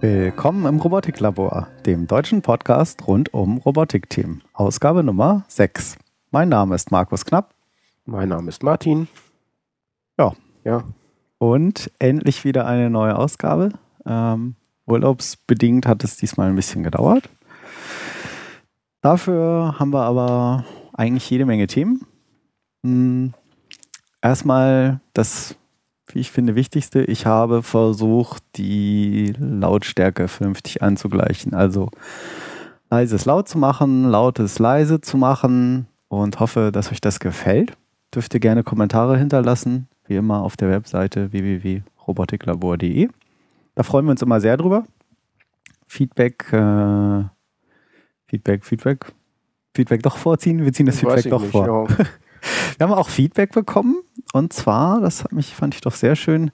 Willkommen im Robotiklabor, dem deutschen Podcast rund um Robotikthemen. Ausgabe Nummer 6. Mein Name ist Markus Knapp. Mein Name ist Martin. Ja. Ja. Und endlich wieder eine neue Ausgabe. Ähm, urlaubsbedingt hat es diesmal ein bisschen gedauert. Dafür haben wir aber eigentlich jede Menge Themen. Hm, erstmal das wie ich finde, wichtigste. Ich habe versucht, die Lautstärke vernünftig anzugleichen. Also leises laut zu machen, lautes leise zu machen und hoffe, dass euch das gefällt. Dürft ihr gerne Kommentare hinterlassen, wie immer auf der Webseite www.robotiklabor.de. Da freuen wir uns immer sehr drüber. Feedback, äh, Feedback, Feedback, Feedback doch vorziehen. Wir ziehen das Feedback doch nicht, vor. ja. Wir haben auch Feedback bekommen und zwar, das hat mich, fand ich doch sehr schön,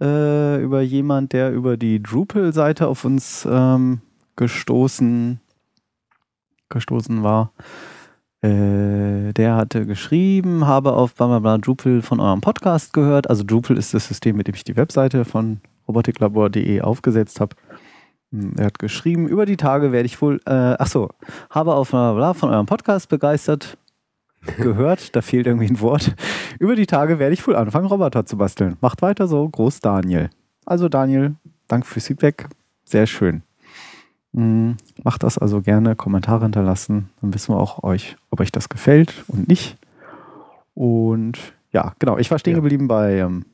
äh, über jemand, der über die Drupal-Seite auf uns ähm, gestoßen, gestoßen war. Äh, der hatte geschrieben, habe auf bla bla bla Drupal von eurem Podcast gehört. Also Drupal ist das System, mit dem ich die Webseite von robotiklabor.de aufgesetzt habe. Hm, Er hat geschrieben, über die Tage werde ich wohl, äh, ach so, habe auf bla bla bla von eurem Podcast begeistert gehört, da fehlt irgendwie ein Wort. Über die Tage werde ich wohl anfangen, Roboter zu basteln. Macht weiter so, groß Daniel. Also Daniel, danke fürs Feedback, sehr schön. Mm, Macht das also gerne, Kommentare hinterlassen, dann wissen wir auch euch, ob euch das gefällt und nicht. Und ja, genau, ich war stehen Ja. geblieben bei ähm,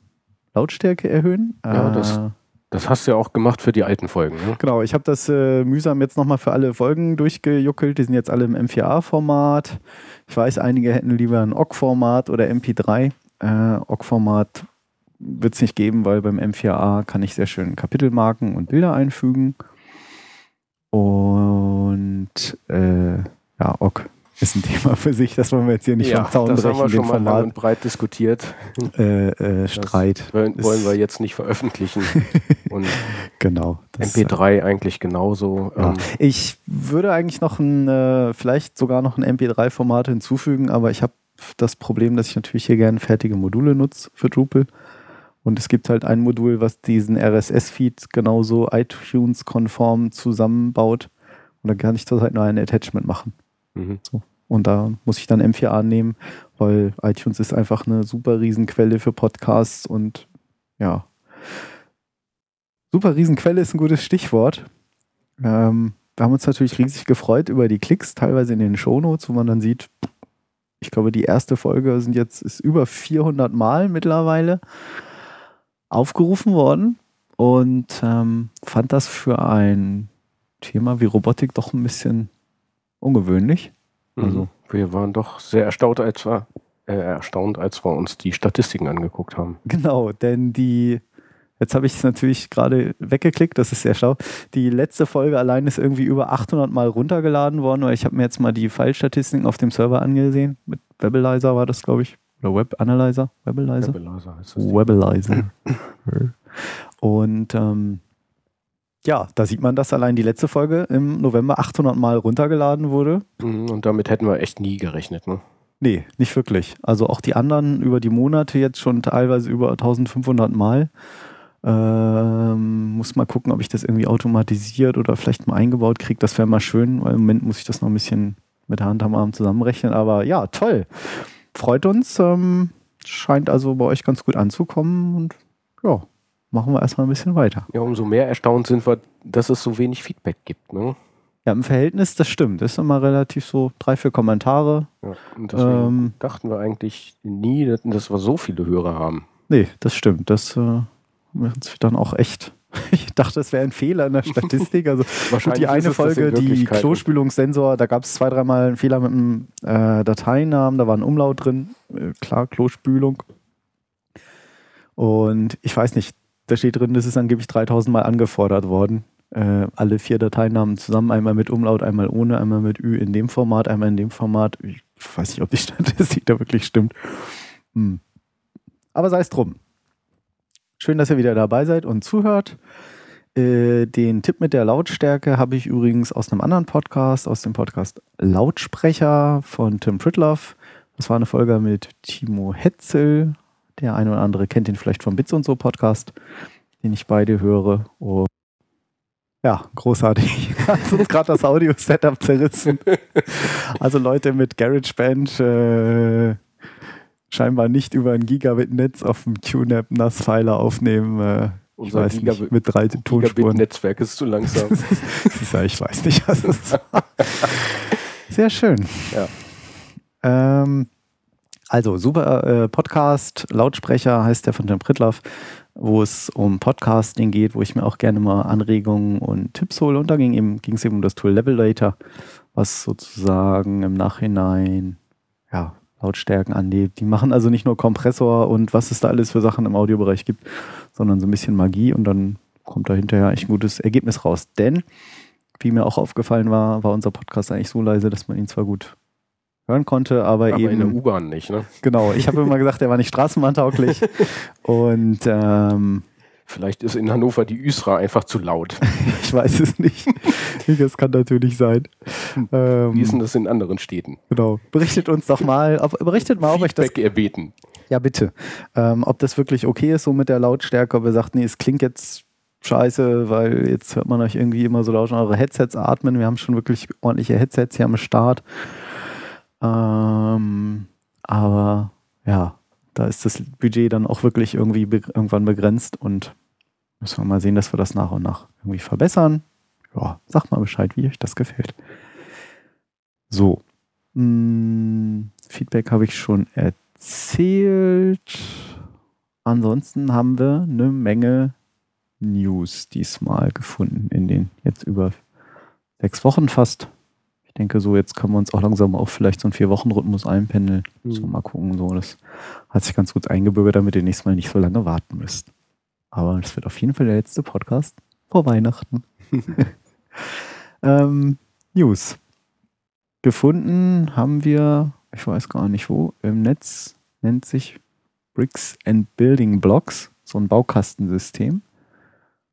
Lautstärke erhöhen. Ja, das- Äh, Das hast du ja auch gemacht für die alten Folgen. Ne? Genau, ich habe das äh, mühsam jetzt nochmal für alle Folgen durchgejuckelt. Die sind jetzt alle im M4A-Format. Ich weiß, einige hätten lieber ein OGG-Format oder MP3. Äh, OGG-Format wird es nicht geben, weil beim M4A kann ich sehr schön Kapitelmarken und Bilder einfügen. Und äh, ja, OGG ist ein Thema für sich. Das wollen wir jetzt hier nicht vom Zaun das haben brechen, wir schon mal lang Format und breit diskutiert. äh, äh, Streit. Wollen, wollen wir jetzt nicht veröffentlichen. Und Genau. das, äh, MP3 eigentlich genauso. Ja. Ähm, Ich würde eigentlich noch ein, äh, vielleicht sogar noch ein MP3-Format hinzufügen, aber ich habe das Problem, dass ich natürlich hier gerne fertige Module nutze für Drupal. Und es gibt halt ein Modul, was diesen RSS-Feed genauso iTunes-konform zusammenbaut. Und da kann ich das halt nur ein Attachment machen. mhm. Und da muss ich dann M4A nehmen, weil iTunes ist einfach eine super Riesenquelle für Podcasts und ja. Super Riesenquelle ist ein gutes Stichwort. Ähm, wir haben uns natürlich riesig gefreut über die Klicks, teilweise in den Shownotes, wo man dann sieht, ich glaube, die erste Folge sind jetzt ist über 400 Mal mittlerweile aufgerufen worden und ähm, fand das für ein Thema wie Robotik doch ein bisschen ungewöhnlich. Also- Mhm. Wir waren doch sehr erstaunt, als wir, äh, erstaunt, als wir uns die Statistiken angeguckt haben. Genau, denn die, jetzt habe ich es natürlich gerade weggeklickt, das ist sehr schlau. Die letzte Folge allein ist irgendwie über 800 Mal runtergeladen worden, weil ich habe mir jetzt mal die File-Statistiken auf dem Server angesehen. Mit Webalizer war das, glaube ich. Oder Web Analyzer? Webalizer? Webalizer heißt das. Webalizer. Und ähm, ja, da sieht man, dass allein die letzte Folge im November 800 Mal runtergeladen wurde. Mhm, Und damit hätten wir echt nie gerechnet. Ne? Nee, nicht wirklich. Also auch die anderen über die Monate jetzt schon teilweise über 1500 Mal. Ähm, muss mal gucken, ob ich das irgendwie automatisiert oder vielleicht mal eingebaut kriege. Das wäre mal schön, weil im Moment muss ich das noch ein bisschen mit der Hand am Arm zusammenrechnen. Aber ja, toll. Freut uns. Ähm, scheint also bei euch ganz gut anzukommen. Und ja, machen wir erstmal ein bisschen weiter. Ja, umso mehr erstaunt sind wir, dass es so wenig Feedback gibt. Ne? Ja, im Verhältnis, das stimmt. Das ist immer relativ so drei, vier Kommentare. Ja, und deswegen Ähm, dachten wir eigentlich nie, dass- wir so viele Hörer haben. Nee, das stimmt. Das äh, haben wir uns dann auch echt. Ich dachte, es wäre ein Fehler in der Statistik. Also gut, die eine das Folge, die. Klospülungssensor, da gab es zwei, dreimal einen Fehler mit dem äh, Dateinamen, da war ein Umlaut drin. Äh, klar, Klospülung. Und ich weiß nicht, da steht drin, das ist angeblich 3000 Mal angefordert worden. Äh, alle vier Dateinamen zusammen, einmal mit Umlaut, einmal ohne, einmal mit Ü in dem Format, einmal in dem Format. Ich weiß nicht, ob die Statistik da wirklich stimmt. Hm. Aber sei es drum. Schön, dass ihr wieder dabei seid und zuhört. Äh, den Tipp mit der Lautstärke habe ich übrigens aus einem anderen Podcast, aus dem Podcast Lautsprecher von Tim Pritloff. Das war eine Folge mit Timo Hetzel. Der eine oder andere kennt ihn vielleicht vom Bits und so Podcast, den ich beide höre. Und ja, großartig. Hat uns gerade das Audio-Setup zerrissen. Also Leute mit GarageBand äh, scheinbar nicht über ein Gigabit-Netz auf dem QNAP NAS-Filer aufnehmen. Äh, ich weiß Gigabit- nicht, mit drei Tonspuren. Gigabit-Netzwerk ist zu langsam. Ist ja, ich weiß nicht, was es war. Sehr schön. Ja. Ähm, also, super äh, Podcast, Lautsprecher heißt der von Tim Pritloff, wo es um Podcasting geht, wo ich mir auch gerne mal Anregungen und Tipps hole. Und da ging eben, ging es eben um das Tool Levelator, was sozusagen im Nachhinein ja, Lautstärken anlebt. Die machen also nicht nur Kompressor und was es da alles für Sachen im Audiobereich gibt, sondern so ein bisschen Magie und dann kommt da hinterher echt ein gutes Ergebnis raus. Denn, wie mir auch aufgefallen war, war unser Podcast eigentlich so leise, dass man ihn zwar gut hören konnte, aber, Aber in der eben, U-Bahn nicht, ne? genau, ich habe immer gesagt, er war nicht straßenbahntauglich und ähm, Vielleicht ist in Hannover die Üsra einfach zu laut. ich weiß es nicht. Das kann natürlich sein. Ähm, Wie ist denn das in anderen Städten? genau. Berichtet uns doch mal, ob, berichtet mal, ob euch das erbeten. Ja, bitte. Ähm, ob das wirklich okay ist, so mit der Lautstärke, ob ihr sagt, nee, es klingt jetzt scheiße, weil jetzt hört man euch irgendwie immer so laut in eure Headsets atmen. Wir haben schon wirklich ordentliche Headsets hier am Start. Ähm, aber ja, da ist das Budget dann auch wirklich irgendwie be irgendwann begrenzt und müssen wir mal sehen, dass wir das nach und nach irgendwie verbessern. Ja, sagt mal Bescheid, wie euch das gefällt. So. Hm, Feedback habe ich schon erzählt. Ansonsten haben wir eine Menge News diesmal gefunden in den jetzt über sechs Wochen fast. Ich denke so, jetzt können wir uns auch langsam auf vielleicht so einen Vier-Wochen-Rhythmus einpendeln. So, mal gucken, so. Das hat sich ganz gut eingebürgert, damit ihr nächstes Mal nicht so lange warten müsst. Aber das wird auf jeden Fall der letzte Podcast vor Weihnachten. ähm, News. Gefunden haben wir, ich weiß gar nicht wo, im Netz nennt sich Bricks and Building Blocks, so ein Baukastensystem.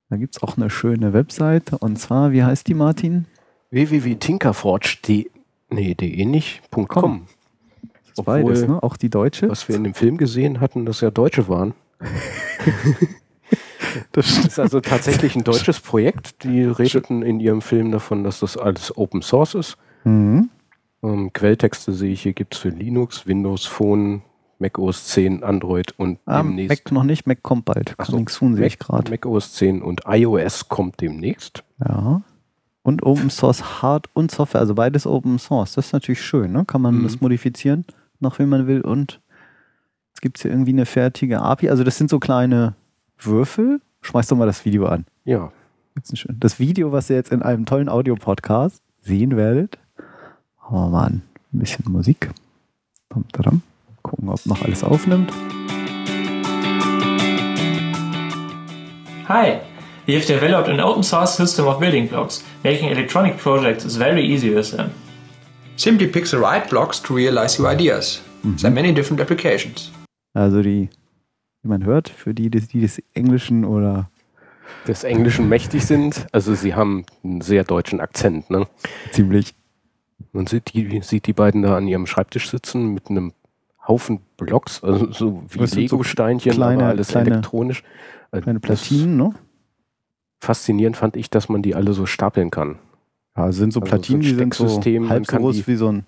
Da gibt es auch eine schöne Webseite und zwar, wie heißt die, Martin? www.tinkerforge.de nee, de nicht, .com. Obwohl- beides, ne? Auch die deutsche. Was wir in dem Film gesehen hatten, dass ja Deutsche waren. Das Das ist also tatsächlich ein deutsches Projekt. Die redeten in ihrem Film davon, dass das alles Open Source ist. Mhm. Ähm, Quelltexte sehe ich hier, gibt es für Linux, Windows Phone, Mac OS 10, Android und Ah, demnächst Mac noch nicht, Mac kommt bald. So, Coming soon sehe ich gerade. Mac OS 10 und iOS kommt demnächst. Ja. Und Open Source Hard und Software, also beides Open Source. Das ist natürlich schön, ne? Kann man Mhm. das modifizieren, nach wie man will. Und jetzt gibt es hier irgendwie eine fertige API. Also das sind so kleine Würfel. Schmeiß doch mal das Video an. Ja, Das Video, was ihr jetzt in einem tollen Audio-Podcast sehen werdet. Aber mal ein bisschen Musik. Gucken, ob noch alles aufnimmt. Hi, we have developed an open source system of building blocks. Making electronic projects is very easy with them. Simply pick the right blocks to realize your ideas. There are many different applications. Also die, wie man hört, für die, die, die des Englischen oder des Englischen mächtig sind. Also sie haben einen sehr deutschen Akzent. Ne? ziemlich Man sieht die, sieht die beiden da an ihrem Schreibtisch sitzen mit einem Haufen Blocks, also so wie so Lego-Steinchen, kleine- aber alles kleine- elektronisch. Äh, kleine das Platinen, ne? Faszinierend fand ich, dass man die alle so stapeln kann. Ja, sind so Also Platinen, so ein die sind so halb so groß die- wie so ein.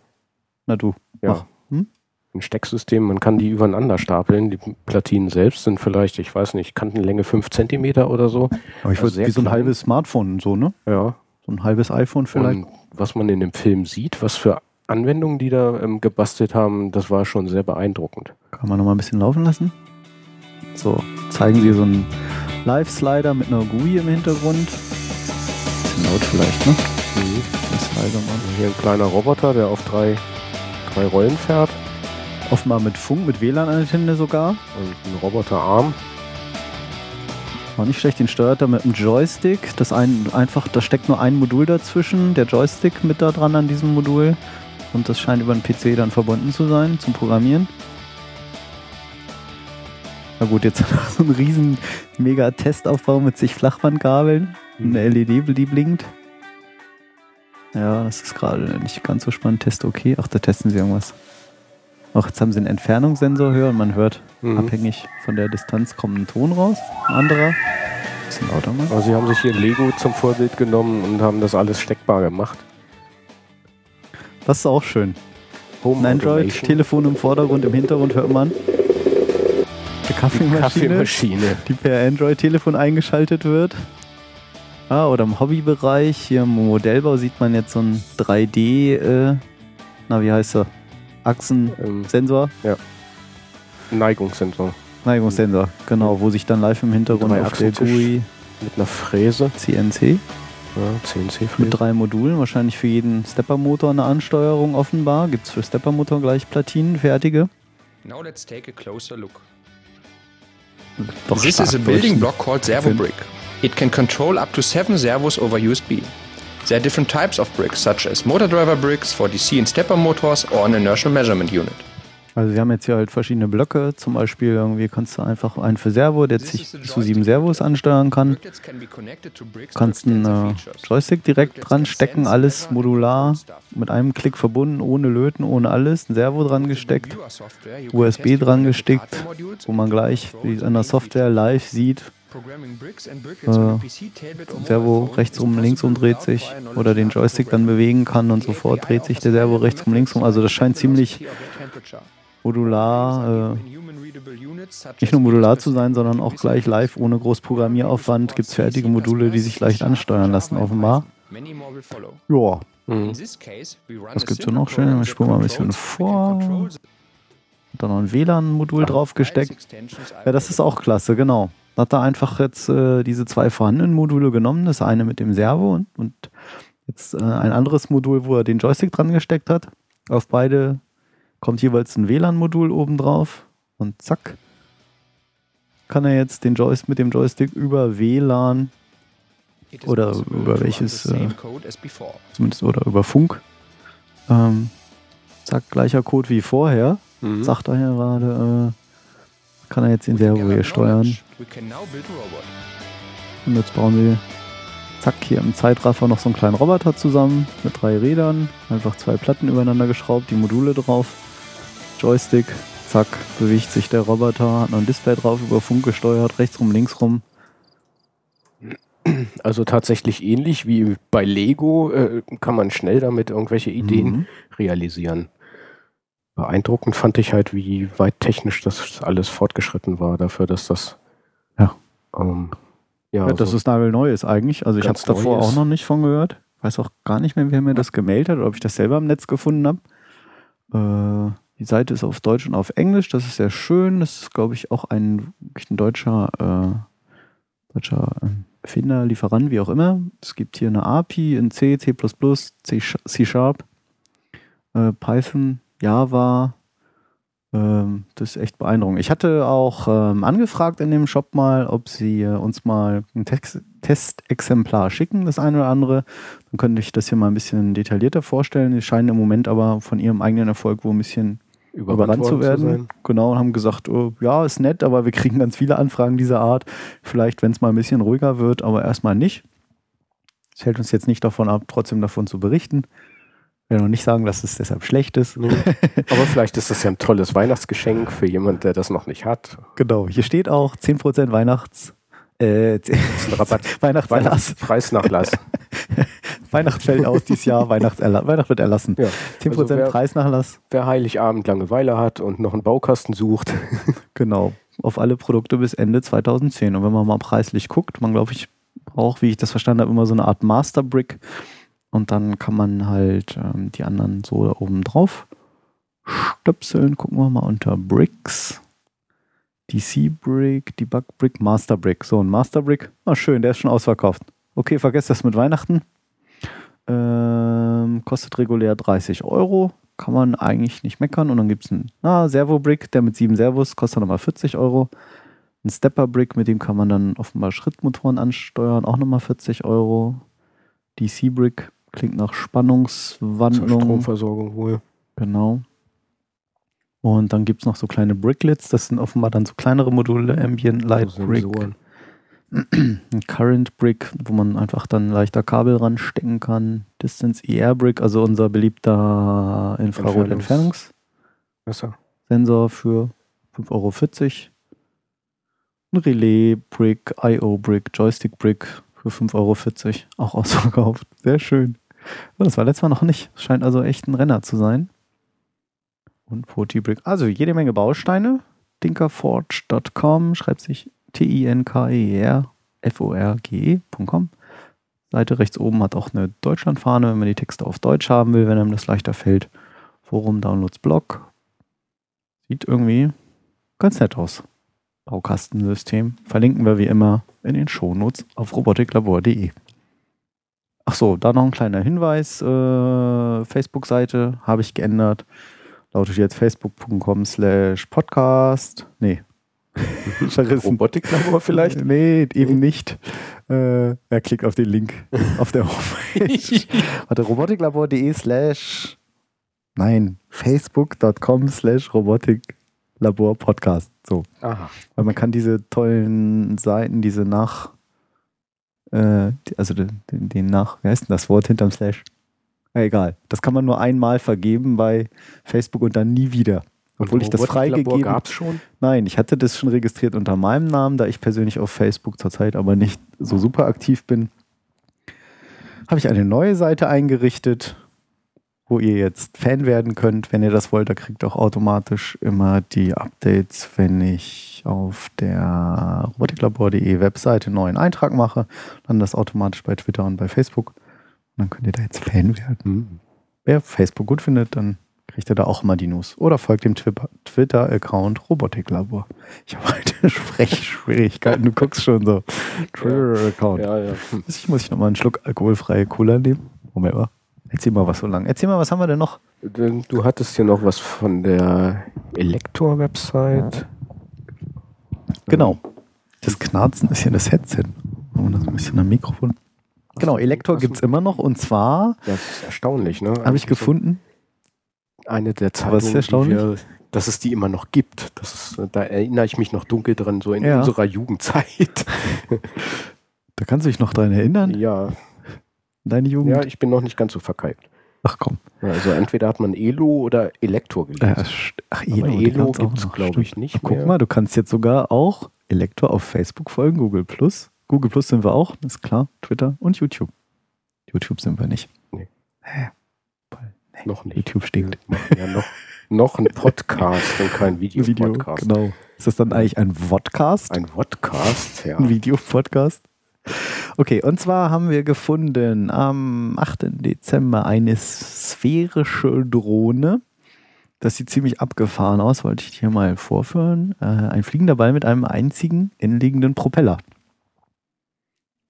Na du. Ja. Hm? Ein Stecksystem, man kann die übereinander stapeln. Die Platinen selbst sind vielleicht, ich weiß nicht, Kantenlänge 5 Zentimeter oder so. Aber ich Also würde wie so ein klein. halbes Smartphone, so, ne? Ja. So ein halbes iPhone vielleicht. Und was man in dem Film sieht, was für Anwendungen die da ähm, gebastelt haben, das war schon sehr beeindruckend. Kann man noch mal ein bisschen laufen lassen. So, zeigen Sie so einen Live-Slider mit einer GUI im Hintergrund. Bisschen laut vielleicht, ne? Das leiser machen. Hier ein kleiner Roboter, der auf drei, drei Rollen fährt Offenbar mit Funk, mit WLAN-Antenne sogar. und ein Roboterarm. War nicht schlecht, den steuert er mit einem Joystick. Das ein, einfach, da steckt nur ein Modul dazwischen, der Joystick mit da dran an diesem Modul. Und das scheint über den PC dann verbunden zu sein zum Programmieren. Na gut, jetzt so ein riesen mega Testaufbau mit sich Flachbandkabeln. Eine LED, die blinkt. Ja, das ist gerade nicht ganz so spannend. Test okay. Ach, da testen sie irgendwas. Auch jetzt haben sie einen Entfernungssensor höher und man hört Mhm. abhängig von der Distanz kommt ein Ton raus. Ein anderer. Bisschen lauter mal. Also sie haben sich hier Lego zum Vorbild genommen und haben das alles steckbar gemacht. Das ist auch schön. Home Ein Automation. Android-Telefon im Vordergrund, im Hintergrund hört man die Kaffeemaschine, Kaffeemaschine. die per Android-Telefon eingeschaltet wird. Ah, oder im Hobbybereich, hier im Modellbau sieht man jetzt so ein 3D, äh, na wie heißt er? Achsensensor, Ähm, Neigungssensor Neigungssensor, genau, wo sich dann live im Hintergrund auf der. GUI mit einer Fräse. CNC Ja, CNC mit Fräse. drei Modulen, wahrscheinlich für jeden Stepper-Motor eine Ansteuerung offenbar. Gibt es für Stepper-Motor gleich Platinen, fertige? Now let's take a closer look. Doch This is a building block called Servo Brick. It can control up to seven servos over USB. There are different types of bricks, such as motor driver bricks for DC and stepper motors or an inertial measurement unit. Also wir haben jetzt hier halt verschiedene Blöcke. Zum Beispiel irgendwie kannst du einfach einen für Servo, der sich zu sieben Servos ansteuern kann. Kannst einen äh. Joystick direkt dran stecken, alles modular, mit einem Klick verbunden, ohne Löten, ohne alles. Ein Servo dran gesteckt, you can USB dran gesteckt, wo man gleich an der Software live sieht. Mobile Servo rechts rum, links rum dreht sich oder den Joystick dann bewegen kann und sofort dreht sich der Servo rechts rum, links rum. Also das scheint ziemlich modular, äh, nicht nur modular zu sein, sondern auch gleich live ohne groß Programmieraufwand. Gibt es fertige Module, die sich leicht ansteuern lassen, offenbar. Ja, Mhm. Was gibt's da noch schön? Ich spule mal ein bisschen vor. dann noch ein WLAN-Modul drauf gesteckt. Ja, das ist auch klasse, genau. Hat da einfach jetzt äh, diese zwei vorhandenen Module genommen, das eine mit dem Servo und, und jetzt äh, ein anderes Modul, wo er den Joystick dran gesteckt hat. Auf beide kommt jeweils ein WLAN-Modul oben drauf und zack, kann er jetzt den Joystick mit dem Joystick über WLAN Oder über welches, äh, zumindest oder über Funk, ähm, zack, gleicher Code wie vorher, Mhm. sagt er ja gerade, äh, kann er jetzt den Servo hier steuern. Und jetzt bauen wir, zack, hier im Zeitraffer noch so einen kleinen Roboter zusammen mit drei Rädern. Einfach zwei Platten übereinander geschraubt, die Module drauf. Joystick, zack, bewegt sich der Roboter, hat noch ein Display drauf, über Funk gesteuert, rechts rum, links rum. Also tatsächlich ähnlich wie bei Lego äh, kann man schnell damit irgendwelche Ideen Mhm. realisieren. Beeindruckend fand ich halt, wie weit technisch das alles fortgeschritten war, dafür, dass das Ja. ähm, ja, Ja, das so- ist nagelneu ist eigentlich. Also ich habe es davor neu auch noch nicht von gehört. Weiß auch gar nicht mehr, wer mir das gemeldet hat oder ob ich das selber im Netz gefunden habe. Äh, die Seite ist auf Deutsch und auf Englisch. Das ist sehr schön. Das ist, glaube ich, auch ein, ein deutscher, äh, deutscher ähm, Erfinder, Lieferant, wie auch immer. Es gibt hier eine API in C, C++, C, C Sharp, äh, Python, Java. Ähm, das ist echt beeindruckend. Ich hatte auch ähm, angefragt in dem Shop mal, ob sie äh, uns mal ein Text Testexemplar schicken, das eine oder andere. Dann könnte ich das hier mal ein bisschen detaillierter vorstellen. Sie scheinen im Moment aber von ihrem eigenen Erfolg wohl ein bisschen überrannt zu werden. sein. genau, und haben gesagt, oh, ja, ist nett, aber wir kriegen ganz viele Anfragen dieser Art. Vielleicht, wenn es mal ein bisschen ruhiger wird, aber erstmal nicht. Es hält uns jetzt nicht davon ab, trotzdem davon zu berichten. Ich will noch nicht sagen, dass es deshalb schlecht ist. Nee. Aber vielleicht ist das ja ein tolles Weihnachtsgeschenk für jemand, der das noch nicht hat. Genau, hier steht auch 10% Weihnachts... Äh, Rabatt. Weihnachtserlass. Preisnachlass. Weihnacht fällt aus dieses Jahr, Weihnachtserla Weihnacht wird erlassen. Ja. 10% Also wer- Preisnachlass. Wer Heiligabend Langeweile hat und noch einen Baukasten sucht, Genau, auf alle Produkte bis Ende 2010. Und wenn man mal preislich guckt, man glaube ich braucht, wie ich das verstanden habe, immer so eine Art Master Brick. Und dann kann man halt ähm, die anderen so da oben drauf stöpseln. Gucken wir mal unter Bricks. DC Brick, Debug Brick, Master Brick. So, ein Master Brick. Ah, schön, der ist schon ausverkauft. Okay, vergesst das mit Weihnachten. Ähm, kostet regulär 30 Euro. Kann man eigentlich nicht meckern. Und dann gibt es einen ah, Servo Brick, der mit sieben Servos kostet nochmal 40 Euro. Ein Stepper Brick, mit dem kann man dann offenbar Schrittmotoren ansteuern, auch nochmal 40 Euro. DC Brick, Klingt nach Zur Spannungswandlung. Stromversorgung wohl. Genau. Und dann gibt es noch so kleine Bricklets, das sind offenbar dann so kleinere Module, Ambient Light So Brick, Current Brick, wo man einfach dann leichter Kabel ranstecken kann, Distance ER Brick, also unser beliebter Infrarot-Entfernungssensor für 5,40 Euro. Ein Relais Brick, IO Brick, Joystick Brick für 5,40 Euro, auch ausverkauft. Sehr schön. Das war letztes Mal noch nicht. Scheint also echt ein Renner zu sein. Und Poti Brick. Also jede Menge Bausteine. Tinkerforge.com schreibt sich T-I-N-K-E-R-F-O-R-G-E.com. Seite rechts oben hat auch eine Deutschlandfahne, wenn man die Texte auf Deutsch haben will, wenn einem das leichter fällt. Forum, Downloads, Blog. Sieht irgendwie ganz nett aus. Baukastensystem. Verlinken wir wie immer in den Shownotes auf robotiklabor.de. Ach so, da noch ein kleiner Hinweis. Äh, Facebook-Seite habe ich geändert. Lautet jetzt facebook.com slash podcast. Nee. Verrissen. Robotiklabor vielleicht? Nee, eben nicht. Äh, er klickt auf den Link auf der Homepage. Warte, robotiklabor.de slash nein, facebook.com slash robotiklabor podcast. So. Aha. Weil man kann diese tollen Seiten, diese nach, äh, also den, den nach, wie heißt denn das Wort hinterm Slash? Egal. Das kann man nur einmal vergeben bei Facebook und dann nie wieder. Obwohl ich das freigegeben gab es schon. Nein, ich hatte das schon registriert unter meinem Namen, da ich persönlich auf Facebook zurzeit aber nicht so super aktiv bin. Habe ich eine neue Seite eingerichtet, wo ihr jetzt Fan werden könnt, wenn ihr das wollt. Da kriegt ihr auch automatisch immer die Updates, wenn ich auf der robotiklabor.de Webseite einen neuen Eintrag mache. Dann das automatisch bei Twitter und bei Facebook. Und dann könnt ihr da jetzt Fan werden. Hm. Wer Facebook gut findet, dann kriegt ihr da auch immer die News. Oder folgt dem Twi- Twitter-Account Robotiklabor. Ich habe heute Sprechschwierigkeiten, du guckst schon so. Twitter-Account. Ja, ja. Ich muss ich noch mal einen Schluck alkoholfreie Cola nehmen. Moment mal. Erzähl mal was so lang. Erzähl mal, was haben wir denn noch? Du hattest hier noch was von der Elektor-Website. Genau. Das Knarzen ist ja das Headset. Und das ein bisschen am Mikrofon. Genau, Elektor was- gibt es immer noch. Und zwar Das ist erstaunlich, ne? habe ich Eigentlich so gefunden, Eine der Was ist Zeitungen, erstaunlich? wir, dass es die immer noch gibt. Das ist, da erinnere ich mich noch dunkel dran, so in Ja. unserer Jugendzeit. da kannst du dich noch dran erinnern, ja, deine Jugend. ja, ich bin noch nicht ganz so verkalkt. Ach komm. Also entweder hat man Elo oder Elektor gelesen. Ach, Elo, Elo gibt es, glaube ich, nicht Ach, guck mehr. mal, du kannst jetzt sogar auch Elektor auf Facebook folgen, Google Plus. Google Plus sind wir auch, ist klar. Twitter und YouTube. YouTube sind wir nicht. Nee. Hä? Nee. Noch nicht. YouTube stinkt. Ja noch, noch ein Podcast und kein Video, Videopodcast. genau. Ist das dann eigentlich ein Vodcast? Ein Podcast, ja. Ein Videopodcast? Okay, und zwar haben wir gefunden am 8. Dezember eine sphärische Drohne. Das sieht ziemlich abgefahren aus, wollte ich hier mal vorführen. Äh, ein fliegender Ball mit einem einzigen innenliegenden Propeller.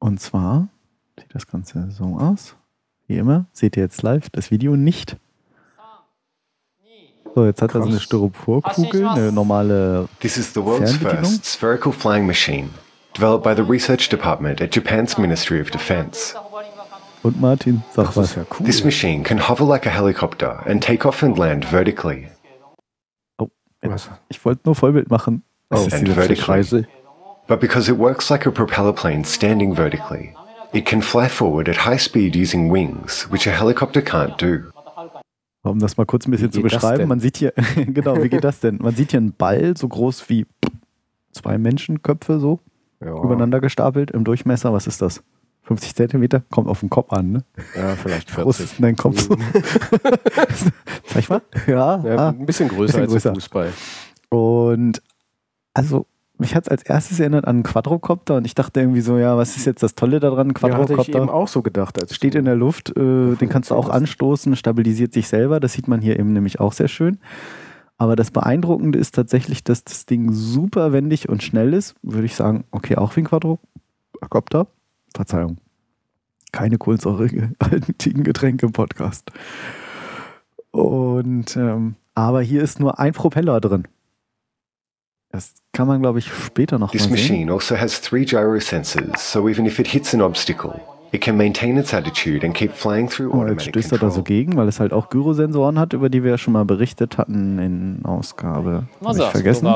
Und zwar sieht das Ganze so aus. Wie immer, seht ihr jetzt live das Video nicht. So, jetzt hat er so eine. Styroporkugel, eine normale This is the world's first spherical flying machine, developed by the research department at Japan's Ministry of Defense. Und Martin, sag Das was. ist ja cool. This machine can hover like a helicopter and take off and land vertically. Was? Ich wollte nur Vollbild machen. Das Oh, ist and die letzte vertical. Kreise. But because it works like a propeller plane standing vertically, it can fly forward at high speed using wings, which a helicopter can't do. Um das mal kurz ein bisschen zu beschreiben, man sieht hier, genau, wie geht das denn? Man sieht hier einen Ball so groß wie zwei Menschenköpfe so Ja, übereinander gestapelt im Durchmesser. Was ist das? 50 Zentimeter? Kommt auf den Kopf an, ne? ja vielleicht Wie groß 40. ist denn dein Kopf so? Zeig mal. Ja. Ja, ah. ein bisschen größer bisschen als größer. ein Fußball. Und also, mich hat es als erstes erinnert an einen Quadrocopter und ich dachte irgendwie so, ja, was ist jetzt das Tolle daran? Ein Ja, hatte ich Quadrocopter eben auch so gedacht. Als steht in der Luft, äh, den kannst du auch anstoßen, stabilisiert sich selber. Das sieht man hier eben nämlich auch sehr schön. Aber das Beeindruckende ist tatsächlich, dass das Ding super wendig und schnell ist. Würde ich sagen, okay, auch wie ein Quadrocopter. Verzeihung. Keine kohlensäurigen Getränke im Podcast. Und, ähm, aber hier ist nur ein Propeller drin. Das kann man, glaube ich, später noch This mal sehen. also has three gyro sensors, so even if it hits an obstacle, it can maintain its attitude and keep flying through oh, automatic stößt er da so gegen, weil es halt auch Gyrosensoren hat, über die wir ja schon mal berichtet hatten in Ausgabe. Habe ich vergessen.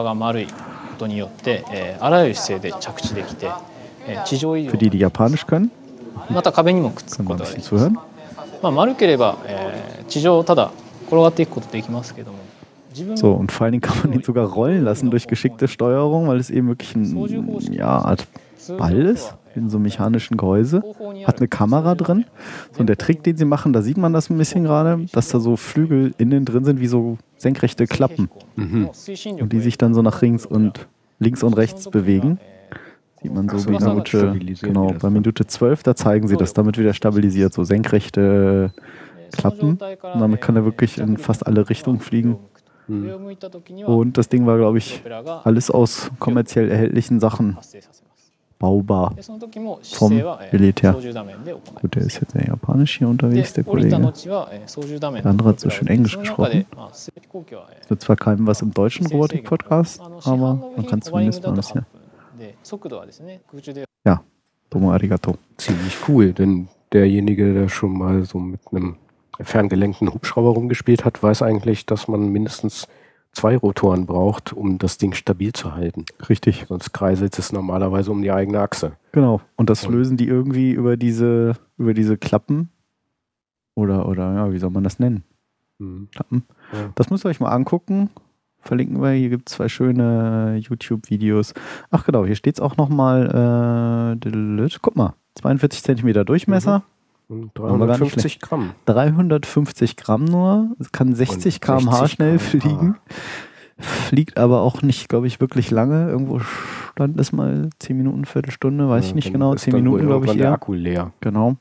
Für die, die Japanisch können. Können wir ein bisschen zuhören. まあ、丸ければ、えー、地上をただ転がっていくことできますけども。So, und vor allen Dingen kann man ihn sogar rollen lassen durch geschickte Steuerung, weil es eben wirklich ein, ja, Art Ball ist, in so einem mechanischen Gehäuse. Hat eine Kamera drin. So, und der Trick, den sie machen, da sieht man das ein bisschen gerade, dass da so Flügel innen drin sind, wie so senkrechte Klappen. Und die sich dann so nach links und links und rechts bewegen. Sieht man so Ach so, wie das Minute, genau, bei. Minute 12, da zeigen sie das damit wieder stabilisiert, so senkrechte Klappen. Und damit kann er wirklich in fast alle Richtungen fliegen. Und das Ding war, glaube ich, alles aus kommerziell erhältlichen Sachen baubar. vom Militär. Gut, der ist jetzt sehr japanisch hier unterwegs, der Kollege. Der andere hat so schön Englisch gesprochen. Es wird zwar keinem was im deutschen Robotik-Podcast, aber man kann zumindest mal ein bisschen. Domo arigato. Ziemlich cool, denn derjenige, der schon mal so mit einem ferngelenkten Hubschrauber rumgespielt hat, weiß eigentlich, dass man mindestens zwei Rotoren braucht, um das Ding stabil zu halten. Richtig, Sonst kreiselt es normalerweise um die eigene Achse. genau. Und das Und- lösen die irgendwie über diese, über diese Klappen. Oder, oder, ja, wie soll man das nennen? Mhm. Klappen. Ja. Das müsst ihr euch mal angucken. Verlinken wir. Hier gibt es zwei schöne YouTube-Videos. Ach genau, hier steht es auch nochmal. Äh, guck mal, 42 Zentimeter Durchmesser, Und Haben wir gar nicht 350 Gramm. 350 Gramm nur. Es kann 60 Und km/h 60 schnell fliegen. Fliegt aber auch nicht, glaube ich, wirklich lange. Irgendwo stand es mal 10 Minuten, Viertelstunde, weiß ich Ja, nicht dann genau. ist 10 dann Minuten, glaube ich, irgendwann der eher. Akku leer. Genau.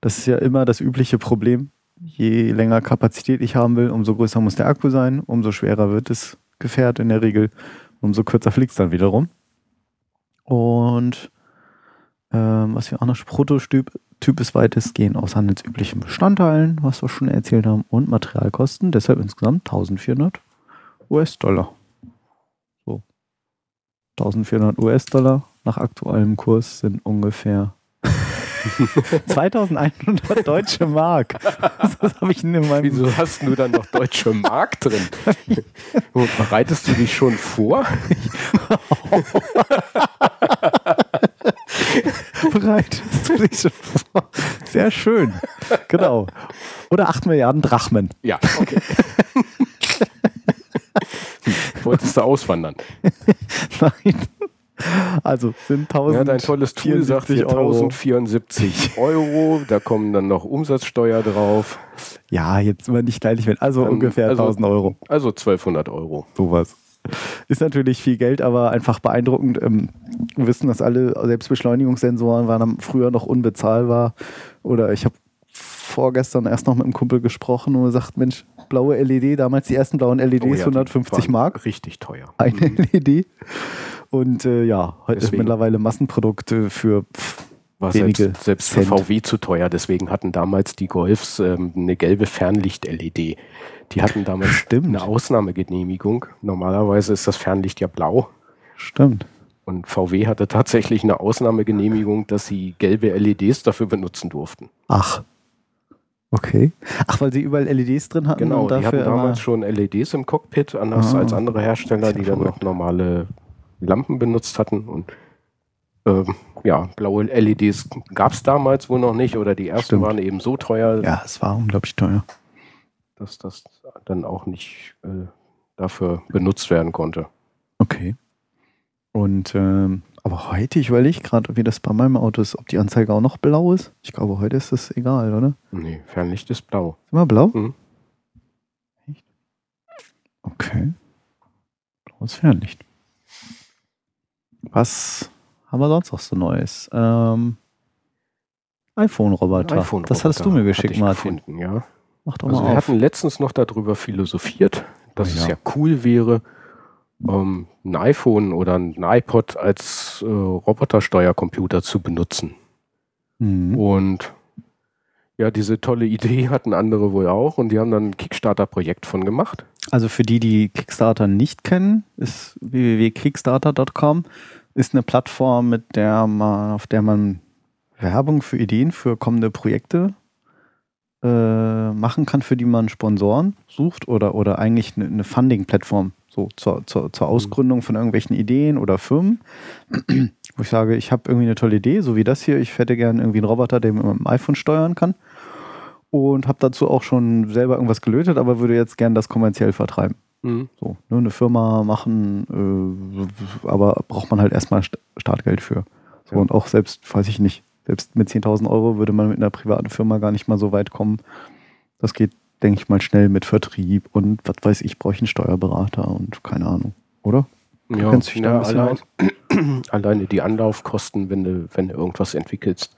Das ist ja immer das übliche Problem. Je länger Kapazität ich haben will, umso größer muss der Akku sein, umso schwerer wird das Gefährt in der Regel, umso kürzer fliegt es dann wiederum. Und ähm, was wir auch noch, Prototyp Typ ist weitestgehend aus handelsüblichen Bestandteilen, was wir schon erzählt haben, und Materialkosten, deshalb insgesamt 1400 US-Dollar. So. 1400 US-Dollar nach aktuellem Kurs sind ungefähr 2100 deutsche Mark. Das habe ich in meinem. Wieso hast du dann noch deutsche Mark drin? Und Bereitest du dich schon vor? Bereitest du dich schon vor? Sehr schön. Genau. Oder 8 Milliarden Drachmen. Ja, okay. Wolltest du auswandern? Nein. Also sind 1000. Ja, dein tolles Tool sagt hier Euro. 1074 Euro. Da kommen dann noch Umsatzsteuer drauf. Ja, jetzt mal nicht gleich mit. Also Dann- ungefähr also- 1000 Euro. Also 1200 Euro. Sowas. Ist natürlich viel Geld, aber einfach beeindruckend. Ähm, wir wissen, dass alle Selbstbeschleunigungssensoren waren früher noch unbezahlbar. Oder ich habe vorgestern erst noch mit einem Kumpel gesprochen und er sagt, Mensch, blaue LED, damals die ersten blauen LEDs, Oh ja, die 150 waren Mark, Richtig teuer. eine LED. Und äh, ja, heute ist Deswegen- mittlerweile Massenprodukte für pff, War wenige selbst, selbst für. VW zu teuer. Deswegen hatten damals die Golfs ähm, eine gelbe Fernlicht-LED. Die hatten damals Stimmt. eine Ausnahmegenehmigung. Normalerweise ist das Fernlicht ja blau. Stimmt. Und VW hatte tatsächlich eine Ausnahmegenehmigung, dass sie gelbe LEDs dafür benutzen durften. Ach. Okay. Ach, weil sie überall LEDs drin hatten Genau, und die dafür hatten damals schon LEDs im Cockpit, anders Ah. als andere Hersteller, die dann noch normale Lampen benutzt hatten. Und ähm, ja, blaue LEDs gab es damals wohl noch nicht oder die ersten Stimmt. waren eben so teuer, Ja, es war unglaublich teuer. dass das dann auch nicht äh, dafür benutzt werden konnte. Okay. Und ähm, aber heute, ich überlege gerade, wie das bei meinem Auto ist, ob die Anzeige auch noch blau ist. Ich glaube, heute ist das egal, oder? Nee, Fernlicht ist blau. Ist immer blau? Mhm. Echt? Okay. Blaues Fernlicht. Was haben wir sonst noch so Neues? Ähm, iPhone-Roboter. iPhone-Roboter das hattest du mir geschickt, Martin. Gefunden, ja. Mach doch Also mal wir auf. hatten letztens noch darüber philosophiert, dass Oh es ja. ja cool wäre, ähm, ein iPhone oder ein iPod als äh, Robotersteuercomputer zu benutzen. Mhm. Und ja, diese tolle Idee hatten andere wohl auch und die haben dann ein Kickstarter-Projekt von gemacht. Also für die, die Kickstarter nicht kennen, ist www.kickstarter.com ist eine Plattform, mit der man, auf der man Werbung für Ideen für kommende Projekte äh, machen kann, für die man Sponsoren sucht oder, oder eigentlich eine, eine Funding-Plattform so zur, zur, zur Ausgründung von irgendwelchen Ideen oder Firmen, wo ich sage, ich habe irgendwie eine tolle Idee, so wie das hier, ich hätte gerne irgendwie einen Roboter, der mit dem iPhone steuern kann. Und habe dazu auch schon selber irgendwas gelötet, aber würde jetzt gern das kommerziell vertreiben. Mhm. So, ne, eine Firma machen, äh, aber braucht man halt erstmal St- Startgeld für. So, Ja. Und auch selbst, weiß ich nicht, selbst mit 10.000 Euro würde man mit einer privaten Firma gar nicht mal so weit kommen. Das geht, denke ich mal, schnell mit Vertrieb und was weiß ich, brauche ich einen Steuerberater und keine Ahnung, oder? Ja, ja allein, alleine die Anlaufkosten, wenn du, wenn du irgendwas entwickelst,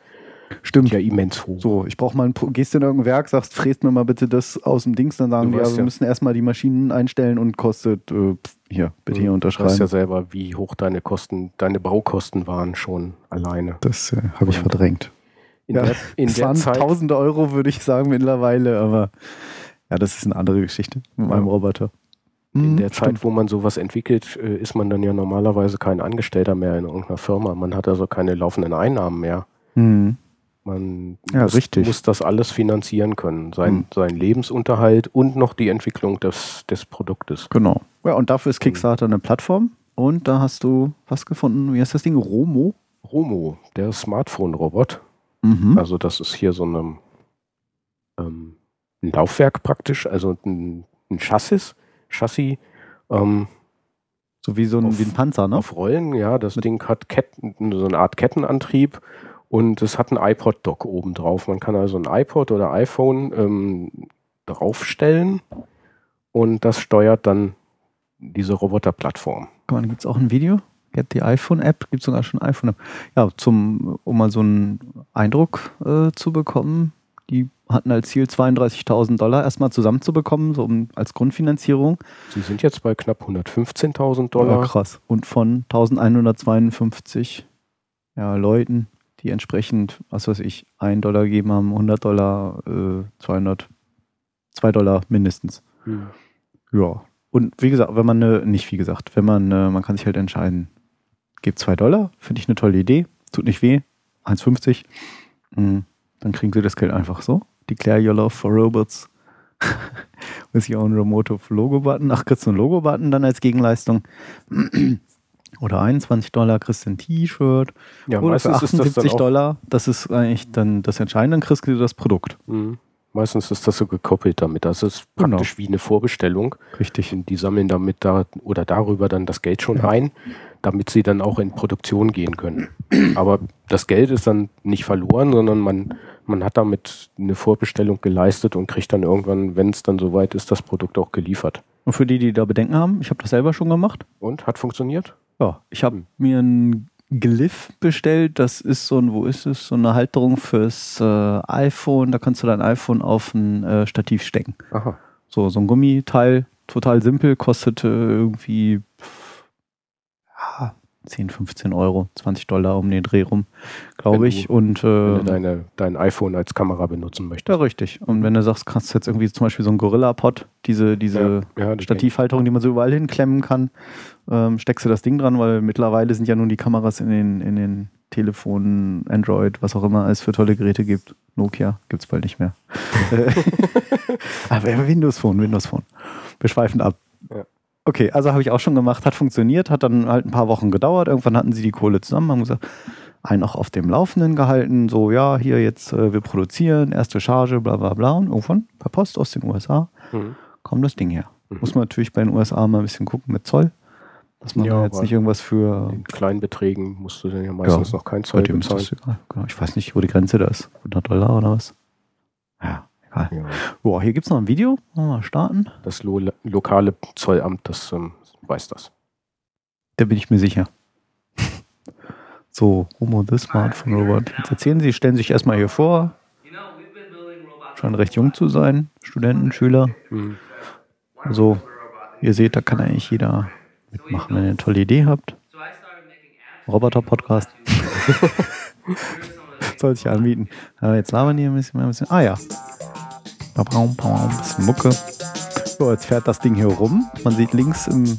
Stimmt. ja immens hoch. So, ich brauche mal ein, Pro- gehst du in irgendein Werk, sagst, fräst mir mal bitte das aus dem Dings, dann sagen Du die, ja, wir ja- müssen erstmal die Maschinen einstellen und kostet, äh, hier, bitte hier Du unterschreiben. weißt ja selber, wie hoch deine Kosten, deine Baukosten waren schon alleine. das äh, habe ich Ja. verdrängt. In Ja, der, in es waren Zeit, tausende Euro, würde ich sagen, mittlerweile, aber ja, das ist eine andere Geschichte mit meinem. Roboter. in Mhm, der Zeit, wo man sowas entwickelt, äh, ist man dann ja normalerweise kein Angestellter mehr in irgendeiner Firma. Man hat also keine laufenden Einnahmen mehr. Mhm. Man Ja, muss, richtig. muss das alles finanzieren können. Sein, Mhm. sein Lebensunterhalt und noch die Entwicklung des, des Produktes. Genau. Ja, und dafür ist Kickstarter eine Plattform. Und da hast du was gefunden. Wie heißt das Ding? Romo? Romo, der Smartphone-Robot. Mhm. Also das ist hier so eine, ähm, ein Laufwerk praktisch, also ein, ein Chassis, Chassis ähm, so wie so ein, auf- wie ein Panzer, ne? auf Rollen. Ja, das Ding hat Ketten, so eine Art Kettenantrieb und es hat ein iPod-Dock oben drauf. Man kann also ein iPod oder iPhone ähm, draufstellen und das steuert dann diese Roboterplattform. Guck mal, da gibt es auch ein Video. Get die iPhone-App, gibt sogar schon iPhone-App. Ja, zum, um mal so einen Eindruck äh, zu bekommen, die hatten als Ziel 32.000 Dollar erstmal zusammenzubekommen, so um, als Grundfinanzierung. Sie sind jetzt bei knapp 115.000 Ja, Dollar. krass. Und von 1152 ja, Leuten, die entsprechend, was weiß ich, 1 Dollar gegeben haben, 100 Dollar, äh, 200, 2 Dollar mindestens. Hm. Ja. Und wie gesagt, wenn man, eine, nicht wie gesagt, wenn man, äh, man kann sich halt entscheiden, gibt 2 Dollar, finde ich eine tolle Idee, tut nicht weh, 1,50, mm, dann kriegen sie das Geld einfach so. Declare your love for robots with your own remote Logo-Button. Ach, kriegst du einen Logo-Button dann als Gegenleistung. Oder 21 Dollar kriegst du ein T-Shirt. Ja, Oder für meistens ist das 78 dann auch, Dollar, das ist eigentlich dann das Entscheidende, dann kriegst du das Produkt. Mhm. Meistens ist das so gekoppelt damit. Das ist Genau. praktisch wie eine Vorbestellung. Richtig. Und die sammeln damit da oder darüber dann das Geld schon Ja. ein, damit sie dann auch in Produktion gehen können. Aber das Geld ist dann nicht verloren, sondern man, man hat damit eine Vorbestellung geleistet und kriegt dann irgendwann, wenn es dann soweit ist, das Produkt auch geliefert. Und für die, die da Bedenken haben, ich habe das selber schon gemacht. Und hat funktioniert? Ja, ich habe Hm. mir ein Glyph bestellt. Das ist so ein, wo ist es? So eine Halterung fürs äh, iPhone. Da kannst du dein iPhone auf ein äh, Stativ stecken. Aha. So, so ein Gummiteil, total simpel, kostete irgendwie ja, 10, 15 Euro, 20 Dollar um den Dreh rum, Wenn glaube ich. Und Wenn äh, du deine, dein iPhone als Kamera benutzen ja, möchtest. richtig. Und wenn du sagst, kannst du jetzt irgendwie zum Beispiel so ein Gorilla-Pod, diese, diese ja, die- Stativhalterung, die man so überall hinklemmen kann, ähm, steckst du das Ding dran, weil mittlerweile sind ja nun die Kameras in den, in den Telefonen, Android, was auch immer es für tolle Geräte gibt. Nokia gibt es bald nicht mehr. Aber Windows Phone, Windows Phone. Wir schweifen ab. Ja. Okay, also habe ich auch schon gemacht, hat funktioniert, hat dann halt ein paar Wochen gedauert. Irgendwann hatten sie die Kohle zusammen, haben gesagt, einen auch auf dem Laufenden gehalten, so ja, hier jetzt, äh, wir produzieren, erste Charge, bla bla bla. Und irgendwann per Post aus den USA Mhm. kommt das Ding her. Mhm. Muss man natürlich bei den USA mal ein bisschen gucken mit Zoll. Dass man Ja, da jetzt nicht irgendwas für. In kleinen Beträgen musst du dann ja meistens noch kein Zoll bezahlen. Genau. Ich weiß nicht, wo die Grenze da ist. 100 Dollar oder was? Ja. Ja. Boah, hier gibt es noch ein Video. Wollen wir mal starten? Das lo lokale Zollamt, das ähm, weiß das. Da bin ich mir sicher. So, Homo the Smartphone Robot. Jetzt erzählen Sie, stellen sich erstmal hier vor. Scheinen recht jung zu sein. Studenten, Schüler. Mhm. Also, ihr seht, da kann eigentlich jeder mitmachen, wenn ihr eine tolle Idee habt. Roboter-Podcast. Soll sich anbieten. Aber jetzt labern die ein bisschen, ein bisschen. Ah ja. Ein bisschen Mucke. So, jetzt fährt das Ding hier rum. Man sieht links im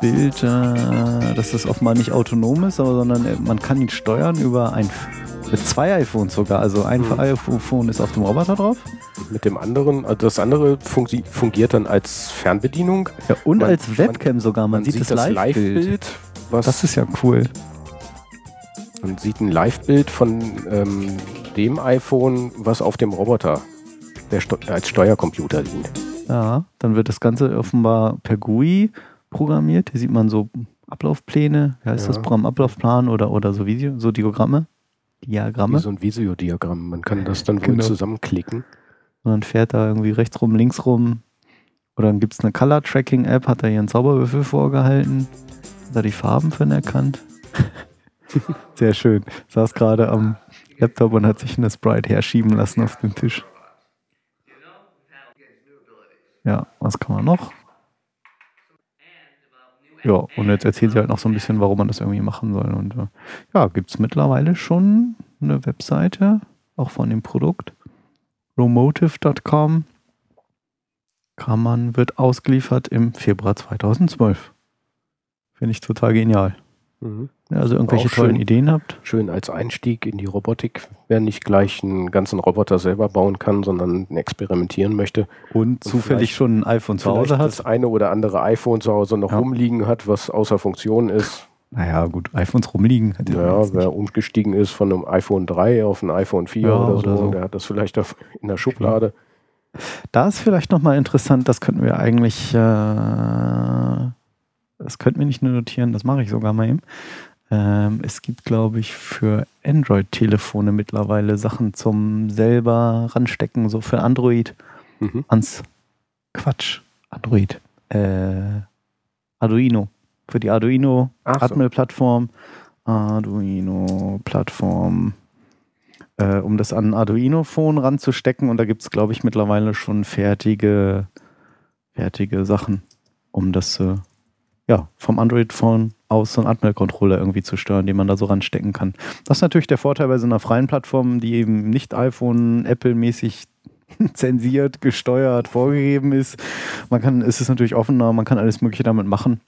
Bild, äh, dass das offenbar nicht autonom ist, aber sondern äh, man kann ihn steuern über ein Mit zwei iPhones sogar. Also ein Mhm. iPhone ist auf dem Roboter drauf. Mit dem anderen, also das andere fungi- fungiert dann als Fernbedienung. Ja, und Man- als Webcam sogar. Man, sieht, das Live-Bild. Live-Bild. was das ist ja cool. Man sieht ein Live-Bild von ähm, dem iPhone, was auf dem Roboter der Steu als Steuercomputer dient. Ja, dann wird das Ganze offenbar per GUI programmiert. Hier sieht man so Ablaufpläne. Wie heißt Ja. das Programm? Ablaufplan oder, oder so Video, so Diagramme. Wie Diagramme. so ein Visiodiagramm. Man kann das dann wohl Genau. zusammenklicken. Und dann fährt er irgendwie rechts rum, links rum. Oder dann gibt es eine Color-Tracking-App, hat er hier einen Zauberwürfel vorgehalten. Hat er die Farben von erkannt. Sehr schön. Saß gerade am Laptop und hat sich eine Sprite herschieben lassen auf den Tisch. Ja, was kann man noch? Ja, und jetzt erzählt sie halt noch so ein bisschen, warum man das irgendwie machen soll. Und äh, ja, gibt es mittlerweile schon eine Webseite, auch von dem Produkt. Romotive.com kann man, wird ausgeliefert im Februar 2012. Finde ich total genial. Mhm. Also irgendwelche Auch tollen schön. Ideen habt. Schön als Einstieg in die Robotik, wer nicht gleich einen ganzen Roboter selber bauen kann, sondern experimentieren möchte. Und zufällig vielleicht- schon ein iPhone zu Hause hat. das eine oder andere iPhone zu Hause noch Ja. rumliegen hat, was außer Funktion ist. Naja, gut, iPhones rumliegen. Ja wer umgestiegen ist von einem iPhone 3 auf ein iPhone 4 Ja, oder, oder so, so. der hat das vielleicht in der Schublade. Da ist vielleicht nochmal interessant, das könnten wir eigentlich, äh, das könnten wir nicht nur notieren, das mache ich sogar mal eben. Ähm, es gibt, glaube ich, für Android-Telefone mittlerweile Sachen zum selber ranstecken, so für Android Mhm. ans Quatsch, Android, äh, Arduino. Für die Arduino Ach so. Atmel-Plattform, Arduino-Plattform, äh, um das an ein Arduino-Phone ranzustecken. Und da gibt es, glaube ich, mittlerweile schon fertige, fertige Sachen, um das äh, ja, vom Android-Phone aus so einen Atmel-Controller irgendwie zu steuern, den man da so ranstecken kann. Das ist natürlich der Vorteil bei so einer freien Plattform, die eben nicht iPhone, Apple-mäßig zensiert, gesteuert, vorgegeben ist. Man kann, es ist natürlich offener, man kann alles Mögliche damit machen.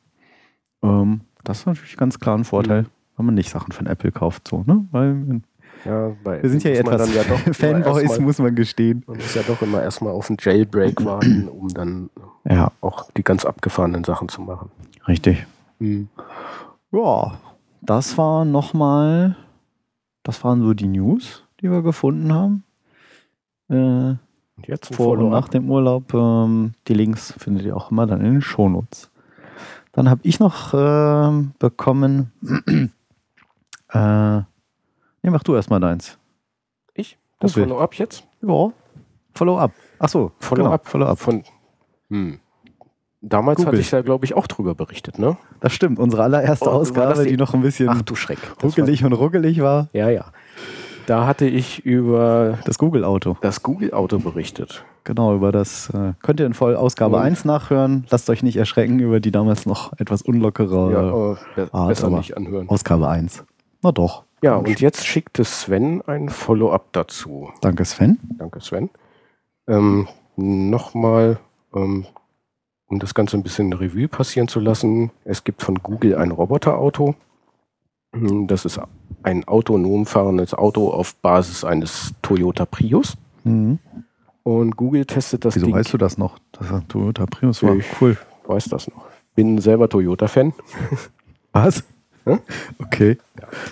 Ähm, das ist natürlich ganz klar ein Vorteil, Mhm. wenn man nicht Sachen von Apple kauft, so, ne? Weil Ja, wir sind ja etwas ja Fanboys, muss man gestehen. Man muss ja doch immer erstmal auf einen Jailbreak warten, um dann Ja, auch die ganz abgefahrenen Sachen zu machen. Richtig. Mhm. Ja, das war nochmal, das waren so die News, die wir gefunden haben. Äh, Und jetzt vor und nach dem Urlaub. Ähm, die Links findet ihr auch immer dann in den Shownotes. Dann habe ich noch ähm, bekommen. äh, nee, mach du erstmal deins. Ich? Das Google. Follow-up jetzt? Ja. Follow-up. Achso, Follow-up. Genau, Follow-up. Von. Hm. Damals Google. hatte ich da, glaube ich, auch drüber berichtet, ne? Das stimmt. Unsere allererste Oh, Ausgabe, die- die noch ein bisschen Ach du Schreck. Ruckelig und ruckelig war. Ja, ja. Da hatte ich über Das Google-Auto. das Google-Auto berichtet. Genau, über das äh, könnt ihr in voll Ausgabe Und? 1 nachhören. Lasst euch nicht erschrecken über die damals noch etwas unlockere ja, be ah, besser nicht anhören. Ausgabe 1. Na doch. Ja, und jetzt schickte Sven ein Follow-up dazu. Danke, Sven. Danke, Sven. Ähm, Nochmal, ähm, um das Ganze ein bisschen Revue passieren zu lassen. Es gibt von Google ein Roboterauto. Hm, Das ist ein autonom fahrendes Auto auf Basis eines Toyota Prius. Mhm. Und Google testet das Wieso Ding. weißt du das noch? Dass er Toyota Prius war. Ich Cool. weiß das noch. Bin selber Toyota-Fan. Was? Hä? Okay.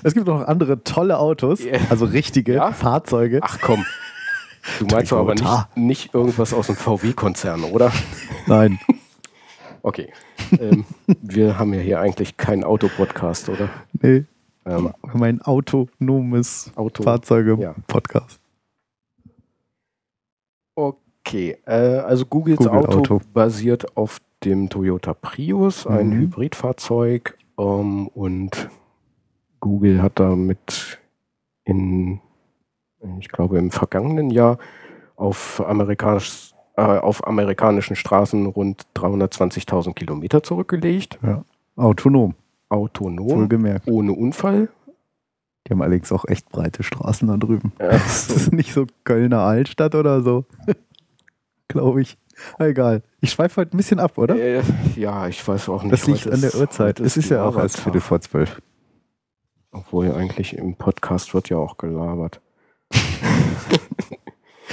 Es gibt noch andere tolle Autos, Ja. also richtige Ja? Fahrzeuge. Ach komm. Du meinst doch aber nicht, nicht irgendwas aus dem VW-Konzern, oder? Nein. Okay. ähm, wir haben ja hier eigentlich keinen Autopodcast, oder? Nee. Ähm, Mein autonomes Auto. Ja. Fahrzeuge-Podcast. Okay, äh, also Googles Google Auto, Auto. basiert auf dem Toyota Prius, ein Mhm. Hybridfahrzeug. Ähm, und Google hat damit in, ich glaube, im vergangenen Jahr auf, amerikanisch, äh, auf amerikanischen Straßen rund 320.000 Kilometer zurückgelegt. Autonom, Autonom, wohlgemerkt. ohne Unfall. Die haben allerdings auch echt breite Straßen da drüben. Äh, Das ist nicht so Kölner Altstadt oder so. Glaube ich. Egal. Ich schweife heute ein bisschen ab, oder? Äh, ja, ich weiß auch nicht. das liegt an der ist- Uhrzeit. Es ist ja auch erst Marathon. Viertel vor zwölf. Obwohl eigentlich im Podcast wird ja auch gelabert.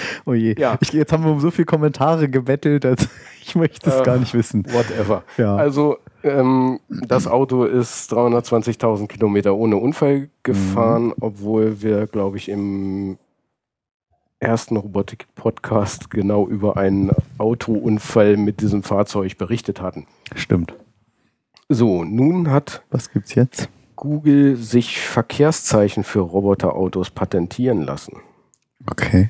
Oh je. Ja. Ich, jetzt haben wir um so viele Kommentare gebettelt, als ich möchte es Äh, gar nicht wissen. Whatever. Ja. Also, ähm, das Auto ist 320.000 Kilometer ohne Unfall gefahren, Mhm. obwohl wir, glaube ich, im ersten Robotik-Podcast genau über einen Autounfall mit diesem Fahrzeug berichtet hatten. Stimmt. So, nun hat Was gibt's jetzt? Google sich Verkehrszeichen für Roboterautos patentieren lassen. Okay.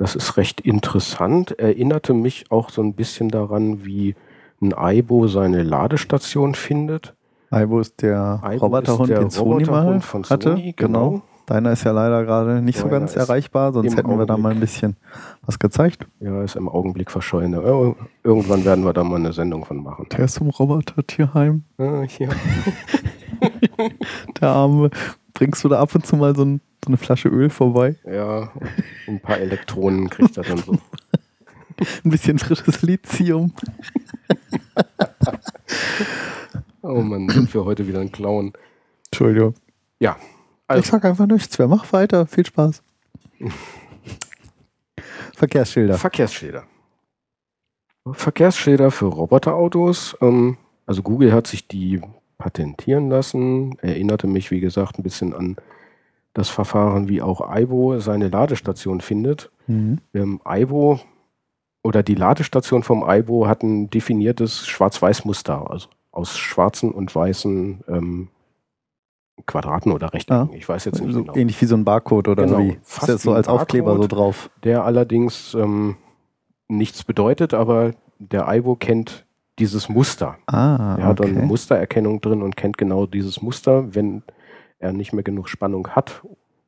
Das ist recht interessant. Erinnerte mich auch so ein bisschen daran, wie ein Aibo seine Ladestation findet. Aibo ist der Aibo Roboterhund, ist der den Sony mal hatte. Sony, genau. genau. Deiner ist ja leider gerade nicht so Meiner ganz erreichbar, sonst hätten wir da mal ein Augenblick- bisschen was gezeigt. Ja, ist im Augenblick verschollen. Ir- Irgendwann werden wir da mal eine Sendung von machen. Der ist im Roboter-Tierheim. Ah, hier. Der Arme. Bringst du da ab und zu mal so, ein, so eine Flasche Öl vorbei? Ja, ein paar Elektronen kriegt er dann so. Ein bisschen frisches Lithium. Oh Mann, sind wir heute wieder ein Clown. Entschuldigung. Ja, ich also, sag einfach nichts mehr. Mach weiter. Viel Spaß. Verkehrsschilder. Verkehrsschilder. Verkehrsschilder für Roboterautos. Ähm, also Google hat sich die patentieren lassen. Erinnerte mich, wie gesagt, ein bisschen an das Verfahren, wie auch Aibo seine Ladestation findet. Mhm. Ähm, Aibo oder die Ladestation vom Aibo hat ein definiertes Schwarz-Weiß-Muster, also aus schwarzen und weißen ähm, Quadraten oder Rechtecken. Ich weiß jetzt nicht So genau. Ähnlich wie so ein Barcode oder Genau, so. Wie. Ist fast jetzt so als Aufkleber so Barcode. drauf. Der allerdings ähm, nichts bedeutet, aber der Aibo kennt dieses Muster. Ah, Er hat dann eine okay. Mustererkennung drin und kennt genau dieses Muster. Wenn er nicht mehr genug Spannung hat,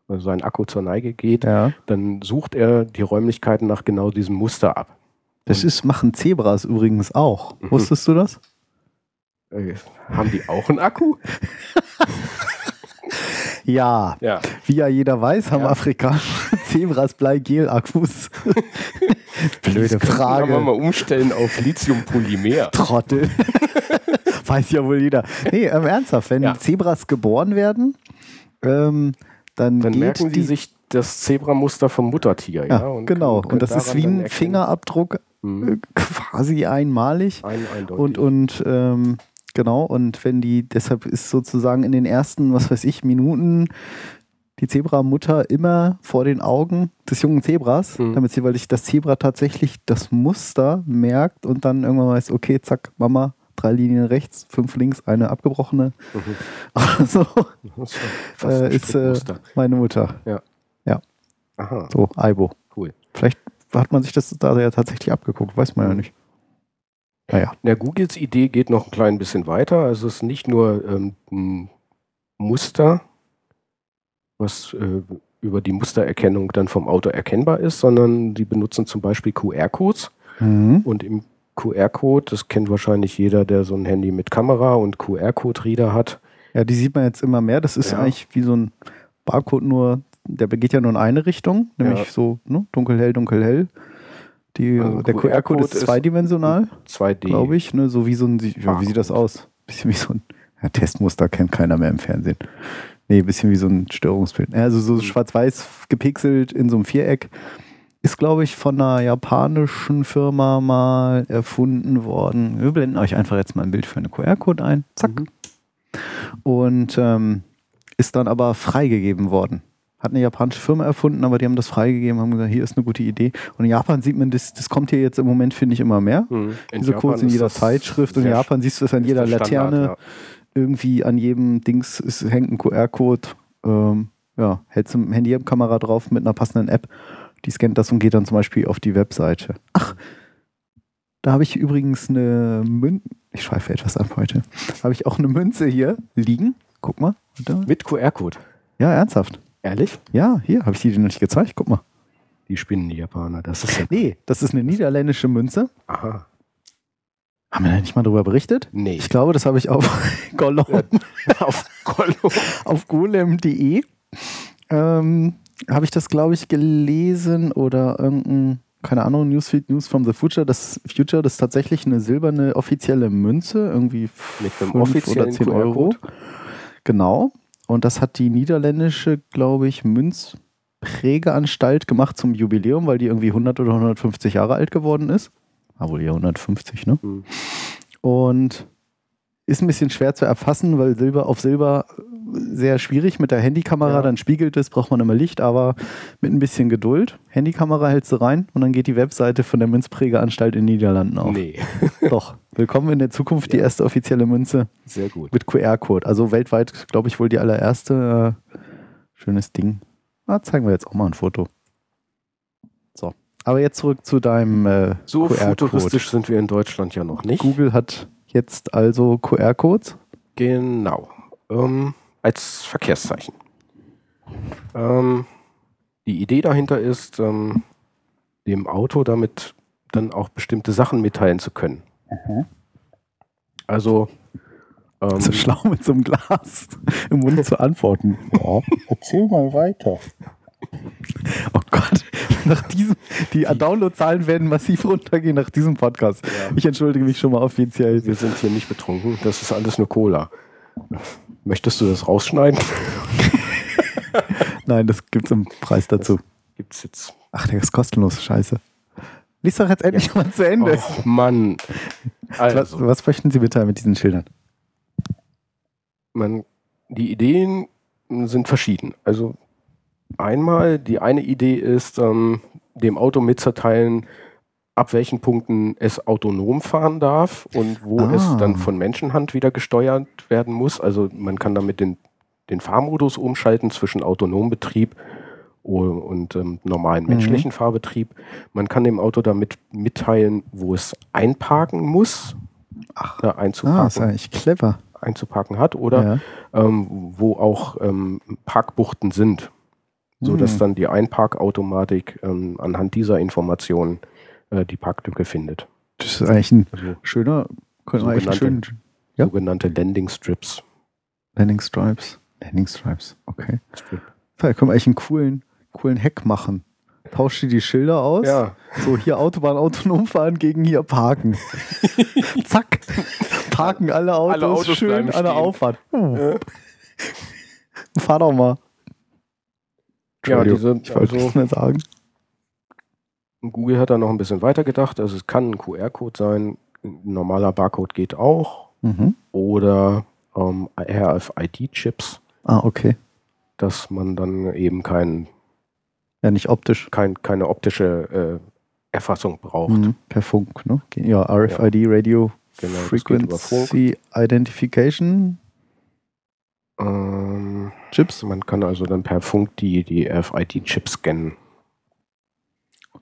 also sein Akku zur Neige geht, Ja. dann sucht er die Räumlichkeiten nach genau diesem Muster ab. Das ist, machen Zebras übrigens auch. Mhm. Wusstest du das? Äh, haben die auch einen Akku? Ja. Ja. Wie ja jeder weiß, haben Ja. afrikanische Zebras Bleigel-Akkus. Blöde Kann man Frage. mal umstellen auf Lithiumpolymer. Trottel. weiß ja wohl jeder. Nee, ähm, ernsthaft, wenn Ja. Zebras geboren werden, ähm, dann, Dann merken die die sich das Zebramuster vom Muttertier. Ja, Ja, und genau. können- Und das ist wie ein Fingerabdruck, Mhm. äh, quasi einmalig. Ein, eindeutig. Und, und ähm, genau, und wenn die, deshalb ist sozusagen in den ersten, was weiß ich, Minuten die Zebramutter immer vor den Augen des jungen Zebras, Mhm. damit sie, weil sich das Zebra tatsächlich das Muster merkt und dann irgendwann weiß, okay, zack, Mama, drei Linien rechts, fünf links, eine abgebrochene. Mhm. Also äh, ist äh, meine Mutter. Aha, So, Aibo. cool. Vielleicht hat man sich das da ja tatsächlich abgeguckt, weiß man ja Mhm. nicht. Naja. Ja, Googles Idee geht noch ein klein bisschen weiter. Also es ist nicht nur ähm, ein Muster, was äh, über die Mustererkennung dann vom Auto erkennbar ist, sondern die benutzen zum Beispiel QR-Codes. Mhm. Und im QR-Code, das kennt wahrscheinlich jeder, der so ein Handy mit Kamera und QR-Code-Reader hat. Ja, die sieht man jetzt immer mehr. Das ist Ja. eigentlich wie so ein Barcode, nur der geht ja nur in eine Richtung, nämlich Ja. so ne, dunkelhell, dunkelhell. Die, Also der QR-Code ist zweidimensional, 2D. glaube ich. Ne, so wie so ein, ja, wie sieht das Barcode. aus? Bisschen wie so ein ja, Testmuster, kennt keiner mehr im Fernsehen. Nee, bisschen wie so ein Störungsbild. Also so Mhm. schwarz-weiß gepixelt in so einem Viereck. Ist, glaube ich, von einer japanischen Firma mal erfunden worden. Wir blenden euch einfach jetzt mal ein Bild für einen QR-Code ein. Zack. Mhm. Und ähm, ist dann aber freigegeben worden. Hat eine japanische Firma erfunden, aber die haben das freigegeben, haben gesagt, hier ist eine gute Idee. Und in Japan sieht man, das, das kommt hier jetzt im Moment, finde ich, immer mehr. Mhm. In Diese Codes in jeder das Zeitschrift. Und in Japan siehst du es an jeder Standard, Laterne. ja. Irgendwie an jedem Dings ist, hängt ein QR-Code. Ähm, ja, hältst du eine Handykamera drauf mit einer passenden App. Die scannt das und geht dann zum Beispiel auf die Webseite. Ach, da habe ich übrigens eine Münze. Ich schweife etwas ab heute. Habe ich auch eine Münze hier liegen. Guck mal. Mit QR-Code. Ja, ernsthaft. Ehrlich? Ja, hier habe ich die dir noch nicht gezeigt. Guck mal. Die spinnen die Japaner. Das ist ja. Nee, das ist eine niederländische Münze. Aha. Haben wir da nicht mal drüber berichtet? Nee. Ich glaube, das habe ich auf Gollum, Auf Gollum. auf golem.de. Ähm, habe ich das, glaube ich, gelesen oder irgendein, keine Ahnung, Newsfeed News from the Future. Das Future, das ist tatsächlich eine silberne offizielle Münze, irgendwie Mit einem fünf offiziellen oder 10 Euro. Genau. Und das hat die niederländische, glaube ich, Münzprägeanstalt gemacht zum Jubiläum, weil die irgendwie 100 oder 150 Jahre alt geworden ist. Ah, wohl eher 150, ne? Hm. Und ist ein bisschen schwer zu erfassen, weil Silber auf Silber sehr schwierig mit der Handykamera, Ja. dann spiegelt es, braucht man immer Licht, aber mit ein bisschen Geduld. Handykamera hältst du rein und dann geht die Webseite von der Münzprägeanstalt in den Niederlanden auf. Nee, Doch. Willkommen in der Zukunft, die erste offizielle Münze sehr gut. mit QR-Code. Also weltweit, glaube ich, wohl die allererste. Äh, schönes Ding. Ah, zeigen wir jetzt auch mal ein Foto. So. Aber jetzt zurück zu deinem äh, So futuristisch sind wir in Deutschland ja noch nicht. Google hat jetzt also QR-Codes. Genau. Ähm, als Verkehrszeichen. Ähm, die Idee dahinter ist, ähm, dem Auto damit dann auch bestimmte Sachen mitteilen zu können. Also, ähm, So schlau mit so einem Glas im Mund zu antworten. Ja, erzähl mal weiter. Oh Gott, nach diesem, die Downloadzahlen werden massiv runtergehen nach diesem Podcast. Ich entschuldige mich schon mal offiziell. wir sind hier nicht betrunken, das ist alles nur Cola. Möchtest du das rausschneiden? Nein, das gibt's im Preis dazu. Gibt's jetzt. Ach, der ist kostenlos, scheiße. Lies doch jetzt endlich mal zu Ende. Oh Mann. was, Also, was möchten Sie mitteilen mit diesen Schildern? man, die Ideen sind verschieden. Also einmal, die eine Idee ist, ähm, dem Auto mitzuteilen, ab welchen Punkten es autonom fahren darf und wo Ah. es dann von Menschenhand wieder gesteuert werden muss. Also man kann damit den, den Fahrmodus umschalten zwischen Autonombetrieb o- und ähm, normalen Mhm. menschlichen Fahrbetrieb. Man kann dem Auto damit mitteilen, wo es einparken muss, Ach. da Ah, einzuparken, ist eigentlich clever. einzuparken hat oder ja. ähm, wo auch ähm, Parkbuchten sind, sodass Hm. dann die Einparkautomatik ähm, anhand dieser Informationen äh, die Parklücke findet. Das ist eigentlich ein Also schöner, könnte man eigentlich Sogenannte- Ja. sogenannte Landing Strips. Landing Stripes. Landing Stripes, okay. Da können wir eigentlich einen coolen, coolen Hack machen. Tauscht ihr die Schilder aus? Ja, So, hier Autobahn autonom fahren gegen hier parken. Zack. Parken alle Autos, Alle Autos schön an der. Auffahrt. Uh. Fahr doch mal. Ja, diese- ich wollte also- nichts mehr sagen. Google hat da noch ein bisschen weiter gedacht. Also es kann ein QR-Code sein, ein normaler Barcode geht auch Mhm. oder ähm, RFID-Chips, Ah, okay. dass man dann eben kein, Ja, nicht optisch. kein, keine optische äh, Erfassung braucht. Mhm. Per Funk, ne? Ja, RFID, Radio Genau. Frequency Identification Ähm, Chips. Man kann also dann per Funk die, die RFID-Chips scannen.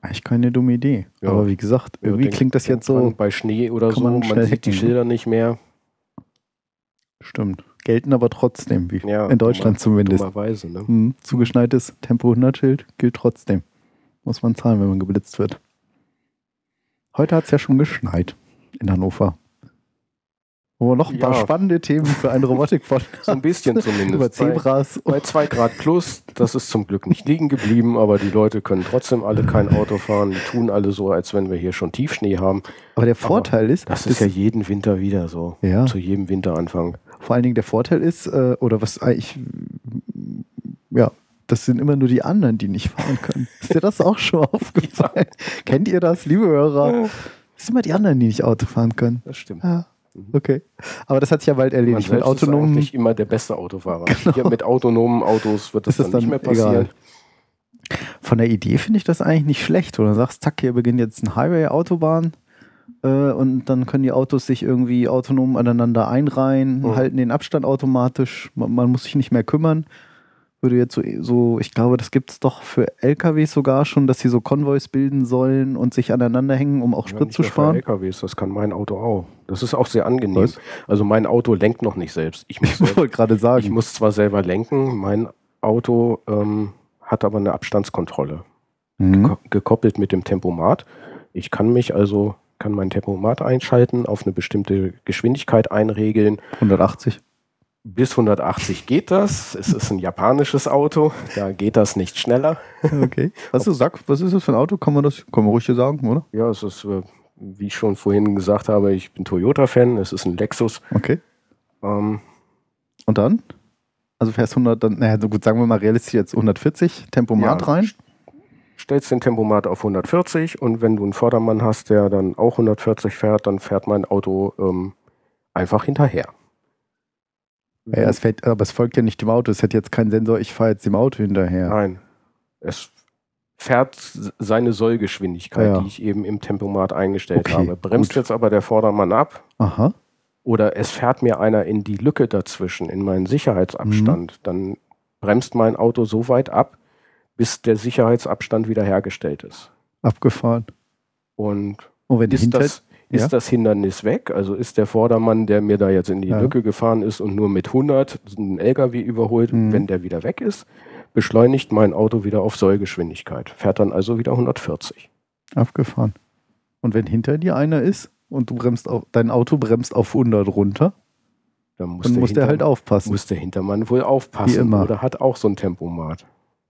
Eigentlich keine dumme Idee. Ja. Aber wie gesagt, irgendwie Denk- klingt das jetzt so. Bei Schnee oder so, man man, sieht die ne? Schilder nicht mehr. Stimmt. Gelten aber trotzdem, wie Ja, in Deutschland zumindest. Dummerweise, ne? Hm, zugeschneites Tempo 100 Schild gilt trotzdem. Muss man zahlen, wenn man geblitzt wird. Heute hat es ja schon geschneit in Hannover. Wo wir noch ein paar Ja. spannende Themen für einen robotik So ein bisschen zumindest. Über Zebras. Bei 2 Grad plus, das ist zum Glück nicht liegen geblieben, aber die Leute können trotzdem alle kein Auto fahren. Die tun alle so, als wenn wir hier schon Tiefschnee haben. Aber der Vorteil ist, Das ist ja jeden Winter wieder so. ja, Zu jedem Winteranfang. vor allen Dingen der Vorteil ist, äh, oder was eigentlich, ja, das sind immer nur die anderen, die nicht fahren können. Ist dir das auch schon aufgefallen? Kennt ihr das, liebe Hörer? Es sind immer die anderen, die nicht Auto fahren können. Das stimmt. Ja, okay. Aber das hat sich ja bald Man erledigt. Mit selbst ist autonomen eigentlich immer der beste Autofahrer. Hier mit autonomen Autos wird das, das dann, nicht mehr dann passieren. egal? Von der Idee finde ich das eigentlich nicht schlecht. Oder du sagst, zack, hier beginnt jetzt ein Highway, Autobahn. Äh, und dann können die Autos sich irgendwie autonom aneinander einreihen, Mhm. halten den Abstand automatisch. Man, man muss sich nicht mehr kümmern. Würde jetzt so, so ich glaube, das gibt es doch für LKWs sogar schon, dass sie so Konvois bilden sollen und sich aneinander hängen, um auch Ja, Sprit nicht zu nur für sparen. LKWs, das kann mein Auto auch. Das ist auch sehr angenehm. Was? Also mein Auto lenkt noch nicht selbst. Ich muss, Ich wollte gerade ich sagen. muss zwar selber lenken, mein Auto ähm, hat aber eine Abstandskontrolle. Mhm. Ko- Gekoppelt mit dem Tempomat. Ich kann mich also, kann mein Tempomat einschalten, auf eine bestimmte Geschwindigkeit einregeln. 180. Bis 180 geht das. Es ist ein japanisches Auto, da geht das nicht schneller. Okay. Was, du sag, was ist das für ein Auto? Kann man das kann man ruhig hier sagen, oder? Ja, es ist, äh, wie ich schon vorhin gesagt habe, ich bin Toyota-Fan. Es ist ein Lexus. Okay. Ähm, Und dann? Also fährst 100, dann, naja, so gut, sagen wir mal realistisch jetzt 140 Tempomat Ja. rein. Stellst den Tempomat auf 140 und wenn du einen Vordermann hast, der dann auch 140 fährt, dann fährt mein Auto ähm, einfach hinterher. Ja, es fährt, aber es folgt ja nicht dem Auto. Es hat jetzt keinen Sensor, ich fahre jetzt dem Auto hinterher. Nein. Es fährt seine Sollgeschwindigkeit, Ja. die ich eben im Tempomat eingestellt Okay, habe. Bremst gut. jetzt aber der Vordermann ab Aha. oder es fährt mir einer in die Lücke dazwischen, in meinen Sicherheitsabstand, Mhm. dann bremst mein Auto so weit ab, bis der Sicherheitsabstand wiederhergestellt ist. Abgefahren. Und Und wenn ist das, ist ja. das Hindernis weg? Also ist der Vordermann, der mir da jetzt in die Ja. Lücke gefahren ist und nur mit 100 einen LKW überholt, Mhm. wenn der wieder weg ist, beschleunigt mein Auto wieder auf Sollgeschwindigkeit. Fährt dann also wieder 140. abgefahren. Und wenn hinter dir einer ist und du bremst auf, dein Auto bremst auf 100 runter, Dann muss, dann der, muss der halt aufpassen. muss der Hintermann wohl aufpassen immer. oder hat auch so ein Tempomat.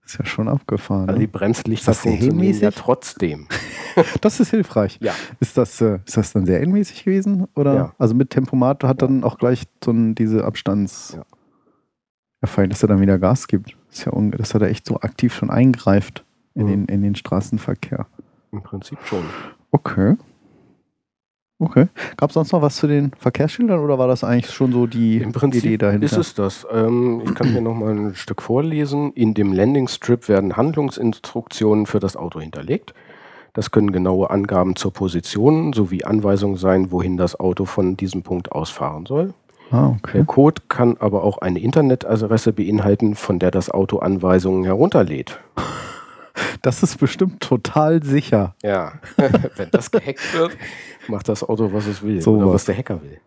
Ist ja schon abgefahren. Also die ne? Bremslichter funktionieren ja trotzdem. Das ist hilfreich. Ja. Ist das, äh, ist das dann serienmäßig gewesen? Oder? Ja. Also mit Tempomat hat dann auch gleich so ein, diese Abstands. Ja. Ja, fein, dass er dann wieder Gas gibt. Ist ja unge dass er da echt so aktiv schon eingreift in, Mhm. den, in den Straßenverkehr. Im Prinzip schon. Okay. Okay. Gab es sonst noch was zu den Verkehrsschildern oder war das eigentlich schon so die Im Prinzip Idee dahinter? ist es das. Ähm, ich kann hier noch mal ein Stück vorlesen. In dem Landing-Strip werden Handlungsinstruktionen für das Auto hinterlegt. Das können genaue Angaben zur Position sowie Anweisungen sein, wohin das Auto von diesem Punkt aus fahren soll. ah, Der okay. Code kann aber auch eine Internetadresse beinhalten, von der das Auto Anweisungen herunterlädt. Das ist bestimmt total sicher. Ja, wenn das gehackt wird, macht das Auto, was es will. So oder was. was der Hacker will.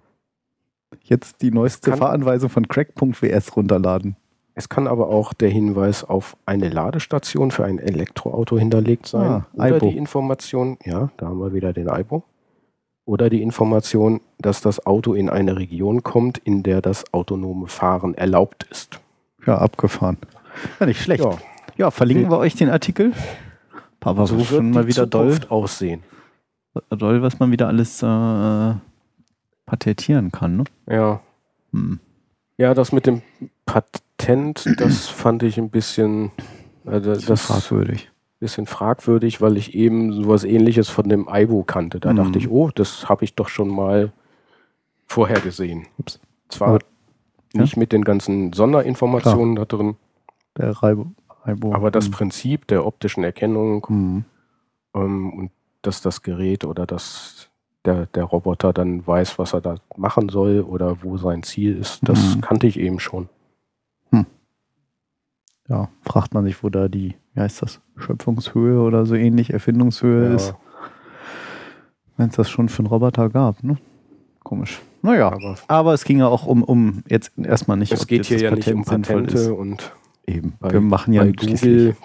Jetzt die neueste Kann- Fahranweisung von crack.ws runterladen. Es kann aber auch der Hinweis auf eine Ladestation für ein Elektroauto hinterlegt sein. Ah, oder Aibo. die Information, ja, da haben wir wieder den Aibo. Oder die Information, dass das Auto in eine Region kommt, in der das autonome Fahren erlaubt ist. Ja, abgefahren. Ja, nicht schlecht. Ja, Ja, verlinken wir euch den Artikel. Papa, so wird schon mal wieder doll, Zukunft aussehen. Doll, was man wieder alles äh, patentieren kann. Ne? Ja. Hm. ja, das mit dem Patent, das fand ich ein bisschen, äh, das, ist fragwürdig. bisschen fragwürdig, weil ich eben sowas ähnliches von dem Aibo kannte. Da Mhm. dachte ich, oh, das habe ich doch schon mal vorher gesehen. Ups. Zwar Aber- nicht mit den ganzen Sonderinformationen da drin, Der Reibo. Reibo aber das hm. Prinzip der optischen Erkennung Hm. ähm, und dass das Gerät oder dass der, der Roboter dann weiß, was er da machen soll oder wo sein Ziel ist, das Mhm. kannte ich eben schon. Ja, fragt man sich, wo da die, wie heißt das, Schöpfungshöhe oder so ähnlich, Erfindungshöhe Ja, ist, wenn es das schon für einen Roboter gab. Ne? Komisch. Naja, aber aber es ging ja auch um, um jetzt erstmal nicht, es geht hier ja nicht um Patent Patente und Eben. Bei- wir machen ja bei Google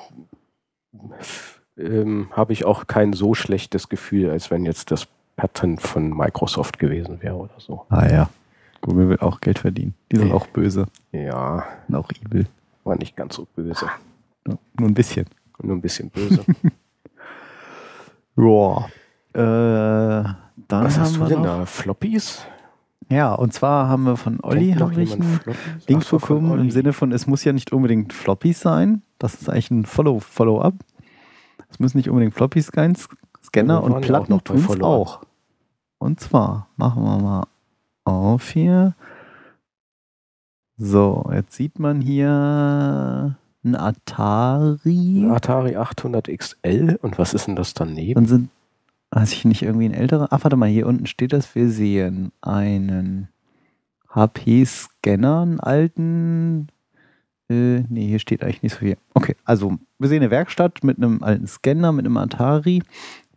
ähm, habe ich auch kein so schlechtes Gefühl, als wenn jetzt das Patent von Microsoft gewesen wäre oder so. Ah ja. Google will auch Geld verdienen. Die sind auch böse Ja, und auch evil. war nicht ganz so böse. Ja, nur ein bisschen. Nur ein bisschen böse. Ja. Äh, dann Was hast haben du wir denn noch, da? Floppies? Ja, und zwar haben wir von Olli habe ich jemand ein Floppies? Ding Ach so, von bekommen im. Sinne von, es muss ja nicht unbedingt Floppies sein. Das ist eigentlich ein Follow- Es müssen nicht unbedingt Floppies sein. Scanner Ja, wir und auch Platten noch bei tun es auch. Und zwar machen wir mal auf hier. So, jetzt sieht man hier ein Atari. Atari 800 XL und was ist denn das daneben? Dann sind, weiß ich nicht, irgendwie ein älterer. Ach, warte mal, hier unten steht das. Wir sehen einen HP-Scanner, einen alten. Äh, nee, hier steht eigentlich nicht so viel. Okay, also wir sehen eine Werkstatt mit einem alten Scanner, mit einem Atari,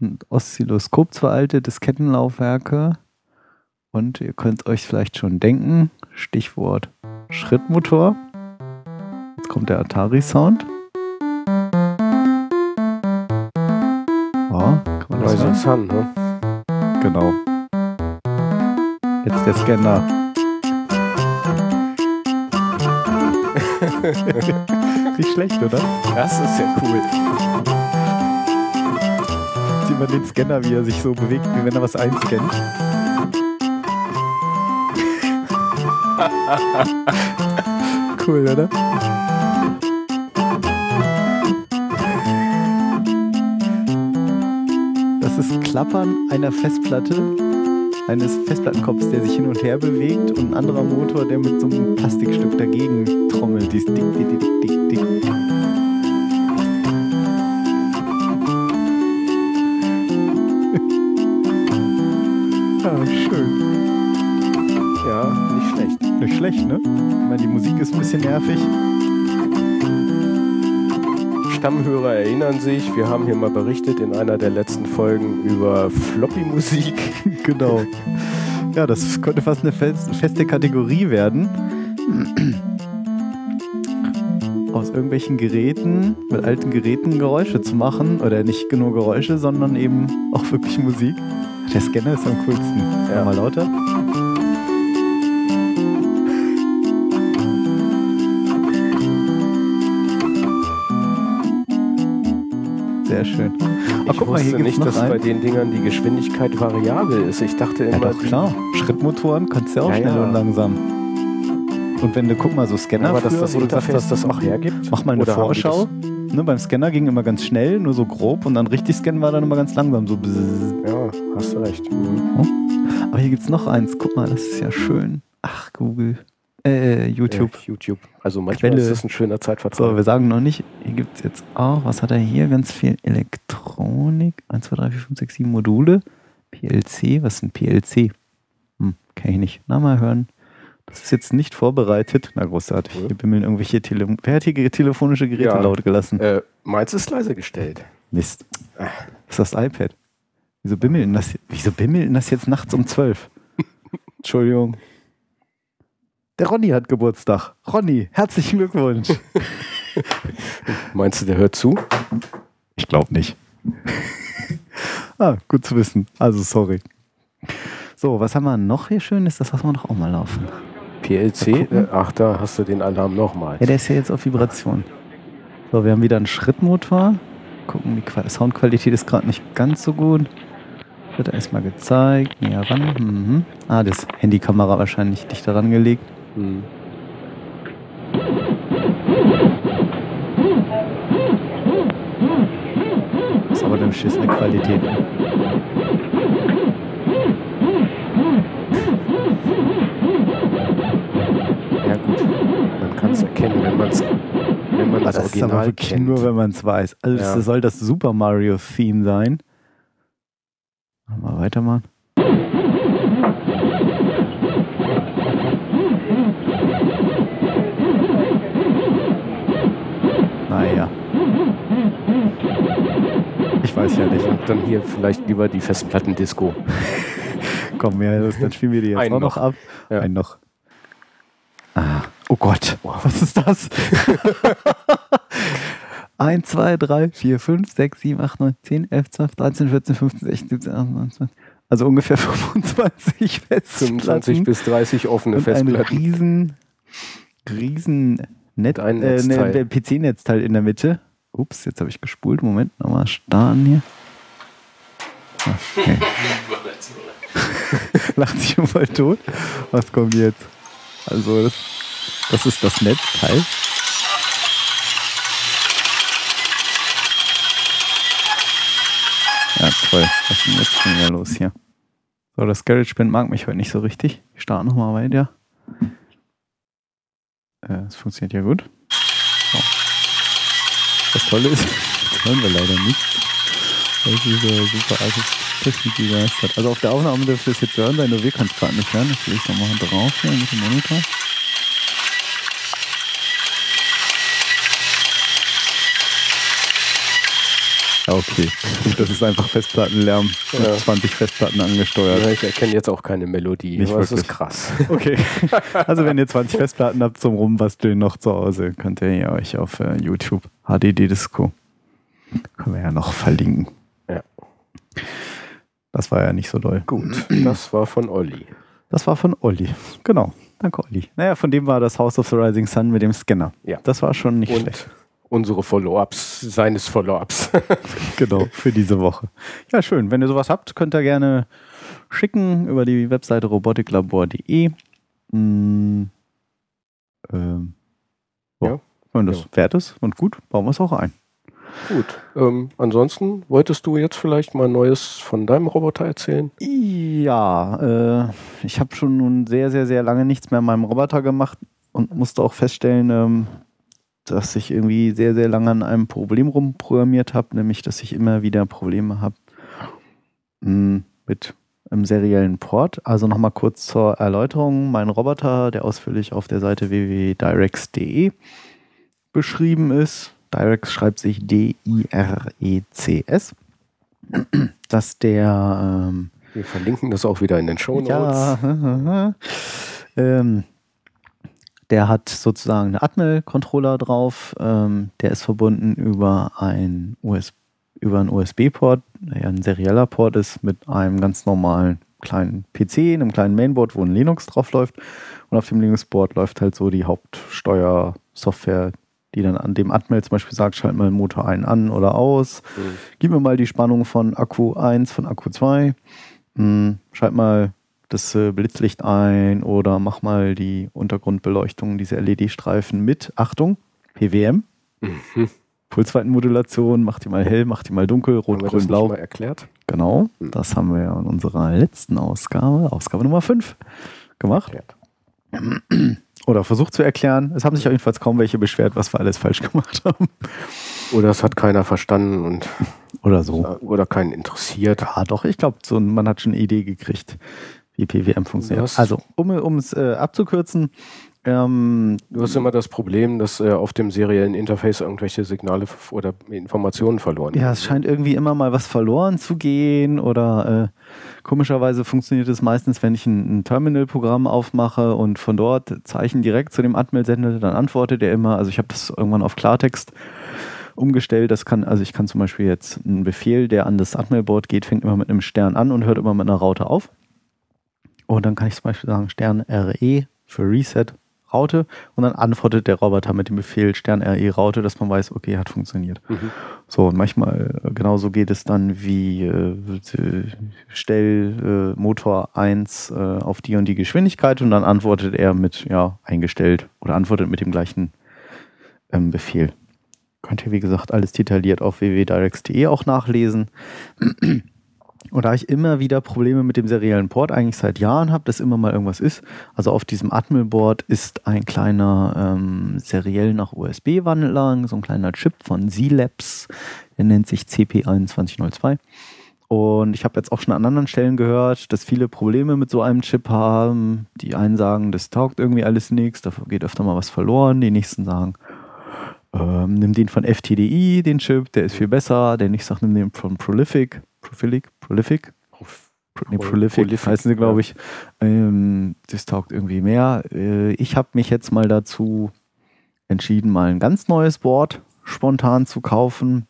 ein Oszilloskop, zwei alte Diskettenlaufwerke. Und ihr könnt euch vielleicht schon denken, Stichwort Schrittmotor. Jetzt kommt der Atari-Sound. Ja, kann man das hören? Sun, ne? Genau. Jetzt der Scanner. Nicht schlecht, oder? Das ist ja cool. Sieht man den Scanner, wie er sich so bewegt, wie wenn er was einscannt. Cool, oder? Das ist Klappern einer Festplatte, eines Festplattenkopfs, der sich hin und her bewegt und ein anderer Motor, der mit so einem Plastikstück dagegen trommelt. Dies dick, dick, dick, dick, dick. Ja, schön. Ja, nicht schlecht. Nicht schlecht, ne? Ich meine, die Musik ist ein bisschen nervig. Stammhörer erinnern sich, wir haben hier mal berichtet in einer der letzten Folgen über Floppy-Musik. Genau. Ja, das könnte fast eine fest, feste Kategorie werden. Aus irgendwelchen Geräten, mit alten Geräten Geräusche zu machen. Oder nicht nur Geräusche, sondern eben auch wirklich Musik. Der Scanner ist am coolsten. Ja. Mal lauter. Sehr schön. Ich Ah, guck mal, hier wusste nicht, dass einen. bei den Dingern die Geschwindigkeit variabel ist. Ich dachte Ja, immer, doch, klar. Schrittmotoren kannst du ja auch Ja, schnell ja. und langsam. Und wenn du, guck mal, so Scanner aber dass früher, das wo du sagst, Interface das auch hergibt. Mach mal eine Oder Vorschau. Ne, beim Scanner ging immer ganz schnell, nur so grob und dann richtig scannen war dann immer ganz langsam. So ja, hast du recht. Mhm. Aber hier gibt's noch eins. Guck mal, das ist ja schön. Ach, Google. Äh, YouTube. Ja, YouTube. Also manchmal Quelle. ist das ein schöner So, Zeitvertrag. wir sagen noch nicht, hier gibt's jetzt auch, was hat er hier? Ganz viel Elektronik. 1, 2, 3, 4, 5, 6, 7 Module. PLC, was ist ein PLC? Hm, kann ich nicht. Na, mal hören. Das ist jetzt nicht vorbereitet. Na, großartig. Hier bimmeln irgendwelche Tele Wer hat hier telefonische Geräte Ja. laut gelassen? äh, meins ist leise gestellt. Mist. Das ist das iPad. Wieso bimmelt denn das, wieso bimmelt denn das jetzt nachts um 12? Entschuldigung. Der Ronny hat Geburtstag. Ronny, herzlichen Glückwunsch. Meinst du, der hört zu? Ich glaube nicht. ah, gut zu wissen. Also sorry. So, was haben wir noch hier Schönes? Das lassen wir doch auch mal laufen. PLC? Äh, ach, da hast du den Alarm nochmal. Ja, der ist ja jetzt auf Vibration. So, wir haben wieder einen Schrittmotor. Gucken, die Qua- Soundqualität ist gerade nicht ganz so gut. Wird erstmal gezeigt. Näher ran. Mhm. Ah, das Handykamera wahrscheinlich dichter rangelegt. Hm. Ist aber eine beschissene Qualität. Erkennen, wenn man es wenn man das, das ist aber Original wirklich kennt. nur, wenn man es weiß. Also Ja. das soll das Super Mario Theme sein. Mal weitermachen. Naja. Ich weiß ja nicht. Dann hier vielleicht lieber die Festplattendisco. Komm, ja, dann spielen wir die jetzt Einen auch noch, noch. ab. Ja. Ein noch. Oh Gott, was ist das? 1, 2, 3, 4, 5, 6, 7, 8, 9, 10, 11, 12, 13, 14, 15, 16, 17, 18, 19, 20. Also ungefähr 25 Festplatten. 25 bis 30 offene und ein Festplatten. riesen, riesen Net, ein äh, Netzteil. ne, PC-Netzteil in der Mitte. Ups, jetzt habe ich gespult. Moment, nochmal starten hier. Okay. Lacht sich schon voll tot. Was kommt jetzt? Also, das, das ist das Netzteil. Ja, toll. Was ist denn jetzt schon wieder los hier? So, das GarageBand mag mich heute nicht so richtig. Ich starte nochmal weiter. Äh, Es funktioniert ja gut. So. Das Tolle ist, jetzt hören wir leider nichts. Weil diese super alte Technik begeistert. Also auf der Aufnahme dürfte es jetzt hören sein, nur wir können es gerade nicht hören. Ich lege es nochmal drauf hier mit dem Monitor. Okay. Gut, das ist einfach Festplattenlärm. Ja. 20 Festplatten angesteuert. Ja, ich erkenne jetzt auch keine Melodie. Nicht aber das ist krass. Okay. Also wenn ihr 20 Festplatten habt zum Rumbasteln noch zu Hause, könnt ihr euch auf äh, YouTube HDD Disco können wir ja noch verlinken. Ja. Das war ja nicht so doll. Gut, das war von Olli. Das war von Olli. Genau. Danke, Olli. Naja, von dem war das House of the Rising Sun mit dem Scanner. Ja. Das war schon nicht Und schlecht. Unsere Follow-ups, seines Follow-ups. Genau, für diese Woche. Ja, schön. Wenn ihr sowas habt, könnt ihr gerne schicken über die Webseite robotiklabor.de. Mm, ähm, Ja. Wenn das Ja. wert ist und gut, bauen wir es auch ein. Gut. Ähm, ansonsten wolltest du jetzt vielleicht mal Neues von deinem Roboter erzählen? Ja, äh, ich habe schon nun sehr, sehr, sehr lange nichts mehr an meinem Roboter gemacht und musste auch feststellen, ähm, dass ich irgendwie sehr, sehr lange an einem Problem rumprogrammiert habe, nämlich dass ich immer wieder Probleme habe mh, mit einem seriellen Port. Also nochmal kurz zur Erläuterung. Mein Roboter, der ausführlich auf der Seite www.directs.de beschrieben ist, Directs schreibt sich D-I-R-E-C-S, dass der ähm, Wir verlinken das auch wieder in den Show Notes. ja. ähm, der hat sozusagen einen Atmel-Controller drauf. Ähm, der ist verbunden über ein US über einen USB-Port, der ja ein serieller Port ist, mit einem ganz normalen kleinen PC, einem kleinen Mainboard, wo ein Linux drauf läuft. Und auf dem Linux-Board läuft halt so die Hauptsteuersoftware, die dann an dem Atmel zum Beispiel sagt, schalt mal den Motor ein an oder aus. Mhm. Gib mir mal die Spannung von Akku 1, von Akku 2. Hm, schalt mal das äh, Blitzlicht ein oder mach mal die Untergrundbeleuchtung, diese LED-Streifen mit, Achtung, PWM. Mhm. Pulsweitenmodulation, mach die mal hell, mach die mal dunkel, Haben rot, das grün, blau. mal erklärt? Genau, Mhm. das haben wir ja in unserer letzten Ausgabe, Ausgabe Nummer 5, gemacht. Erklärt. Oder versucht zu erklären. Es haben sich auf jeden Fall kaum welche beschwert, was wir alles falsch gemacht haben. Oder es hat keiner verstanden und Oder so. oder keinen interessiert. Ja, doch, ich glaube, so, man hat schon eine Idee gekriegt, wie PWM funktioniert. Das- Also, um es äh, abzukürzen, ähm, Du hast immer das Problem, dass äh, auf dem seriellen Interface irgendwelche Signale oder Informationen verloren ja, werden. es scheint irgendwie immer mal was verloren zu gehen oder äh, komischerweise funktioniert es meistens, wenn ich ein, ein Terminal-Programm aufmache und von dort Zeichen direkt zu dem Atmel sende, dann antwortet er immer. Also ich habe das irgendwann auf Klartext umgestellt. Das kann, also ich kann zum Beispiel jetzt einen Befehl, der an das Atmel-Board geht, fängt immer mit einem Stern an und hört immer mit einer Raute auf. Und dann kann ich zum Beispiel sagen Stern RE für Reset Raute und dann antwortet der Roboter mit dem Befehl Stern RE Raute, dass man weiß, okay, hat funktioniert. Mhm. So, und manchmal äh, genauso geht es dann wie äh, äh, stell äh, Motor 1 äh, auf die und die Geschwindigkeit und dann antwortet er mit ja eingestellt oder antwortet mit dem gleichen ähm, Befehl. Könnt ihr, wie gesagt, alles detailliert auf www.directs.de auch nachlesen. Und da ich immer wieder Probleme mit dem seriellen Port eigentlich seit Jahren habe, dass immer mal irgendwas ist. Also auf diesem Atmel-Board ist ein kleiner ähm, seriell nach USB-Wandler, so ein kleiner Chip von Z-Labs. Der nennt sich CP2102. Und ich habe jetzt auch schon an anderen Stellen gehört, dass viele Probleme mit so einem Chip haben. Die einen sagen, das taugt irgendwie alles nichts, da geht öfter mal was verloren. Die nächsten sagen, ähm, nimm den von FTDI, den Chip, der ist viel besser. Der nächste sagt, nimm den von Prolific. Prolific? Prolific? Pro, nee, Pro- Prolific, Prolific, heißen sie, glaube ich. Ähm, das taugt irgendwie mehr. Äh, ich habe mich jetzt mal dazu entschieden, mal ein ganz neues Board spontan zu kaufen.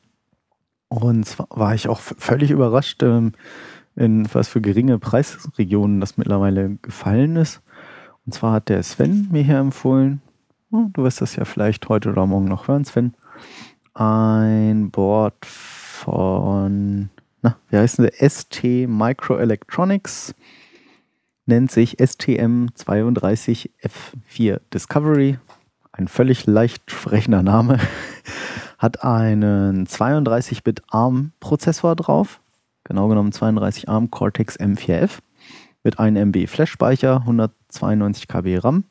Und zwar war ich auch völlig überrascht, ähm, in was für geringe Preisregionen das mittlerweile gefallen ist. Und zwar hat der Sven mir hier empfohlen, oh, du wirst das ja vielleicht heute oder morgen noch hören, Sven, ein Board von, na, wie heißt der? ST Microelectronics, nennt sich STM32F4 Discovery, ein völlig leicht sprechender Name, hat einen 32-Bit ARM-Prozessor drauf, genau genommen 32 ARM Cortex M4F mit 1 MB Flash-Speicher, 192 KB RAM.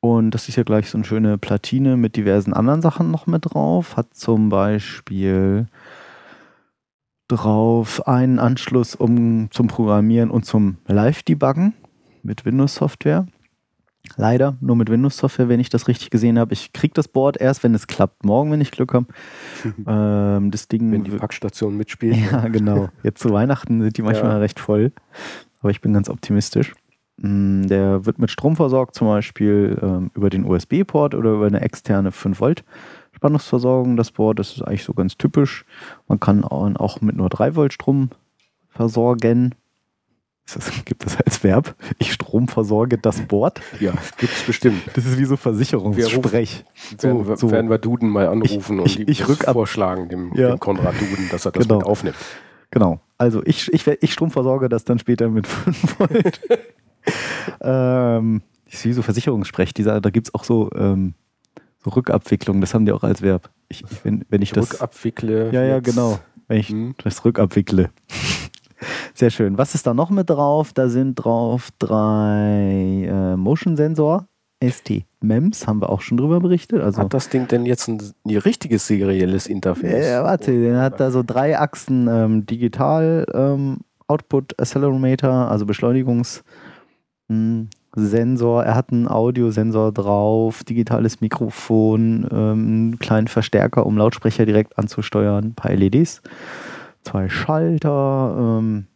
Und das ist ja gleich so eine schöne Platine mit diversen anderen Sachen noch mit drauf. Hat zum Beispiel drauf einen Anschluss um, zum Programmieren und zum Live-Debuggen mit Windows-Software. Leider nur mit Windows-Software, wenn ich das richtig gesehen habe. Ich kriege das Board erst, wenn es klappt. Morgen, wenn ich Glück habe. ähm, das Ding Wenn die Packstation mitspielt. ja, genau. Jetzt zu Weihnachten sind die manchmal Ja. recht voll. Aber ich bin ganz optimistisch. Mm, Der wird mit Strom versorgt, zum Beispiel ähm, über den USB-Port oder über eine externe 5 Volt Spannungsversorgung. Das Board, das ist eigentlich so ganz typisch. Man kann auch mit nur 3 Volt Strom versorgen. Das gibt es als Verb. Ich Strom versorge das Board. Ja, gibt's bestimmt. Das ist wie so Versicherungssprech. werden, wir, so. werden wir Duden mal anrufen Ich- und ich ab- vorschlagen, dem, Ja. dem Konrad Duden, dass er das Genau. mit aufnimmt. Genau. Also ich, ich, ich Strom versorge das dann später mit 5 Volt. ähm, das ist wie so Versicherungssprech. Dieser, da gibt es auch so ähm, So Rückabwicklung, das haben die auch als Verb. Ich, wenn, wenn ich das. Rückabwickle. Ja, ja, genau. Wenn ich Hm. das rückabwickle. Sehr schön. Was ist da noch mit drauf? Da sind drauf drei äh, Motion-Sensor, ST MEMS, haben wir auch schon drüber berichtet. Also, Hat das Ding denn jetzt ein, ein richtiges serielles Interface? äh, warte, der hat da so drei Achsen ähm, Digital ähm, Output Accelerometer, also Beschleunigungs mh, Sensor. Er hat einen Audiosensor drauf, digitales Mikrofon, ähm, einen kleinen Verstärker, um Lautsprecher direkt anzusteuern, ein paar LEDs, zwei Schalter ähm,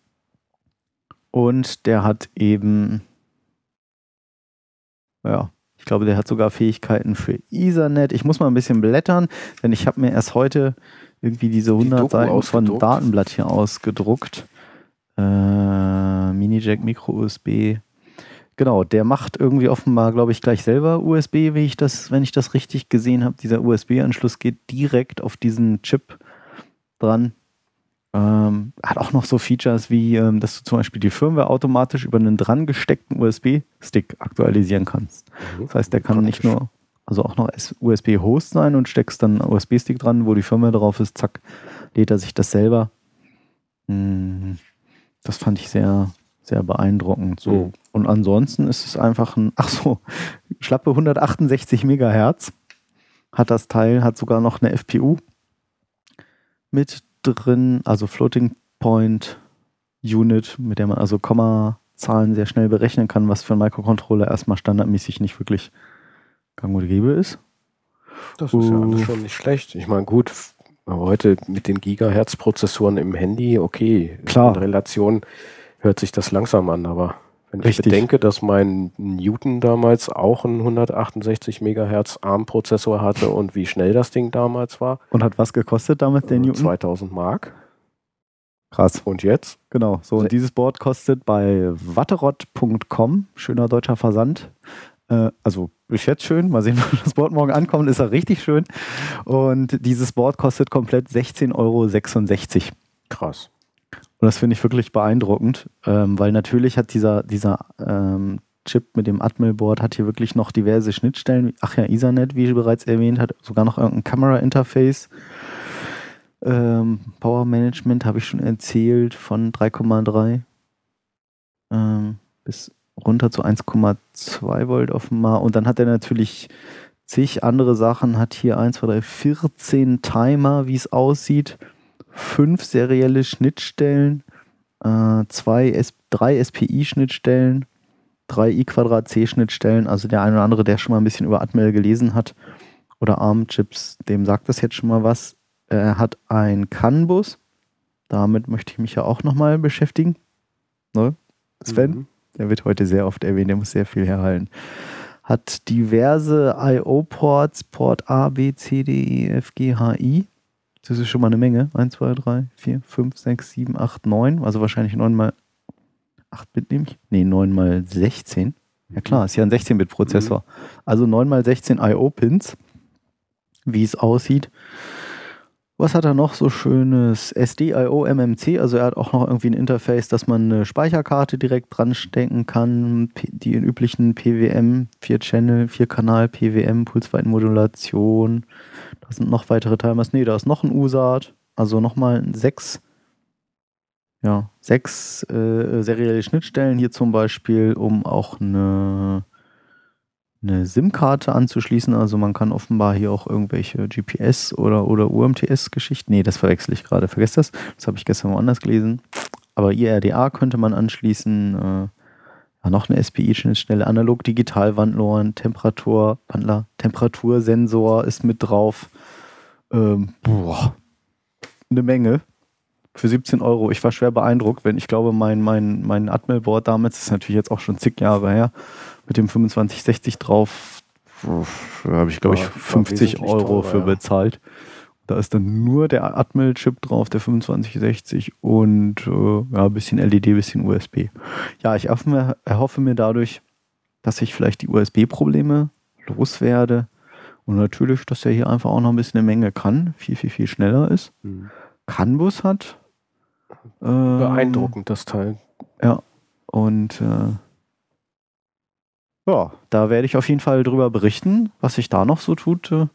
und der hat eben, ja, ich glaube, der hat sogar Fähigkeiten für Ethernet. Ich muss mal ein bisschen blättern, denn ich habe mir erst heute irgendwie diese 100 Doku Seiten von. Datenblatt hier ausgedruckt. Äh, Mini-Jack, Micro-USB. Genau, der macht irgendwie offenbar, glaube ich, gleich selber USB, wie ich das, wenn ich das richtig gesehen habe. Dieser USB-Anschluss geht direkt auf diesen Chip dran. Ähm, hat auch noch so Features wie, ähm, dass du zum Beispiel die Firmware automatisch über einen dran gesteckten USB-Stick aktualisieren kannst. Mhm. Das heißt, der kann nicht nur, also auch noch USB-Host sein und steckst dann einen USB-Stick dran, wo die Firmware drauf ist, zack, lädt er sich das selber. Hm, Das fand ich sehr, sehr beeindruckend. So. Mhm. Und ansonsten ist es einfach ein, ach so, schlappe 168 Megahertz hat das Teil, hat sogar noch eine FPU mit drin, also Floating Point Unit, mit der man also Kommazahlen sehr schnell berechnen kann, was für einen Microcontroller erstmal standardmäßig nicht wirklich gang und gäbe ist. Das ist ja alles schon nicht schlecht. Ich meine, gut, aber heute mit den Gigahertz-Prozessoren im Handy, okay, Klar. in Relation hört sich das langsam an, aber wenn Richtig. ich bedenke, dass mein Newton damals auch einen 168 Megahertz ARM-Prozessor hatte und wie schnell das Ding damals war, Und hat was gekostet damals, der äh, Newton? 2000 Mark. Krass. Und jetzt? Genau, so und dieses Board kostet bei watterott.com, schöner deutscher Versand. Äh, also ist jetzt schön, mal sehen, wenn das Board morgen ankommt, ist er richtig schön. Und dieses Board kostet komplett 16,66 Euro. Krass. Und das finde ich wirklich beeindruckend, ähm, weil natürlich hat dieser, dieser ähm, Chip mit dem Atmel-Board hat hier wirklich noch diverse Schnittstellen. Ach ja, Ethernet, wie bereits erwähnt, hat sogar noch irgendein Camera-Interface. Ähm, Power Management habe ich schon erzählt von 3,3 ähm, bis runter zu 1,2 Volt offenbar. Und dann hat er natürlich zig andere Sachen, hat hier 1, 2, 3, 14 Timer, wie es aussieht, fünf serielle Schnittstellen, äh, zwei S drei SPI-Schnittstellen, drei I-Quadrat-C-Schnittstellen. Also der eine oder andere, der schon mal ein bisschen über Atmel gelesen hat oder ARM-Chips, dem sagt das jetzt schon mal was. Er hat ein CAN-Bus. Damit möchte ich mich ja auch nochmal beschäftigen. Ne? Sven? Mhm. Der wird heute sehr oft erwähnt, der muss sehr viel herhalten. Hat diverse I.O.-Ports, Port A, B, C, D, E, F, G, H, I. Das ist schon mal eine Menge. 1, 2, 3, 4, 5, 6, 7, 8, 9. Also wahrscheinlich 9 mal 8 Bit nehme ich. Nee, 9 mal 16. Ja klar, ist ja ein 16-Bit-Prozessor. Also 9 mal 16 I.O.-Pins, wie es aussieht. Was hat er noch so schönes? SDIO MMC, also er hat auch noch irgendwie ein Interface, dass man eine Speicherkarte direkt dran stecken kann. Die üblichen PWM, 4-Channel, 4-Kanal PWM, Pulsweitenmodulation. Da sind noch weitere Timers. Nee, da ist noch ein USART, also nochmal sechs, ja, sechs äh, serielle Schnittstellen hier zum Beispiel, um auch eine eine SIM-Karte anzuschließen. Also man kann offenbar hier auch irgendwelche GPS oder, oder UMTS-Geschichten. Nee, das verwechsel ich gerade. Vergesst das. Das habe ich gestern woanders gelesen. Aber IRDA könnte man anschließen. Äh, ja, noch eine SPI-Schnittstelle, Analog-Digital-Wandler, Temperatur, Wandler, Temperatursensor ist mit drauf. Ähm, boah, eine Menge. Für 17 Euro. Ich war schwer beeindruckt, wenn ich glaube, mein, mein, mein Atmel-Board damals ist natürlich jetzt auch schon zig Jahre her, mit dem 2560 drauf, habe ich glaube ich War- war 50 wesentlich Euro teurer, für ja. bezahlt. Da ist dann nur der Atmel-Chip drauf, der 2560 und äh, ja, ein bisschen LED, ein bisschen USB. Ja, ich erhoffe mir, erhoffe mir dadurch, dass ich vielleicht die USB-Probleme loswerde und natürlich, dass er hier einfach auch noch ein bisschen eine Menge kann, viel, viel, viel schneller ist. Mhm. CAN-Bus hat. Ähm, Beeindruckend, das Teil. Und äh, Ja, da werde ich auf jeden Fall drüber berichten, was sich da noch so tut. äh.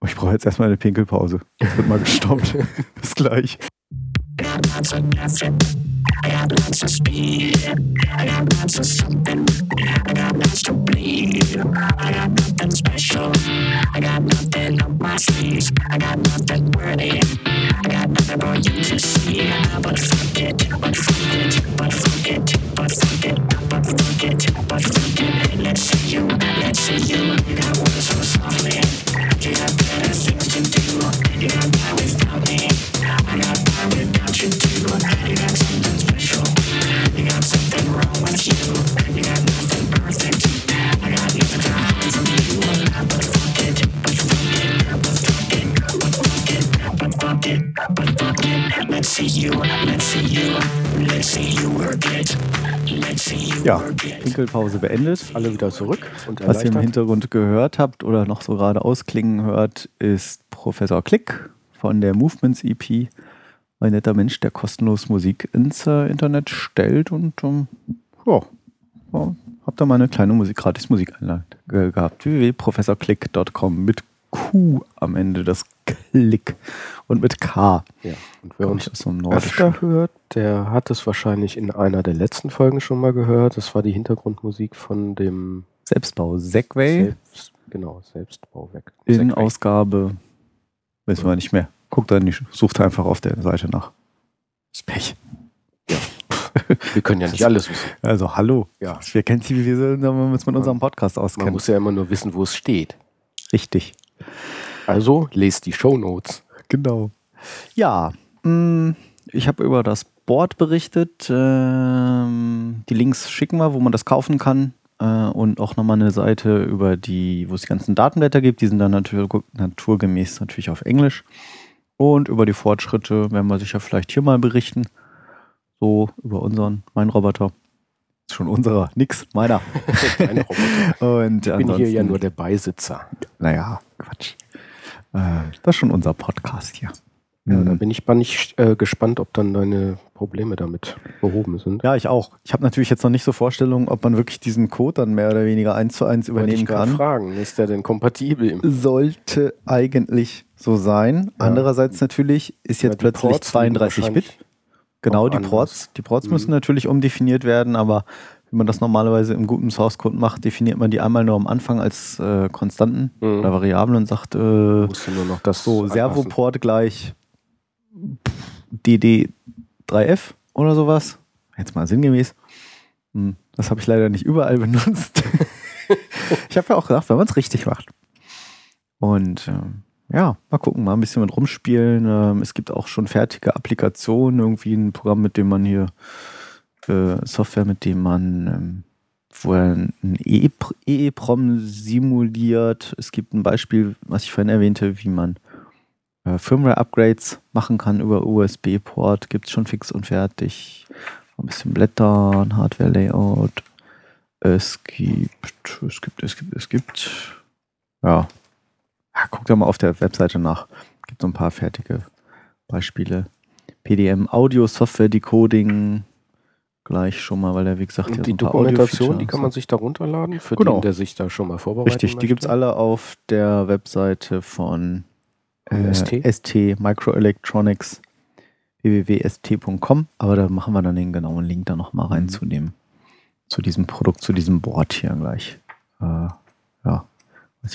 Oh, ich brauche jetzt erstmal eine Pinkelpause. Jetzt wird mal gestoppt. Bis gleich. I got lots of speed. I got lots of something. I got lots to bleed. I got nothing special. I got nothing up my sleeves. I got nothing pretty. I got nothing for you to see. I got it. But fuck it. But fuck it. But fuck it. But fuck it. But fuck it. Let's see you. Let's see you. You got words so softly. You got better things to do. You without me. I got by without you too. You got something. Ja, Pinkelpause beendet. Alle wieder zurück Was ihr im. Hintergrund gehört habt oder noch so gerade ausklingen hört, ist Professor Klick von der Movements EP. Ein netter Mensch, der kostenlos Musik ins äh, Internet stellt und ähm, ja, ja, habt da mal eine kleine Musik, gratis Musikeinlage ge gehabt. www.professorklick.com mit Q am Ende, das Klick und mit K. Ja. Und wer uns aus Nordischen. öfter hört, der hat es wahrscheinlich in einer der letzten Folgen schon mal gehört. Das war die Hintergrundmusik von dem Selbstbau Segway Selbst, genau, Selbstbauwerk. in Segway. Ausgabe, wissen wir nicht mehr. Guckt da nicht, sucht einfach auf der Seite nach. Das ist Pech. Wir können ja nicht alles wissen. Also hallo. Ja. Wir kennen sie, wie wir sind, wenn wir uns mit unserem Podcast Man auskennen. muss ja immer nur wissen, wo es steht. Richtig. Also lest die Shownotes. Genau. Ja, mh, ich habe über das Board berichtet. Ähm, die Links schicken wir, wo man das kaufen kann. Äh, und auch nochmal eine Seite, über die, wo es die ganzen Datenblätter gibt. Die sind dann natur, naturgemäß natürlich auf Englisch. Und über die Fortschritte werden wir sicher vielleicht hier mal berichten. So über unseren, mein Roboter. Ist schon unserer, nix, meiner. Deine Roboter. Und Ich bin hier ja nur der Beisitzer. Naja, Quatsch. Äh, das ist schon unser Podcast hier. Ja, da Mhm. bin ich mal nicht äh, gespannt, ob dann deine Probleme damit behoben sind. Ja, ich auch. Ich habe natürlich jetzt noch nicht so Vorstellungen, ob man wirklich diesen Code dann mehr oder weniger eins zu eins übernehmen ich kann. fragen, ist der denn kompatibel? Sollte eigentlich so sein. Ja. Andererseits natürlich ist jetzt Ja, plötzlich Ports liegen 32 Bit. Genau, die anders. Ports. Die Ports Mhm. müssen natürlich umdefiniert werden, aber wie man das normalerweise im guten Source Code macht, definiert man die einmal nur am Anfang als äh, Konstanten Mhm. oder Variablen und sagt, äh, nur noch das So. Servoport gleich DD3F oder sowas. Jetzt mal sinngemäß. Hm, Das habe ich leider nicht überall benutzt. ich habe ja auch gedacht, wenn man es richtig macht. Und ähm, ja, mal gucken, mal ein bisschen mit rumspielen. Ähm, es gibt auch schon fertige Applikationen, irgendwie ein Programm, mit dem man hier äh, Software, mit dem man ähm, wo er ein E EEPROM simuliert. Es gibt ein Beispiel, was ich vorhin erwähnte, wie man äh, Firmware-Upgrades machen kann über USB-Port. Gibt es schon fix und fertig. Ein bisschen blättern, Hardware-Layout. Es gibt, es gibt, es gibt, es gibt. Ja. Ja guckt da mal auf der Webseite nach. Gibt so ein paar fertige Beispiele. PDM Audio Software Decoding gleich schon mal, weil der wie gesagt ja so die paar Dokumentation, die kann man sich da runterladen, für Genau. den, der sich da schon mal vorbereitet. Richtig, die gibt es alle auf der Webseite von Von äh, ST? ST Microelectronics www.st.com, aber da machen wir dann den genauen Link da nochmal rein Mhm. zu dem, zu diesem Produkt, zu diesem Board hier gleich. Äh, ja,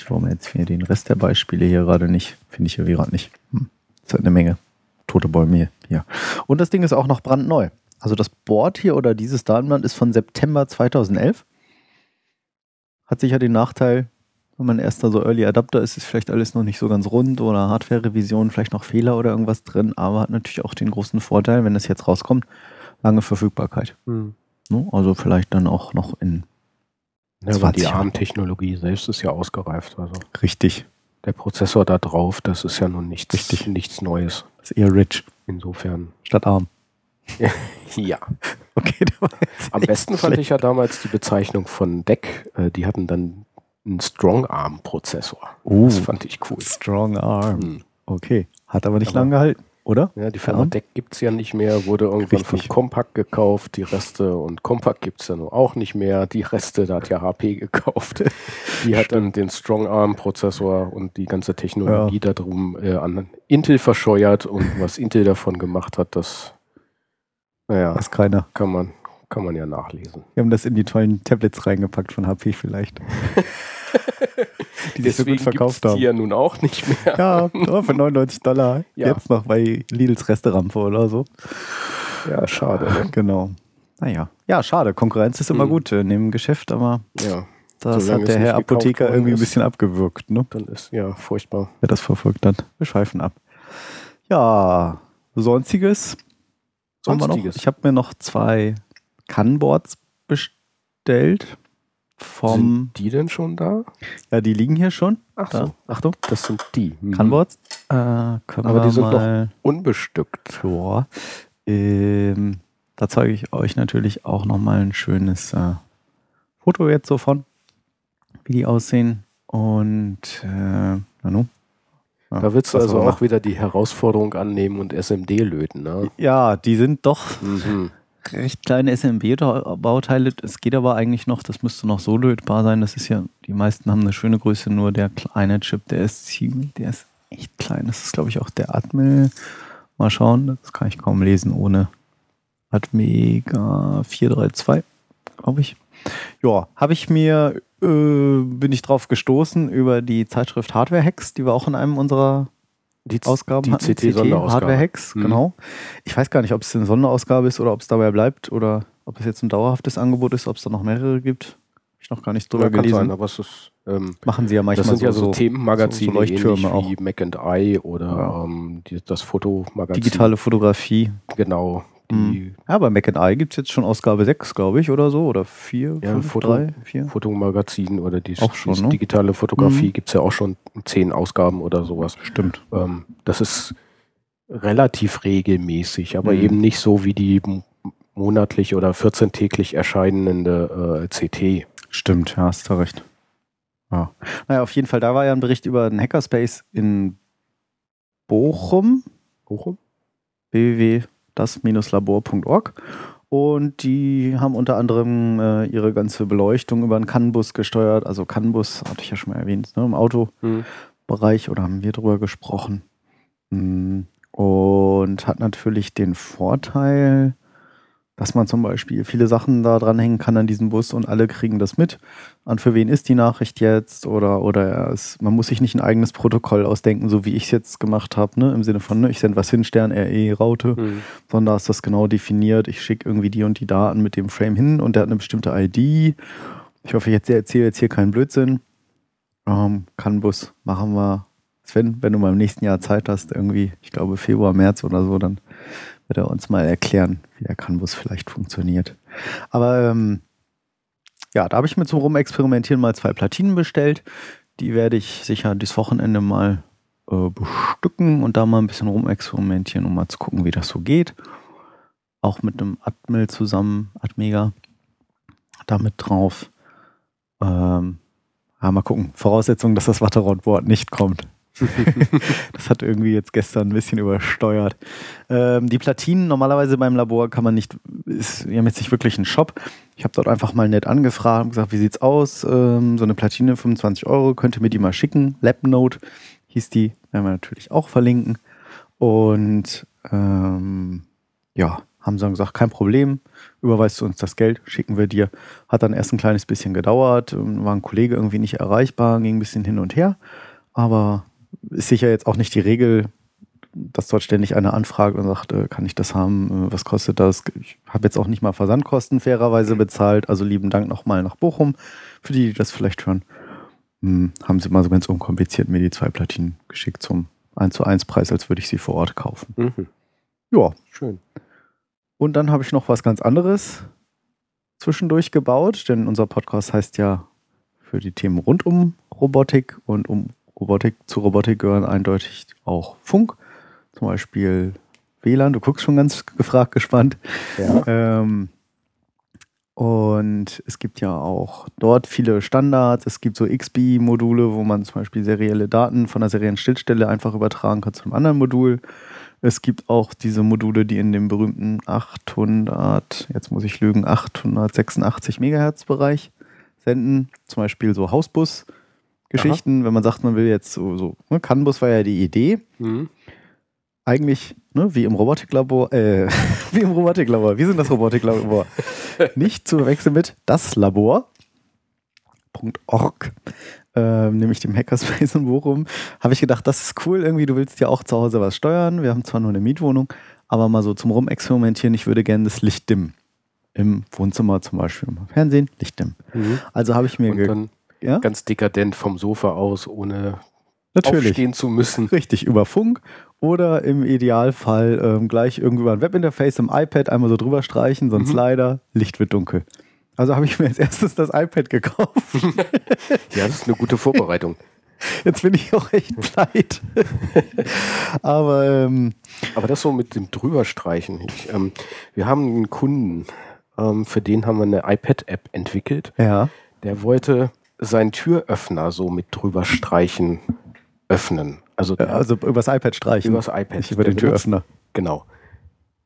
ich, warum jetzt hier den Rest der Beispiele hier gerade nicht, finde ich hier gerade nicht. Hm. Ist halt eine Menge tote Bäume hier. hier. Und das Ding ist auch noch brandneu. Also das Board hier oder dieses Datenblatt ist von September 2011. Hat sicher den Nachteil, wenn man erster so Early Adapter ist, ist vielleicht alles noch nicht so ganz rund oder Hardware-Revision, vielleicht noch Fehler oder irgendwas drin, aber hat natürlich auch den großen Vorteil, wenn es jetzt rauskommt, lange Verfügbarkeit. Hm. Ne? Also vielleicht dann auch noch in Ja, aber 20 die. ARM-Technologie selbst ist ja ausgereift. Also richtig. der Prozessor da drauf, das ist ja nun nichts, Richtig. nichts Neues. Das ist eher rich Insofern. statt arm. Ja. Okay, Am besten fand schlecht. ich ja damals die Bezeichnung von DEC. Äh, die hatten dann einen Strong-Arm-Prozessor. Oh, Das fand ich cool. Strong Arm. Hm. Okay. Hat aber nicht lange gehalten. Oder? Ja, die Firma Ja. Deck gibt's ja nicht mehr, wurde irgendwann Richtig. von Compaq gekauft, die Reste und Compaq gibt's ja nun auch nicht mehr. Die Reste, da hat ja HP gekauft. Die hat dann den Strong Arm Prozessor und die ganze Technologie da drum äh, an Intel verscheuert und was Intel davon gemacht hat, das naja, Weiß keiner. kann man, kann man ja nachlesen. Wir haben das in die tollen Tablets reingepackt von HP vielleicht. die sich so gut verkauft haben. die ja nun auch nicht mehr. Ja, nur für 99 Dollar. Ja. Jetzt noch bei Lidls Resterampe oder so. Ja, schade. Ne? Genau. Naja. Ja, schade. Konkurrenz ist immer Mhm. gut in dem Geschäft, aber Ja, das Solange hat der Herr Apotheker irgendwie ein bisschen abgewürgt, ne? dann ist ja furchtbar. Wer das verfolgt hat. Wir schweifen ab. Ja, sonstiges. Sonstiges. Ich habe mir noch zwei Canboards bestellt. Vom, Sind die denn schon da? ja, die liegen hier schon. Ach Da. so, Achtung. das sind die. Mhm. Canboards. Äh, Aber die sind noch- Unbestückt. Ja. Ähm, da zeige ich euch natürlich auch nochmal ein schönes äh, Foto jetzt so von, wie die aussehen. Und äh, Nanu. Ja, Da willst du also auch wieder die Herausforderung annehmen und SMD löten, ne? Ja, die sind doch Mhm. Recht kleine SMB-Bauteile. Es geht aber eigentlich noch, das müsste noch so lötbar sein. Das ist ja, die meisten haben eine schöne Größe, nur der kleine Chip, der ist ziemlich, der ist echt klein. Das ist, glaube ich, auch der Atmel. Mal schauen, das kann ich kaum lesen ohne Atmega 432, glaube ich. Ja, habe ich mir, äh, bin ich drauf gestoßen über die Zeitschrift Hardware Hacks, die wir auch in einem unserer Die, Ausgaben die hatten. CT-Sonderausgabe. Hardware Hacks, Mhm. genau. Ich weiß gar nicht, ob es eine Sonderausgabe ist oder ob es dabei bleibt oder ob es jetzt ein dauerhaftes Angebot ist, ob es da noch mehrere gibt. Habe ich noch gar nicht drüber Ja, gelesen. sein, aber es ist, ähm, Machen sie ja manchmal das sind ja so, Themenmagazine, so Leuchttürme auch. wie Mac and I oder Ja. ähm, die, das Fotomagazin. digitale Fotografie. Genau. Mhm. Ja, bei Mac and I gibt es jetzt schon Ausgabe 6, glaube ich, oder so. Oder 4, Ja, 5, Foto- 3, 4. Fotomagazin oder die, ne? digitale Fotografie Mhm. gibt's ja auch schon zehn Ausgaben oder sowas. Stimmt. Ähm, das ist relativ regelmäßig, aber Mhm. eben nicht so wie die monatlich oder 14-täglich erscheinende äh, CT. Stimmt, ja, hast du recht. Ja. Naja, auf jeden Fall, da war ja ein Bericht über einen Hackerspace in Bochum. Bochum? www.das-labor.org und die haben unter anderem äh, ihre ganze Beleuchtung über einen CAN-Bus gesteuert. Also CAN-Bus, hatte ich ja schon mal erwähnt, ne, im Autobereich oder haben wir drüber gesprochen. Mm, Und hat natürlich den Vorteil, dass man zum Beispiel viele Sachen da dranhängen kann an diesem Bus und alle kriegen das mit. An für wen ist die Nachricht jetzt? Oder, oder es, man muss sich nicht ein eigenes Protokoll ausdenken, so wie ich es jetzt gemacht habe, ne? im Sinne von, ne, ich sende was hin, Stern, RE, Raute, Mhm. sondern da ist das genau definiert. Ich schicke irgendwie die und die Daten mit dem Frame hin und der hat eine bestimmte ID. Ich hoffe, ich erzähle jetzt hier keinen Blödsinn. Ähm, Canbus machen wir. Sven, wenn du mal im nächsten Jahr Zeit hast, irgendwie, ich glaube Februar, März oder so, dann wird er uns mal erklären, wie der Canbus vielleicht funktioniert. Aber ähm, ja, da habe ich mir zum Rumexperimentieren mal zwei Platinen bestellt. Die werde ich sicher dieses Wochenende mal äh, bestücken und da mal ein bisschen rumexperimentieren, um mal zu gucken, wie das so geht. Auch mit einem Atmel zusammen, Atmega, damit drauf. Ähm, ja, mal gucken. Voraussetzung, dass das Watterrod-Board nicht kommt. Das hat irgendwie jetzt gestern ein bisschen übersteuert. Ähm, die Platinen normalerweise beim Labor kann man nicht, ist, wir haben jetzt nicht wirklich einen Shop. Ich habe dort einfach mal nett angefragt und gesagt, wie sieht's aus? Ähm, so eine Platine, 25 Euro, könnt ihr mir die mal schicken? Labnote hieß die, werden wir natürlich auch verlinken. Und ähm, ja, haben sie dann gesagt, kein Problem, überweist du uns das Geld, schicken wir dir. Hat dann erst ein kleines bisschen gedauert, ähm, war ein Kollege irgendwie nicht erreichbar, ging ein bisschen hin und her. Aber ist sicher jetzt auch nicht die Regel, dass dort ständig einer anfragt und sagt, äh, kann ich das haben, äh, was kostet das? Ich habe jetzt auch nicht mal Versandkosten fairerweise bezahlt, also lieben Dank nochmal nach Bochum, für die, die das vielleicht hören. Hm, haben sie mal so ganz unkompliziert mir die zwei Platinen geschickt zum 1 zu 1 Preis, als würde ich sie vor Ort kaufen. Mhm. Ja, Schön. und dann habe ich noch was ganz anderes zwischendurch gebaut, denn unser Podcast heißt ja für die Themen rund um Robotik und um Robotik zu Robotik gehören eindeutig auch Funk, zum Beispiel WLAN. Du guckst schon ganz gefragt, gespannt. Ja. Ähm, und es gibt ja auch dort viele Standards. Es gibt so XBee-Module, wo man zum Beispiel serielle Daten von einer seriellen Stillstelle einfach übertragen kann zu einem anderen Modul. Es gibt auch diese Module, die in dem berühmten 800, jetzt muss ich lügen, 886 Megahertz Bereich senden. Zum Beispiel so Hausbus-Geschichten, wenn man sagt, man will jetzt so, so ne, CAN-Bus war ja die Idee. Mhm. Eigentlich, ne, wie im Robotiklabor, äh, wie im Robotiklabor, wir sind das Robotiklabor. Nicht zu verwechseln mit das Labor. .org, ähm, nämlich dem Hackerspace in Bochum, habe ich gedacht, das ist cool irgendwie, du willst ja auch zu Hause was steuern. Wir haben zwar nur eine Mietwohnung, aber mal so zum Rumexperimentieren, ich würde gerne das Licht dimmen. Im Wohnzimmer zum Beispiel, im Fernsehen, Licht dimmen. Mhm. Also habe ich mir Und dann ja? ganz dekadent vom Sofa aus, ohne natürlich aufstehen zu müssen. richtig über Funk oder im Idealfall ähm, gleich irgendwie über ein Webinterface im iPad einmal so drüber streichen, so ein Mhm. Slider, Licht wird dunkel. Also habe ich mir als erstes das iPad gekauft. Ja, das ist eine gute Vorbereitung. Jetzt bin ich auch echt pleite. Aber ähm, Aber das so mit dem Drüberstreichen. Ich, ähm, wir haben einen Kunden, ähm, für den haben wir eine iPad-App entwickelt. ja, Der wollte seinen Türöffner so mit Drüberstreichen öffnen. Also, der also übers iPad streichen. übers iPad. Nicht über den benutzt- Türöffner. Genau.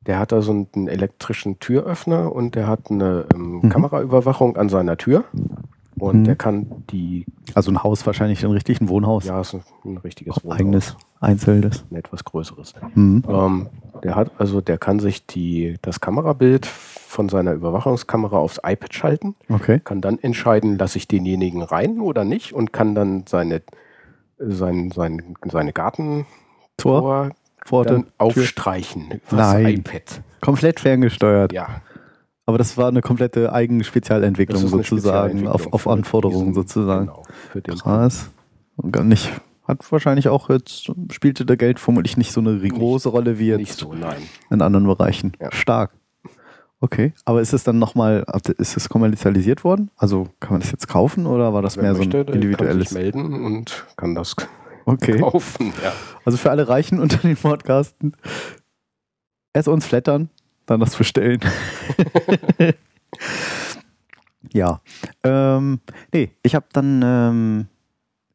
Der hat da so einen, einen elektrischen Türöffner und der hat eine ähm, Mhm. Kameraüberwachung an seiner Tür. Und Mhm. der kann die, Also ein Haus wahrscheinlich, ein richtigen Wohnhaus. ja, ist ein, ein richtiges Auch Wohnhaus, eigenes, einzelnes. ein etwas größeres. Mhm. Ähm, der hat also, der kann sich die, das Kamerabild von seiner Überwachungskamera aufs iPad schalten, Okay. kann dann entscheiden, lasse ich denjenigen rein oder nicht und kann dann seine, sein, sein, seine Gartentor Tor, Pforte, aufstreichen Nein. iPad. Komplett ferngesteuert. Ja, Aber das war eine komplette Eigenspezialentwicklung das ist eine sozusagen, auf, Spezialentwicklung auf für Anforderungen sozusagen. Genau, für den Krass. Und gar nicht, hat wahrscheinlich auch jetzt, spielte der Geld vermutlich nicht so eine große Rolle wie jetzt so, nein. in anderen Bereichen. Ja. Stark. Okay, aber ist es dann nochmal, ist es kommerzialisiert worden? Also kann man das jetzt kaufen oder war das Wer mehr möchte, so ein kann individuelles? sich melden und kann das Okay, kaufen. Ja. also für alle Reichen unter den Podcasten, erst uns flattern, dann das bestellen. ja, ähm, nee, ich habe dann, ähm,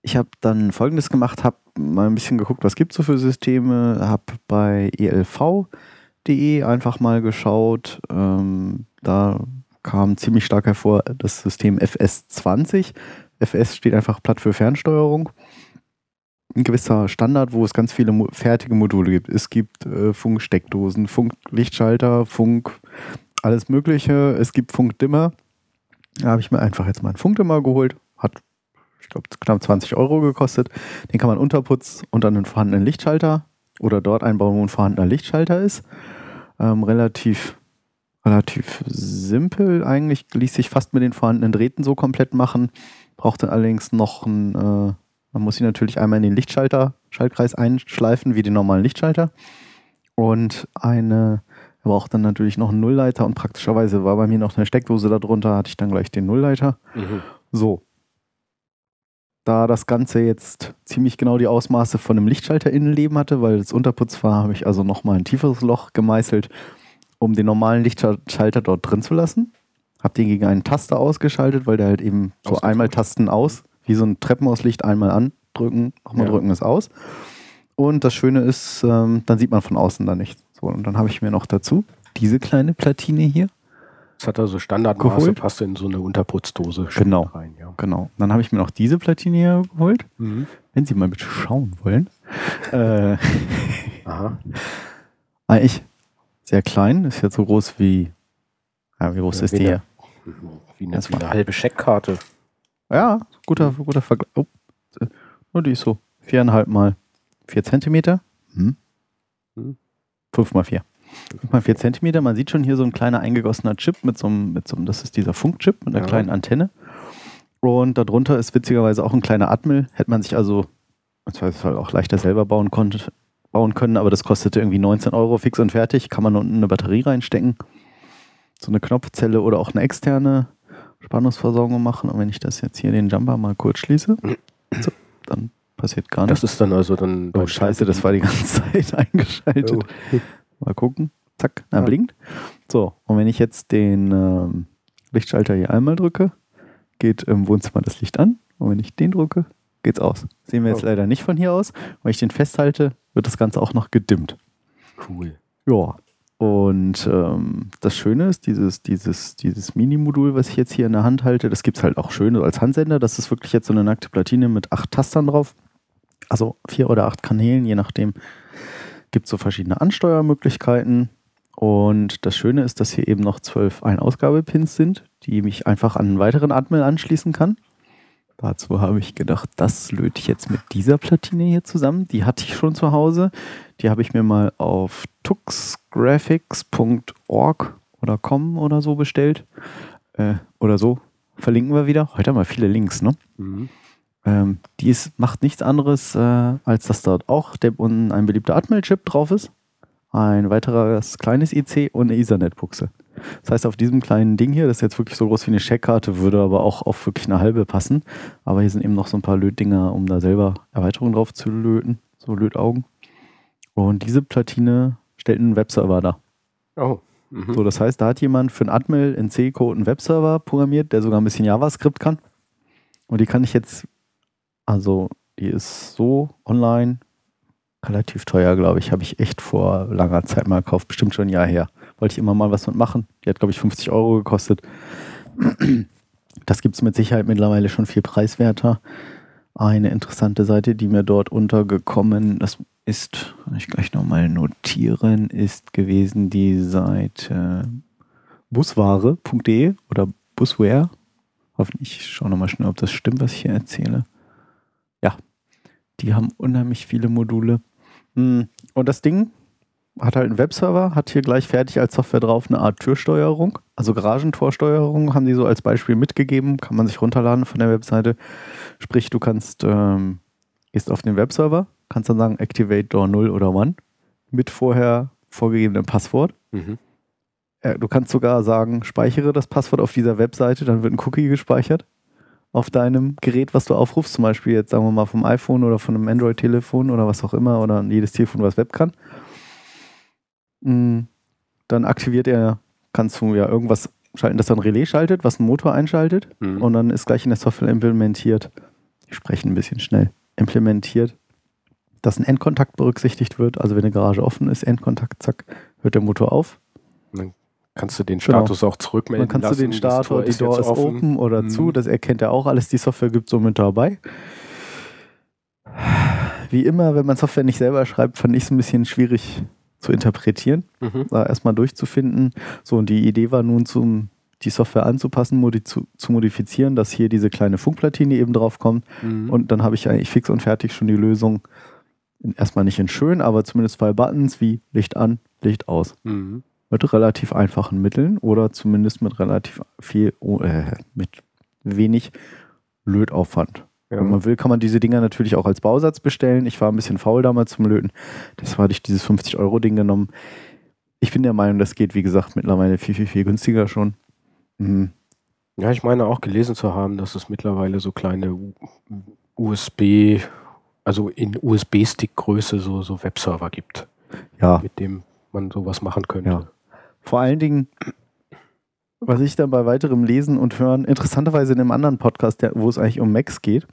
ich habe dann Folgendes gemacht, habe mal ein bisschen geguckt, was gibt es so für Systeme, habe bei E elv.de einfach mal geschaut, ähm, da kam ziemlich stark hervor das System FS20. FS steht einfach platt für Fernsteuerung. Ein gewisser Standard, wo es ganz viele mo fertige Module gibt. Es gibt äh, Funksteckdosen, Funklichtschalter, Funk, alles Mögliche. Es gibt Funkdimmer. Da habe ich mir einfach jetzt mal einen Funkdimmer geholt. Hat, ich glaube, knapp 20 Euro gekostet. Den kann man unterputz unter einen vorhandenen Lichtschalter oder dort einbauen, wo ein vorhandener Lichtschalter ist. Ähm, relativ, relativ simpel eigentlich. Ließ sich fast mit den vorhandenen Drähten so komplett machen. Brauchte allerdings noch ein, äh, man muss ihn natürlich einmal in den Lichtschalter, Schaltkreis einschleifen, wie den normalen Lichtschalter. Und eine, er braucht dann natürlich noch einen Nullleiter und praktischerweise war bei mir noch eine Steckdose darunter, hatte ich dann gleich den Nullleiter. Mhm. So. Da das Ganze jetzt ziemlich genau die Ausmaße von einem Lichtschalter-Innenleben hatte, weil es Unterputz war, habe ich also nochmal ein tieferes Loch gemeißelt, um den normalen Lichtschalter dort drin zu lassen. Habe den gegen einen Taster ausgeschaltet, weil der halt eben so einmal Tasten aus, wie so ein Treppenauslicht, einmal andrücken, nochmal Ja. drücken ist aus. Und das Schöne ist, ähm, dann sieht man von außen da nichts. So, und dann habe ich mir noch dazu diese kleine Platine hier Das hat also Standardmaße, Geholt? passt in so eine Unterputzdose Genau. rein. Ja. Genau. Dann habe ich mir noch diese Platine hier geholt. Mhm. Wenn Sie mal bitte schauen wollen. äh, Aha. eigentlich sehr klein, ist jetzt so groß wie. Ja, wie groß Ja, ist die hier? Wie eine, wie eine halbe Scheckkarte. Ja, guter, guter Vergleich. Oh, äh, nur die ist so viereinhalb mal vier Zentimeter. Hm. Hm. Fünf mal vier. Fünf mal vier Zentimeter. Man sieht schon hier so ein kleiner eingegossener Chip mit so einem, mit so einem das ist dieser Funkchip mit einer Ja. kleinen Antenne. Und darunter ist witzigerweise auch ein kleiner Atmel. Hätte man sich also im Zweifelsfall auch leichter selber bauen, konnte, bauen können, aber das kostete irgendwie 19 Euro fix und fertig. Kann man unten eine Batterie reinstecken. So eine Knopfzelle oder auch eine externe Spannungsversorgung machen. Und wenn ich das jetzt hier den Jumper mal kurz schließe, so, dann passiert gar nichts. Das ist dann also dann. Oh, scheiße, das war die ganze Zeit eingeschaltet. Oh. Mal gucken. Zack, er Ja. blinkt. So, und wenn ich jetzt den ähm, Lichtschalter hier einmal drücke, geht im Wohnzimmer das Licht an. Und wenn ich den drücke, geht's aus. Sehen wir jetzt Oh. leider nicht von hier aus. Wenn ich den festhalte, wird das Ganze auch noch gedimmt. Cool. Ja. Und ähm, das Schöne ist, dieses, dieses, dieses Mini-Modul, was ich jetzt hier in der Hand halte, das gibt es halt auch schön als Handsender. Das ist wirklich jetzt so eine nackte Platine mit acht Tastern drauf. Also vier oder acht Kanälen, je nachdem. Gibt es so verschiedene Ansteuermöglichkeiten. Und das Schöne ist, dass hier eben noch zwölf Ein-Ausgabe-Pins sind, die mich einfach an einen weiteren Atmel anschließen kann. Dazu habe ich gedacht, das löte ich jetzt mit dieser Platine hier zusammen. Die hatte ich schon zu Hause. Die habe ich mir mal auf tuxgraphics.org oder com oder so bestellt. Äh, oder so. Verlinken wir wieder. Heute haben wir viele Links, ne? Mhm. Ähm, die ist, macht nichts anderes, äh, als dass dort auch der, ein beliebter Atmel-Chip drauf ist. Ein weiteres kleines IC und eine Ethernet-Buchse. Das heißt, auf diesem kleinen Ding hier, das ist jetzt wirklich so groß wie eine Checkkarte, würde aber auch auf wirklich eine halbe passen. Aber hier sind eben noch so ein paar Lötdinger, um da selber Erweiterungen drauf zu löten. So Lötaugen. Und diese Platine stellt einen Webserver dar. Oh. Mhm. So, das heißt, da hat jemand für einen Atmel in C-Code einen Webserver programmiert, der sogar ein bisschen JavaScript kann. Und die kann ich jetzt, also die ist so online, relativ teuer, glaube ich. Habe ich echt vor langer Zeit mal gekauft, bestimmt schon ein Jahr her. Wollte ich immer mal was mitmachen. Die hat, glaube ich, 50 Euro gekostet. Das gibt es mit Sicherheit mittlerweile schon viel preiswerter. Eine interessante Seite, die mir dort untergekommen, das ist, kann ich gleich nochmal notieren, ist gewesen die Seite busware.de oder busware. Hoffentlich, ich schaue nochmal schnell, ob das stimmt, was ich hier erzähle. Die haben unheimlich viele Module. Hm, Und das Ding hat halt einen Webserver, hat hier gleich fertig als Software drauf eine Art Türsteuerung. Also Garagentorsteuerung haben die so als Beispiel mitgegeben, kann man sich runterladen von der Webseite. Sprich, du kannst, ähm, gehst auf den Webserver, kannst dann sagen Activate Door 0 oder 1 mit vorher vorgegebenem Passwort. Mhm. Äh, Du kannst sogar sagen, speichere das Passwort auf dieser Webseite, dann wird ein Cookie gespeichert auf deinem Gerät, was du aufrufst, zum Beispiel jetzt sagen wir mal vom iPhone oder von einem Android-Telefon oder was auch immer oder jedes Telefon, was Web kann. Mm, Dann aktiviert er, kannst du ja irgendwas schalten, das dann Relais schaltet, was einen Motor einschaltet Mhm. und dann ist gleich in der Software implementiert, ich spreche ein bisschen schnell, implementiert, dass ein Endkontakt berücksichtigt wird. Also wenn eine Garage offen ist, Endkontakt, zack, hört der Motor auf. Kannst du den Genau. Status auch zurückmelden Dann kannst lassen? du den Status, die Door ist open, oder Mhm. zu, das erkennt er auch alles. Die Software gibt so mit dabei. Wie immer, wenn man Software nicht selber schreibt, fand ich es ein bisschen schwierig zu interpretieren, Mhm. da erstmal durchzufinden. So, und die Idee war nun, zum, die Software anzupassen, modi zu, zu modifizieren, dass hier diese kleine Funkplatine eben drauf kommt. Mhm. Und dann habe ich eigentlich fix und fertig schon die Lösung. Erstmal nicht in schön, aber zumindest zwei Buttons wie Licht an, Licht aus Mhm. Mit relativ einfachen Mitteln oder zumindest mit relativ viel, oh, äh, mit wenig Lötaufwand. Ja. Wenn man will, kann man diese Dinger natürlich auch als Bausatz bestellen. Ich war ein bisschen faul damals zum Löten. Deshalb hatte ich dieses 50-Euro-Ding genommen. Ich bin der Meinung, das geht, wie gesagt, mittlerweile viel, viel, viel günstiger schon. Mhm. Ja, ich meine auch gelesen zu haben, dass es mittlerweile so kleine USB, also in USB-Stick-Größe so, so Webserver gibt, Ja, mit dem man sowas machen könnte. Ja. Vor allen Dingen, was ich dann bei weiterem Lesen und Hören, interessanterweise in einem anderen Podcast, der, wo es eigentlich um Macs geht,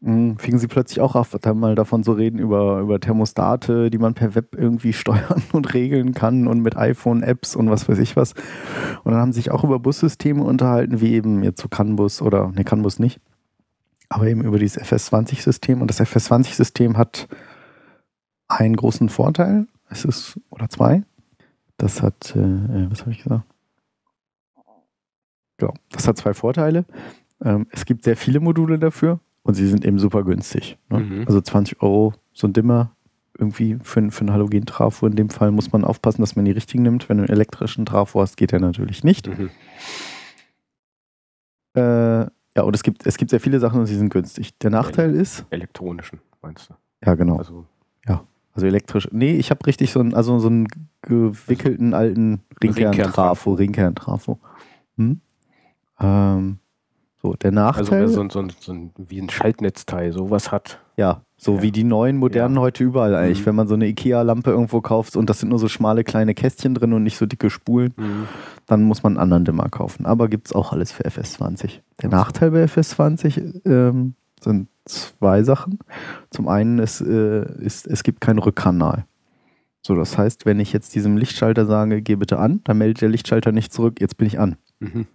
mh, fingen sie plötzlich auch auf, dann mal davon zu reden, über, über Thermostate, die man per Web irgendwie steuern und regeln kann und mit iPhone-Apps und was weiß ich was. Und dann haben sie sich auch über Bussysteme unterhalten, wie eben jetzt so CAN-Bus oder, ne, CAN-Bus nicht, aber eben über dieses FS20-System. Und das FS20-System hat einen großen Vorteil, es ist, oder zwei, das hat, äh, äh, was habe ich gesagt? Genau, das hat zwei Vorteile. Ähm, es gibt sehr viele Module dafür und sie sind eben super günstig. Ne? Mhm. Also 20 Euro so ein Dimmer irgendwie für, für einen Halogen-Trafo. In dem Fall muss man aufpassen, dass man die richtigen nimmt. Wenn du einen elektrischen Trafo hast, geht der natürlich nicht. Mhm. Äh, ja, und es gibt, es gibt sehr viele Sachen und sie sind günstig. Der Nachteil ist, Elektronischen, meinst du? ja genau, Also, also elektrisch. Nee, ich habe richtig so einen, also so einen gewickelten alten Ringkern-Trafo. Ringkern-Trafo. Hm? Ähm, so, der also Nachteil, wer so, ein- so, ein- so ein, wie ein Schaltnetzteil sowas hat. ja, so Ja. wie die neuen modernen Ja. heute überall eigentlich. Mhm. Wenn man so eine Ikea-Lampe irgendwo kauft und das sind nur so schmale kleine Kästchen drin und nicht so dicke Spulen, Mhm. dann muss man einen anderen Dimmer kaufen. Aber gibt es auch alles für FS20. Der. Nachteil bei FS20 ähm, sind zwei Sachen. Zum einen ist, äh, ist es gibt keinen Rückkanal. So, das heißt, wenn ich jetzt diesem Lichtschalter sage, geh bitte an, dann meldet der Lichtschalter nicht zurück, jetzt bin ich an. Mhm.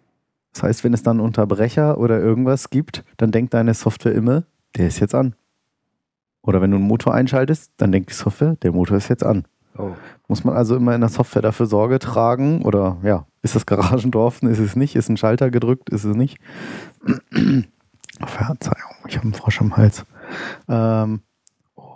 Das heißt, wenn es dann Unterbrecher oder irgendwas gibt, dann denkt deine Software immer, der ist jetzt an. Oder wenn du einen Motor einschaltest, dann denkt die Software, der Motor ist jetzt an. Oh. Muss man also immer in der Software dafür Sorge tragen oder ja, ist das Garagendorf, ist es nicht, ist ein Schalter gedrückt, ist es nicht. Verzeihung, ich habe einen Frosch am Hals. Ähm,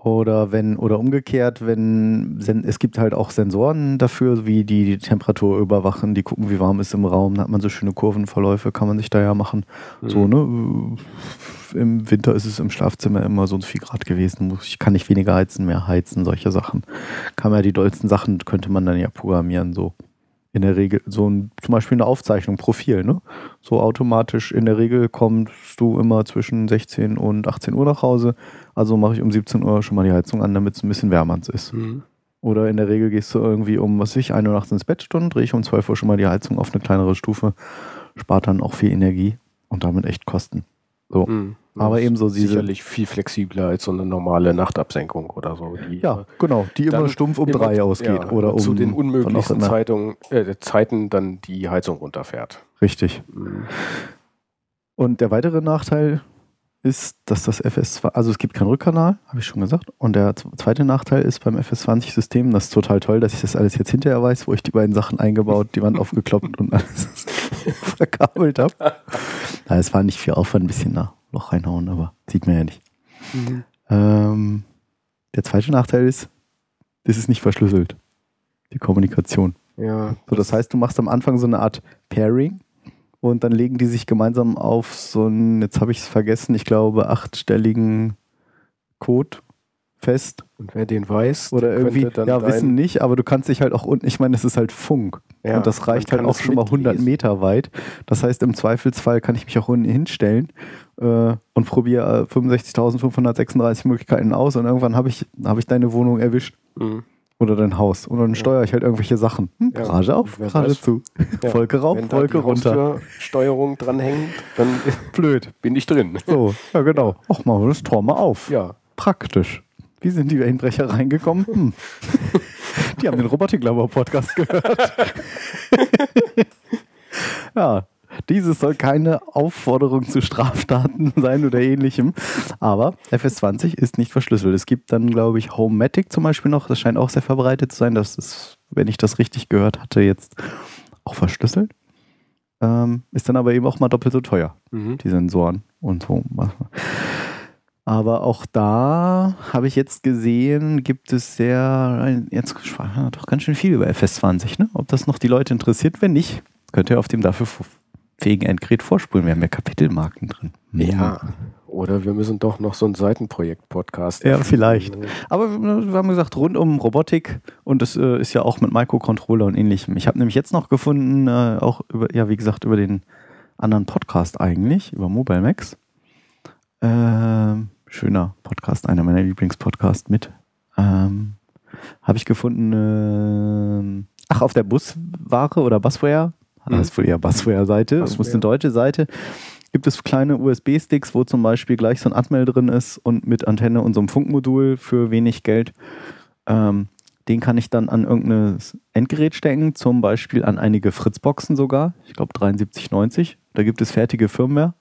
oder wenn, oder umgekehrt, wenn es gibt halt auch Sensoren dafür, wie die die Temperatur überwachen, die gucken, wie warm ist im Raum, da hat man so schöne Kurvenverläufe, kann man sich da ja machen. So, ne? Im Winter ist es im Schlafzimmer immer so und so viel Grad gewesen, ich kann nicht weniger heizen, mehr heizen, solche Sachen. Kann man ja die dollsten Sachen, könnte man dann ja programmieren, so. In der Regel, so ein, zum Beispiel eine Aufzeichnung, Profil, ne? So automatisch, in der Regel kommst du immer zwischen 16 und 18 Uhr nach Hause. Also mache ich um 17 Uhr schon mal die Heizung an, damit es ein bisschen wärmer ist. Mhm. Oder in der Regel gehst du irgendwie um, was weiß ich, 1 Uhr nachts ins Bett, Stunden, drehe ich um 12 Uhr schon mal die Heizung auf eine kleinere Stufe, spart dann auch viel Energie und damit echt Kosten. So. Mhm. Aber Das ist eben so diese- Sicherlich viel flexibler als so eine normale Nachtabsenkung oder so. Die, Ja, genau, die immer stumpf um drei ausgeht. ja, oder um zu den unmöglichsten. Zeitungen, äh, Zeiten dann die Heizung runterfährt. Richtig. Mhm. Und der weitere Nachteil ist, dass das FS2, also es gibt keinen Rückkanal, habe ich schon gesagt. Und der zweite Nachteil ist beim FS20-System, das ist total toll, dass ich das alles jetzt hinterher weiß, wo ich die beiden Sachen eingebaut, die Wand aufgekloppt und alles verkabelt habe. Es war nicht viel Aufwand, ein bisschen nach Loch reinhauen, aber sieht man ja nicht. Ähm, der zweite Nachteil ist, das ist nicht verschlüsselt, die Kommunikation. Ja, So, das heißt, du machst am Anfang so eine Art Pairing und dann legen die sich gemeinsam auf so einen, jetzt habe ich es vergessen, ich glaube, achtstelligen Code fest. und wer den weiß, Oder der irgendwie, ja, wissen nicht, aber du kannst dich halt auch unten, ich meine, das ist halt Funk. Ja, und das reicht halt auch schon mal 100 mitlesen. Meter weit. Das heißt, im Zweifelsfall kann ich mich auch unten hinstellen äh, und probiere äh, 65.536 Möglichkeiten aus und irgendwann habe ich, hab ich deine Wohnung erwischt. Mhm. Oder dein Haus. Und dann steuere ich halt irgendwelche Sachen. Hm, Ja, Garage auf, Garage zu. Ja, Wolke rauf, Wenn da Wolke die runter. Steuerung dranhängt, dann Blöd. bin ich drin. So, ja genau. Ach, machen wir das Tor mal auf. Ja, Praktisch. Wie sind die Einbrecher reingekommen? Hm. Die haben den Robotiklabor-Podcast gehört. ja, dieses soll keine Aufforderung zu Straftaten sein oder ähnlichem. Aber FS20 ist nicht verschlüsselt. Es gibt dann, glaube ich, Homematic zum Beispiel noch. Das scheint auch sehr verbreitet zu sein. Das ist, wenn ich das richtig gehört hatte, jetzt auch verschlüsselt. Ähm, ist dann aber eben auch mal doppelt so teuer mhm. die Sensoren und so. Aber auch da habe ich jetzt gesehen, gibt es sehr, jetzt doch ganz schön viel über FS20, ne? Ob das noch die Leute interessiert, wenn nicht, könnt ihr auf dem dafür fähigen Endgerät vorspulen. Wir haben ja Kapitelmarken drin. ja. Oder wir müssen doch noch so ein Seitenprojekt-Podcast. Ja, vielleicht. Aber wir haben gesagt, rund um Robotik und das äh, ist ja auch mit Microcontroller und ähnlichem. Ich habe nämlich jetzt noch gefunden, äh, auch über, ja, wie gesagt, über den anderen Podcast eigentlich, über Mobile Max. Ähm, schöner Podcast, einer meiner Lieblingspodcasts mit. Ähm, habe ich gefunden, ähm, ach, auf der Busware oder Busware, das ist wohl eher Busware-Seite, das muss eine deutsche Seite, gibt es kleine USB-Sticks, wo zum Beispiel gleich so ein Atmel drin ist und mit Antenne und so einem Funkmodul für wenig Geld. Ähm, den kann ich dann an irgendein Endgerät stecken, zum Beispiel an einige Fritzboxen sogar, ich glaube 7390. Da gibt es fertige Firmware,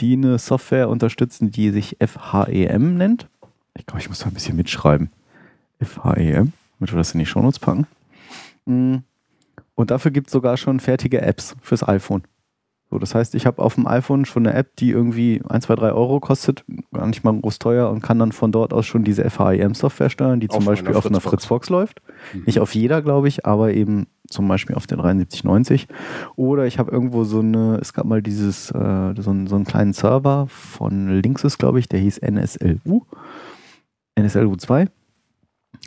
die eine Software unterstützen, die sich FHEM nennt. Ich glaube, ich muss da ein bisschen mitschreiben. FHEM, damit wir das in die Shownotes packen. Und dafür gibt es sogar schon fertige Apps fürs iPhone. So, das heißt, ich habe auf dem iPhone schon eine App, die irgendwie 1, 2, 3 Euro kostet, gar nicht mal groß teuer und kann dann von dort aus schon diese FHIM-Software steuern, die zum Auf Beispiel einer auf einer Fritzbox. Fritzbox läuft. Mhm. Nicht auf jeder, glaube ich, aber eben zum Beispiel auf der 7390. Oder ich habe irgendwo so eine, es gab mal dieses, äh, so, einen, so einen kleinen Server von Linksys, glaube ich, der hieß NSLU. NSLU 2.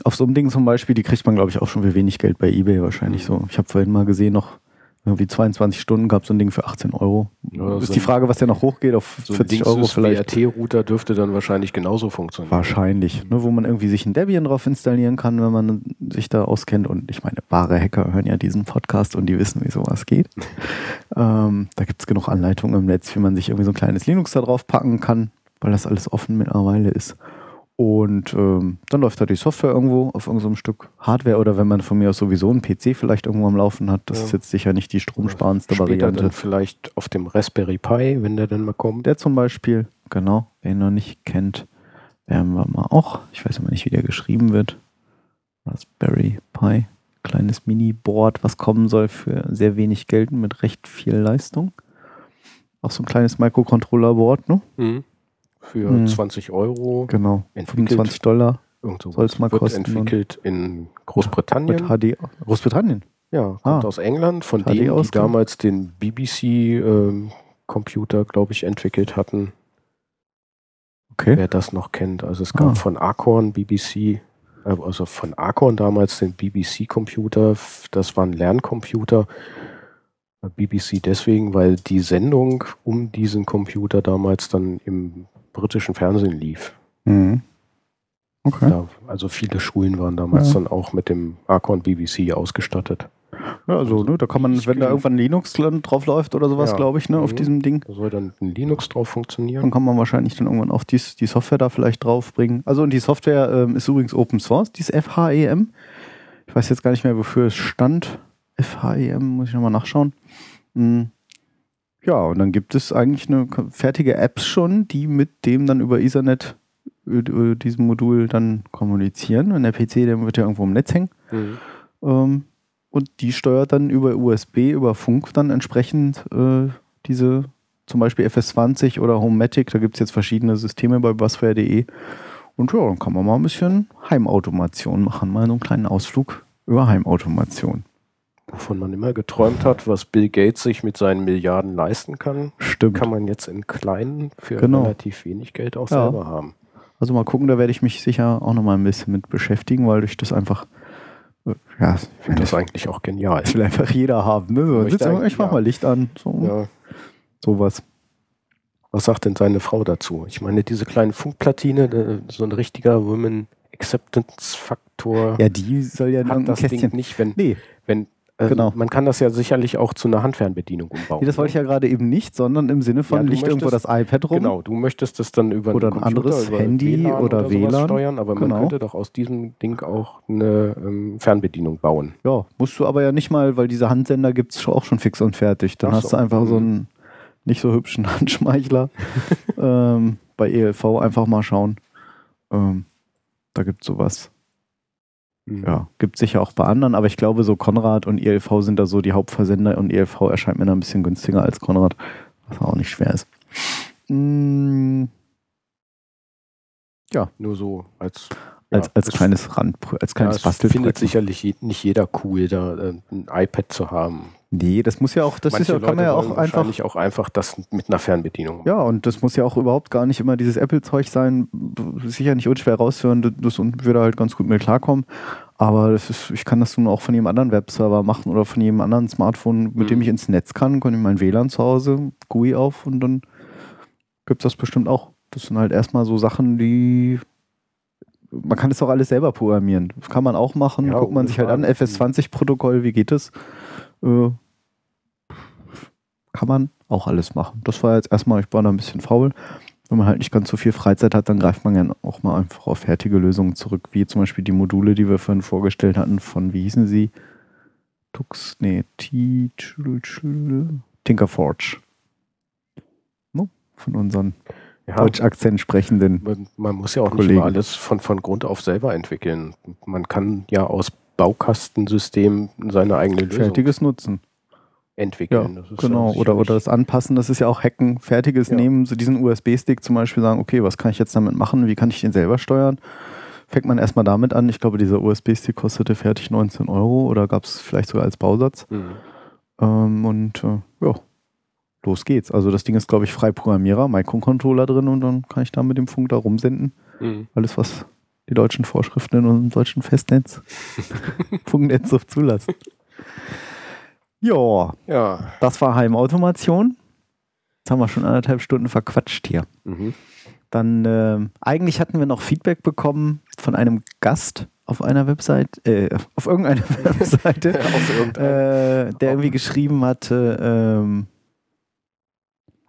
Auf so einem Ding zum Beispiel, die kriegt man, glaube ich, auch schon für wenig Geld bei Ebay wahrscheinlich so. Ich habe vorhin mal gesehen, noch irgendwie 22 Stunden gab so ein Ding für 18 Euro. Ja, ist so die Frage, was der noch hochgeht, auf So ein 40 Euro vielleicht. WRT-Router dürfte dann wahrscheinlich genauso funktionieren. Wahrscheinlich, ne, wo man irgendwie sich ein Debian drauf installieren kann, wenn man sich da auskennt. Und ich meine, wahre Hacker hören ja diesen Podcast und die wissen, wie sowas geht. ähm, da gibt es genug Anleitungen im Netz, wie man sich irgendwie so ein kleines Linux da drauf packen kann, weil das alles offen mittlerweile ist. Und ähm, dann läuft da die Software irgendwo auf irgendeinem Stück Hardware oder wenn man von mir aus sowieso einen PC vielleicht irgendwo am Laufen hat, das Ja. ist jetzt sicher nicht die stromsparendste Später Variante. dann vielleicht auf dem Raspberry Pi, wenn der dann mal kommt. Der zum Beispiel, genau, wer ihn noch nicht kennt, werden wir mal auch. Ich weiß immer nicht, wie der geschrieben wird. Raspberry Pi, kleines Mini-Board, was kommen soll für sehr wenig Geld mit recht viel Leistung. Auch so ein kleines Microcontroller-Board, ne? Mhm. Für Mhm. 20 Euro. Genau. Entwickelt. 25 Dollar sowas. Soll's mal Wird kosten und- entwickelt in mit Großbritannien. HD. Großbritannien. Ja, kommt Ah. aus England, von HD denen, die damals den BBC-Computer, glaube ich, entwickelt hatten. Okay. Wer das noch kennt. Also es gab Ah. von Acorn BBC, äh, also von Acorn damals den BBC-Computer. Das war ein Lerncomputer. Äh, BBC deswegen, weil die Sendung um diesen Computer damals dann im britischen Fernsehen lief. Mhm. Okay. Da, also viele Schulen waren damals Ja. dann auch mit dem Acorn BBC ausgestattet. Ja, also, ne, da kann man, wenn da irgendwann Linux drauf läuft oder sowas, Ja. glaube ich, ne, auf Mhm. diesem Ding, Da soll dann ein Linux drauf funktionieren. dann kann man wahrscheinlich dann irgendwann auch dies, die Software da vielleicht draufbringen. Also, und die Software ähm, ist übrigens Open Source, dieses FHEM. Ich weiß jetzt gar nicht mehr, wofür es stand. FHEM, muss ich nochmal nachschauen. Hm. Ja, und dann gibt es eigentlich eine fertige Apps schon, die mit dem dann über Ethernet, diesem Modul dann kommunizieren. Und der PC, der wird ja irgendwo im Netz hängen. Mhm. Ähm, und die steuert dann über USB, über Funk dann entsprechend äh, diese zum Beispiel FS20 oder Homematic. Da gibt es jetzt verschiedene Systeme bei busware.de. Und ja, dann kann man mal ein bisschen Heimautomation machen. Mal so einen kleinen Ausflug über Heimautomation. Wovon man immer geträumt hat, was Bill Gates sich mit seinen Milliarden leisten kann, Stimmt. kann man jetzt in kleinen für Genau. relativ wenig Geld auch Ja. selber haben. Also mal gucken, da werde ich mich sicher auch noch mal ein bisschen mit beschäftigen, weil ich das einfach, äh, ja, Ich finde das eigentlich auch genial. das will einfach jeder haben. Ne? So, eigentlich, ich mach ja. mal Licht an. So, Ja. Sowas. Was sagt denn seine Frau dazu? Ich meine, diese kleine Funkplatine, so ein richtiger Women Acceptance Faktor Ja, die soll ja hat das Kästchen. Ding nicht, wenn, Nee, wenn Genau. man kann das ja sicherlich auch zu einer Handfernbedienung umbauen. Nee, das wollte ich ja gerade eben nicht, sondern im Sinne von Ja, liegt irgendwo das iPad rum. Genau, du möchtest das dann über Oder ein Computer, anderes über Handy WLAN oder sowas WLAN. steuern, aber man Genau. könnte doch aus diesem Ding auch eine ähm, Fernbedienung bauen. Ja, musst du aber ja nicht mal, weil diese Handsender gibt es auch schon fix und fertig. Dann Ach hast so. du einfach so Mhm. einen nicht so hübschen Handschmeichler. ähm, bei ELV einfach mal schauen. Ähm, da gibt es sowas. Ja, gibt sicher auch bei anderen, aber ich glaube, so Konrad und ELV sind da so die Hauptversender und ELV erscheint mir da ein bisschen günstiger als Konrad, was auch nicht schwer ist. Mm, Nur so als, als, ja, als es- kleines Rand, als ja, kleines es Bastelprojekt. findet sicherlich nicht jeder cool, da äh, ein iPad zu haben. Nee, das muss ja auch, das ist ja, kann man ja auch einfach. wahrscheinlich auch einfach das mit einer Fernbedienung. Ja, und das muss ja auch überhaupt gar nicht immer dieses Apple-Zeug sein. Sicher nicht unschwer rauszuhören, das- würde halt ganz gut mit klarkommen. Aber das ist, ich kann das nun auch von jedem anderen Webserver machen oder von jedem anderen Smartphone, mit dem Mhm. ich ins Netz kann, kann ich mein WLAN zu Hause, GUI auf und dann gibt es das bestimmt auch. Das sind halt erstmal so Sachen, die man kann das auch alles selber programmieren. Das kann man auch machen. Ja, Guckt man sich halt an, Frage. FS20-Protokoll, wie geht das? Äh, kann man auch alles machen. Das war jetzt erstmal, ich war da ein bisschen faul. Wenn man halt nicht ganz so viel Freizeit hat, dann greift man ja auch mal einfach auf fertige Lösungen zurück, wie zum Beispiel die Module, die wir vorhin vorgestellt hatten, von, wie hießen sie? Tux, nee, T, Tinkerforge. No? Von unseren Ja, Deutsch-Akzent sprechenden. man, man muss ja auch nicht Kollegen. immer alles von, von Grund auf selber entwickeln. Man kann ja aus Baukastensystemen seine eigene Lösung Fertiges nutzen. Ja, entwickeln. Das ist genau. ja Oder, oder das Anpassen, das ist ja auch Hacken. Fertiges Ja. nehmen, so diesen USB-Stick zum Beispiel sagen, okay, was kann ich jetzt damit machen? Wie kann ich den selber steuern? Fängt man erstmal damit an. Ich glaube, dieser USB-Stick kostete fertig 19 Euro oder gab es vielleicht sogar als Bausatz. Mhm. Ähm, und äh, ja, los geht's. Also das Ding ist, glaube ich, frei Programmierer, Microcontroller drin und dann kann ich da mit dem Funk da rumsenden. Mhm. Alles, was die deutschen Vorschriften in unserem deutschen Festnetz, Funknetz so zulassen. Ja, Ja. das war Heimautomation. Jetzt haben wir schon anderthalb Stunden verquatscht hier. Mhm. Dann, ähm, eigentlich hatten wir noch Feedback bekommen von einem Gast auf einer Website, äh, auf irgendeiner Webseite, Auf irgendein, äh, der irgendwie geschrieben hatte, ähm,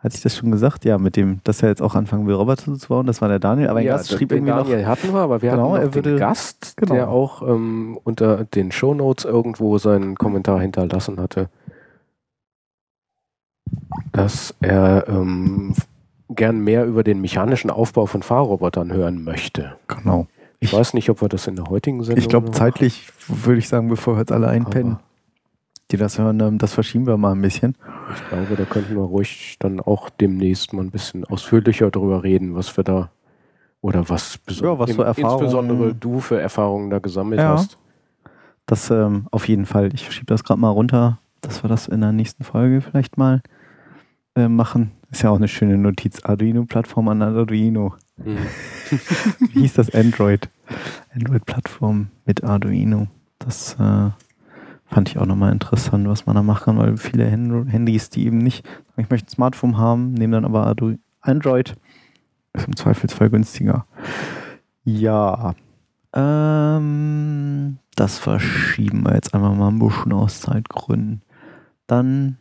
Hatte ich das schon gesagt? Ja, mit dem, dass er jetzt auch anfangen will, Roboter zu bauen. Das war der Daniel. Aber ja, den- schrieb irgendwie noch. Daniel hatten wir, aber wir Genau, hatten er noch würde- den Gast, genau. der auch ähm, unter den Shownotes irgendwo seinen Kommentar hinterlassen hatte, dass er ähm, gern mehr über den mechanischen Aufbau von Fahrrobotern hören möchte. Genau. Ich, Ich- weiß nicht, ob wir das in der heutigen Sendung Ich glaube, noch- zeitlich würde ich sagen, bevor wir jetzt alle einpennen, Aber- die das hören, ähm, das verschieben wir mal ein bisschen. Ich glaube, da könnten wir ruhig dann auch demnächst mal ein bisschen ausführlicher darüber reden, was wir da oder was, Ja, was Erfahrungen- insbesondere du für Erfahrungen da gesammelt Ja. hast. Das ähm, auf jeden Fall. Ich schiebe das gerade mal runter, dass wir das in der nächsten Folge vielleicht mal äh, machen. Ist ja auch eine schöne Notiz. Arduino-Plattform an Arduino. Mhm. Wie hieß das? Android. Android-Plattform mit Arduino. Das äh, fand ich auch nochmal interessant, was man da machen kann, weil viele Hand Handys, die eben nicht, ich möchte ein Smartphone haben, nehmen dann aber Android. Ist im Zweifelsfall günstiger. Ja. Ähm, das verschieben wir jetzt einfach mal ein bisschen aus Zeitgründen. Dann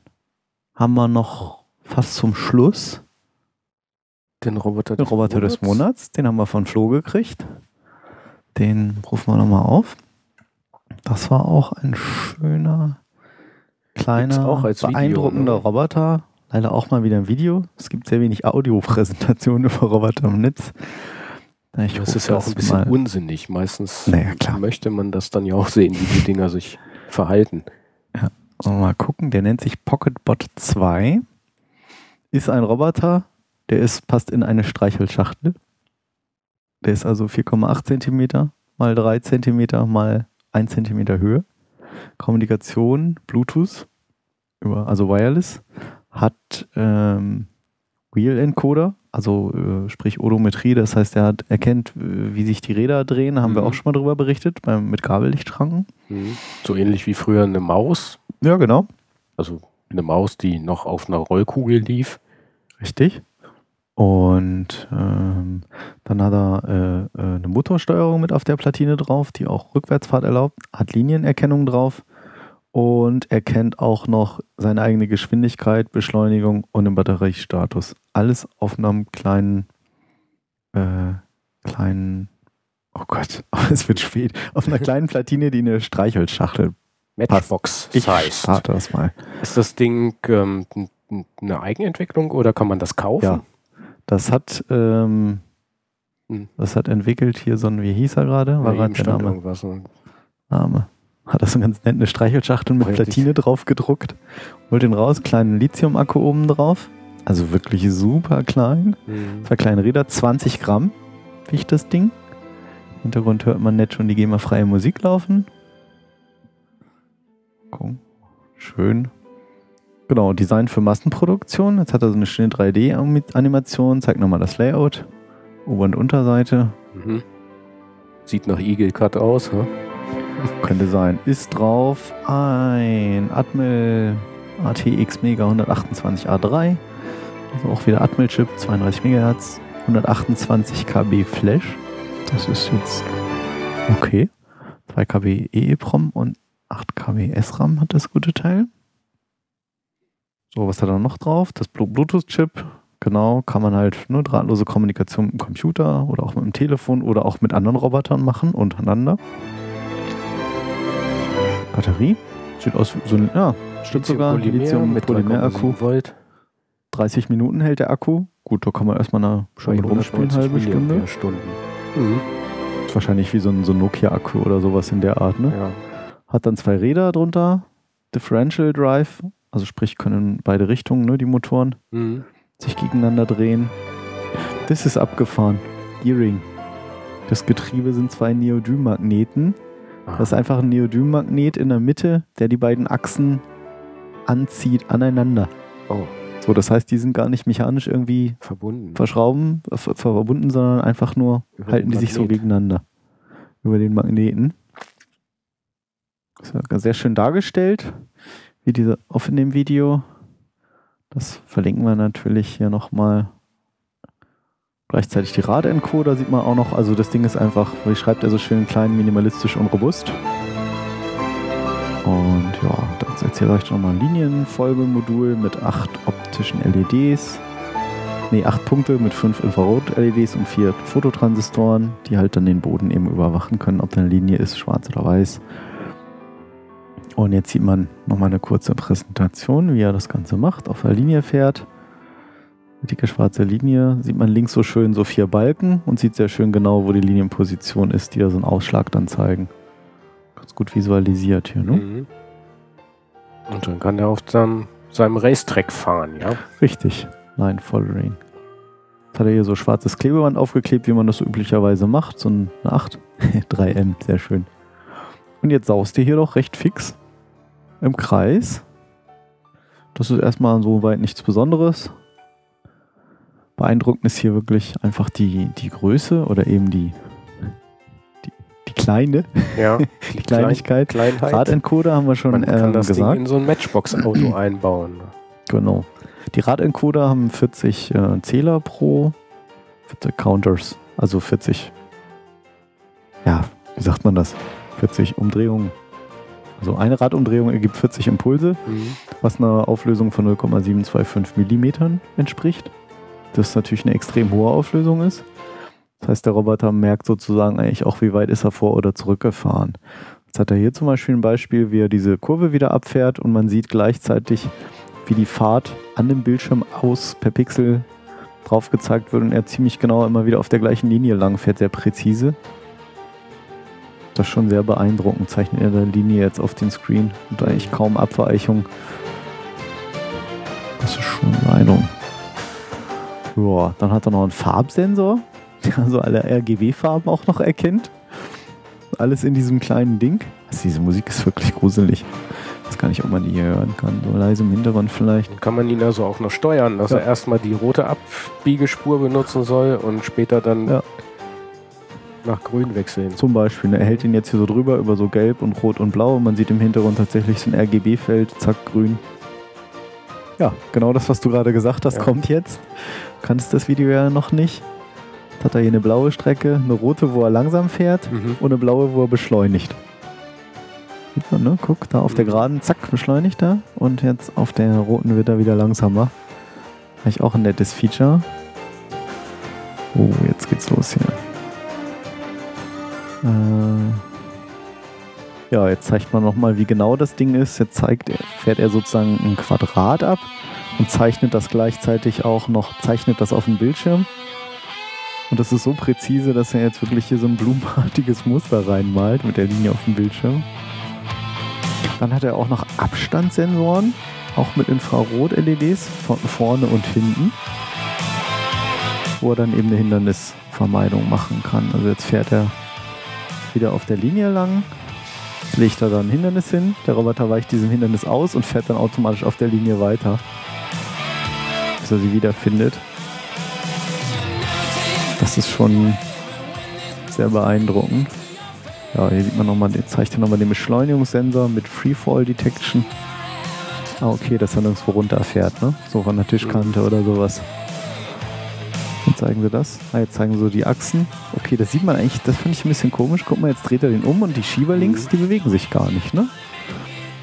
haben wir noch fast zum Schluss Den Roboter, den Roboter des Monats. Den haben wir von Flo gekriegt. Den rufen wir nochmal auf. Das war auch ein schöner, kleiner, als Video, beeindruckender ne? Roboter. Leider auch mal wieder ein Video. Es gibt sehr wenig Audiopräsentationen über Roboter im Netz. Ich Das ist ja auch ein bisschen mal- unsinnig. Meistens Naja, möchte man das dann ja auch sehen, wie die Dinger sich verhalten. Wir mal gucken. Der nennt sich PocketBot 2. Ist ein Roboter, der ist, passt in eine Streichelschachtel. Der ist also 4,8 Zentimeter mal 3 Zentimeter mal 1 Zentimeter Höhe. Kommunikation, Bluetooth, über, also Wireless. Hat ähm, Wheel Encoder, also äh, sprich Odometrie, das heißt, er hat erkennt, äh, wie sich die Räder drehen, haben wir Mhm. auch schon mal drüber berichtet, beim, mit Kabellichtschranken. So ähnlich wie früher eine Maus. Ja, genau. Also eine Maus, die noch auf einer Rollkugel lief. Richtig. Und ähm, dann hat er äh, äh, eine Motorsteuerung mit auf der Platine drauf, die auch Rückwärtsfahrt erlaubt, hat Linienerkennung drauf und erkennt auch noch seine eigene Geschwindigkeit, Beschleunigung und den Batteriestatus. Alles auf einem kleinen, äh, kleinen, oh Gott, es wird spät, auf einer kleinen Platine, die in eine Streichelschachtel. Matchbox Ich starte das mal. Ist das Ding ähm, eine Eigenentwicklung oder kann man das kaufen? Ja. Das hat, ähm, Hm. das hat entwickelt hier so ein, wie hieß er gerade? War gerade der Name? irgendwas. Name. Hat das so ganz nett eine Streichelschachtel mit Richtig. Platine drauf gedruckt. Holt den raus, kleinen Lithium-Akku oben drauf. Also wirklich super klein. Mhm. Zwei kleine Räder, 20 Gramm wiegt das Ding. Im Hintergrund hört man nett schon die GEMA-freie Musik laufen. Guck. Schön. Genau, Design für Massenproduktion. Jetzt hat er so eine schöne 3D-Animation. Zeigt nochmal das Layout. Ober- und Unterseite. Mhm. Sieht nach Eagle Cut aus. Hm? Könnte sein. Ist drauf ein Atmel ATX Mega 128 A3. Also auch wieder Atmel-Chip, 32 MHz, 128 KB Flash. Das ist jetzt okay. 2 KB EEPROM und 8 KB SRAM hat das gute Teil. So, was hat er noch drauf? Das Blu- Bluetooth-Chip. Genau, kann man halt nur drahtlose Kommunikation mit dem Computer oder auch mit dem Telefon oder auch mit anderen Robotern machen, untereinander. Batterie. Sieht aus wie so ein, ja, stimmt sogar. Lithium mit Polymer-Akku. 3,7 Volt. 30 Minuten hält der Akku. Gut, da kann man erstmal eine Stunde rumspielen, 190 halbe Stunde. Milliampere-Stunden. Mhm. Ist wahrscheinlich wie so ein, so Nokia-Akku oder sowas in der Art, ne? Ja. Hat dann zwei Räder drunter. Differential Drive, also sprich können beide Richtungen, ne, die Motoren, Mhm. sich gegeneinander drehen. Das ist abgefahren. Gearing. Das Getriebe sind zwei Neodym-Magneten. Das ist einfach ein Neodymmagnet in der Mitte, der die beiden Achsen anzieht aneinander. Oh. So, das heißt, die sind gar nicht mechanisch irgendwie verbunden. verschrauben, ver verbunden, sondern einfach nur Über halten die sich so gegeneinander. Über den Magneten. Ist ja sehr schön dargestellt, wie diese auf in dem Video. Das verlinken wir natürlich hier nochmal. Gleichzeitig die Radencoder sieht man auch noch. Also das Ding ist einfach, wie schreibt er so schön, klein, minimalistisch und robust. Und ja, das erzähle ich euch nochmal ein Linienfolgemodul mit acht optischen LEDs. nee, acht Punkte mit fünf Infrarot-LEDs und vier Fototransistoren, die halt dann den Boden eben überwachen können, ob da eine Linie ist, schwarz oder weiß. Und jetzt sieht man nochmal eine kurze Präsentation, wie er das Ganze macht, auf der Linie fährt. Eine dicke schwarze Linie, sieht man links so schön so vier Balken und sieht sehr schön genau, wo die Linienposition ist, die da so einen Ausschlag dann zeigen. Ganz gut visualisiert hier, ne? Mhm. Und dann kann er auf seinem, seinem Racetrack fahren, ja. Richtig, Line Following. Jetzt hat er hier so schwarzes Klebeband aufgeklebt, wie man das so üblicherweise macht. So eine 8. 3M, sehr schön. Und jetzt saust ihr hier doch recht fix im Kreis. Das ist erstmal so weit nichts Besonderes. Beeindruckend ist hier wirklich einfach die, die Größe oder eben die, die, die kleine, Ja, die Kleinigkeit. Kleinheit. Radencoder haben wir schon Man kann ähm, das Ding gesagt. in so ein Matchbox-Auto einbauen. Genau. Die Radencoder haben 40 äh, Zähler pro 40 Counters, also 40, ja, wie sagt man das? 40 Umdrehungen. Also eine Radumdrehung ergibt 40 Impulse, Mhm. was einer Auflösung von 0,725 Millimetern entspricht. Das natürlich eine extrem hohe Auflösung ist. Das heißt, der Roboter merkt sozusagen eigentlich auch, wie weit ist er vor- oder zurückgefahren. Jetzt hat er hier zum Beispiel ein Beispiel, wie er diese Kurve wieder abfährt und man sieht gleichzeitig, wie die Fahrt an dem Bildschirm aus per Pixel drauf gezeigt wird und er ziemlich genau immer wieder auf der gleichen Linie lang fährt, sehr präzise. Das ist schon sehr beeindruckend, zeichnet er der Linie jetzt auf den Screen und eigentlich kaum Abweichung. Das ist schon beeindruckend. Ja, dann hat er noch einen Farbsensor, der also alle RGB-Farben auch noch erkennt. Alles in diesem kleinen Ding. Also diese Musik ist wirklich gruselig. Ich weiß gar nicht, ob man die hier hören kann. So leise im Hintergrund vielleicht. Dann kann man ihn also auch noch steuern, dass Ja. er erstmal die rote Abbiegespur benutzen soll und später dann Ja. Nach grün wechseln. Zum Beispiel, ne, er hält ihn jetzt hier so drüber über so gelb und rot und blau und man sieht im Hintergrund tatsächlich so ein RGB-Feld, zack, grün. Ja, genau das, was du gerade gesagt hast, Ja. kommt jetzt. Du kannst das Video ja noch nicht. Jetzt hat er hier eine blaue Strecke, eine rote, wo er langsam fährt Mhm. und eine blaue, wo er beschleunigt. Sieht man, ne? Guck, da auf der Mhm. geraden, zack, beschleunigt er und jetzt auf der roten wird er wieder langsamer. Eigentlich auch ein nettes Feature. Oh, jetzt geht's los hier. Äh, ja, jetzt zeigt man nochmal, wie genau das Ding ist. Jetzt zeigt fährt er sozusagen ein Quadrat ab und zeichnet das gleichzeitig auch noch, zeichnet das auf dem Bildschirm. Und das ist so präzise, dass er jetzt wirklich hier so ein blumenartiges Muster reinmalt mit der Linie auf dem Bildschirm. Dann hat er auch noch Abstandssensoren, auch mit Infrarot-LEDs von vorne und hinten, wo er dann eben eine Hindernisvermeidung machen kann. Also jetzt fährt er wieder auf der Linie lang, legt er da ein Hindernis hin, der Roboter weicht diesem Hindernis aus und fährt dann automatisch auf der Linie weiter, bis er sie wiederfindet. Das ist schon sehr beeindruckend. Ja, hier sieht man nochmal, zeigt er nochmal den Beschleunigungssensor mit Freefall Detection. Ah, okay, dass er nirgendwo runterfährt, ne? So von der Tischkante oder sowas. Und zeigen sie das. Ah, jetzt zeigen sie so die Achsen. Okay, das sieht man eigentlich, das fand ich ein bisschen komisch. Guck mal, jetzt dreht er den um und die Schieber links, die bewegen sich gar nicht, ne?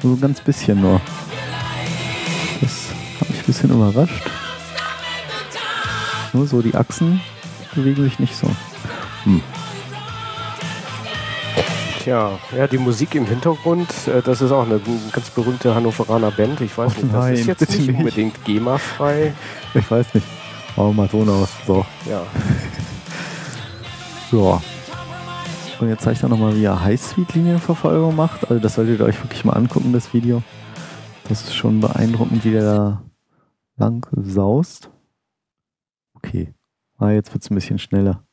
So ein ganz bisschen nur. Das hat mich ein bisschen überrascht. Nur so die Achsen bewegen sich nicht so. Tja, ja, die Musik im Hintergrund, äh, das ist auch eine ganz berühmte Hannoveraner Band. Ich weiß Oh nicht, das nein, ist jetzt nicht. unbedingt GEMA-frei. Ich weiß nicht. Machen wir mal Ton aus. So. Ja. Ja. Und jetzt zeige ich dann nochmal, wie er Highspeed-Linienverfolgung macht. Also das solltet ihr euch wirklich mal angucken, das Video. Das ist schon beeindruckend, wie der da lang saust. Okay. Ah, jetzt wird es ein bisschen schneller.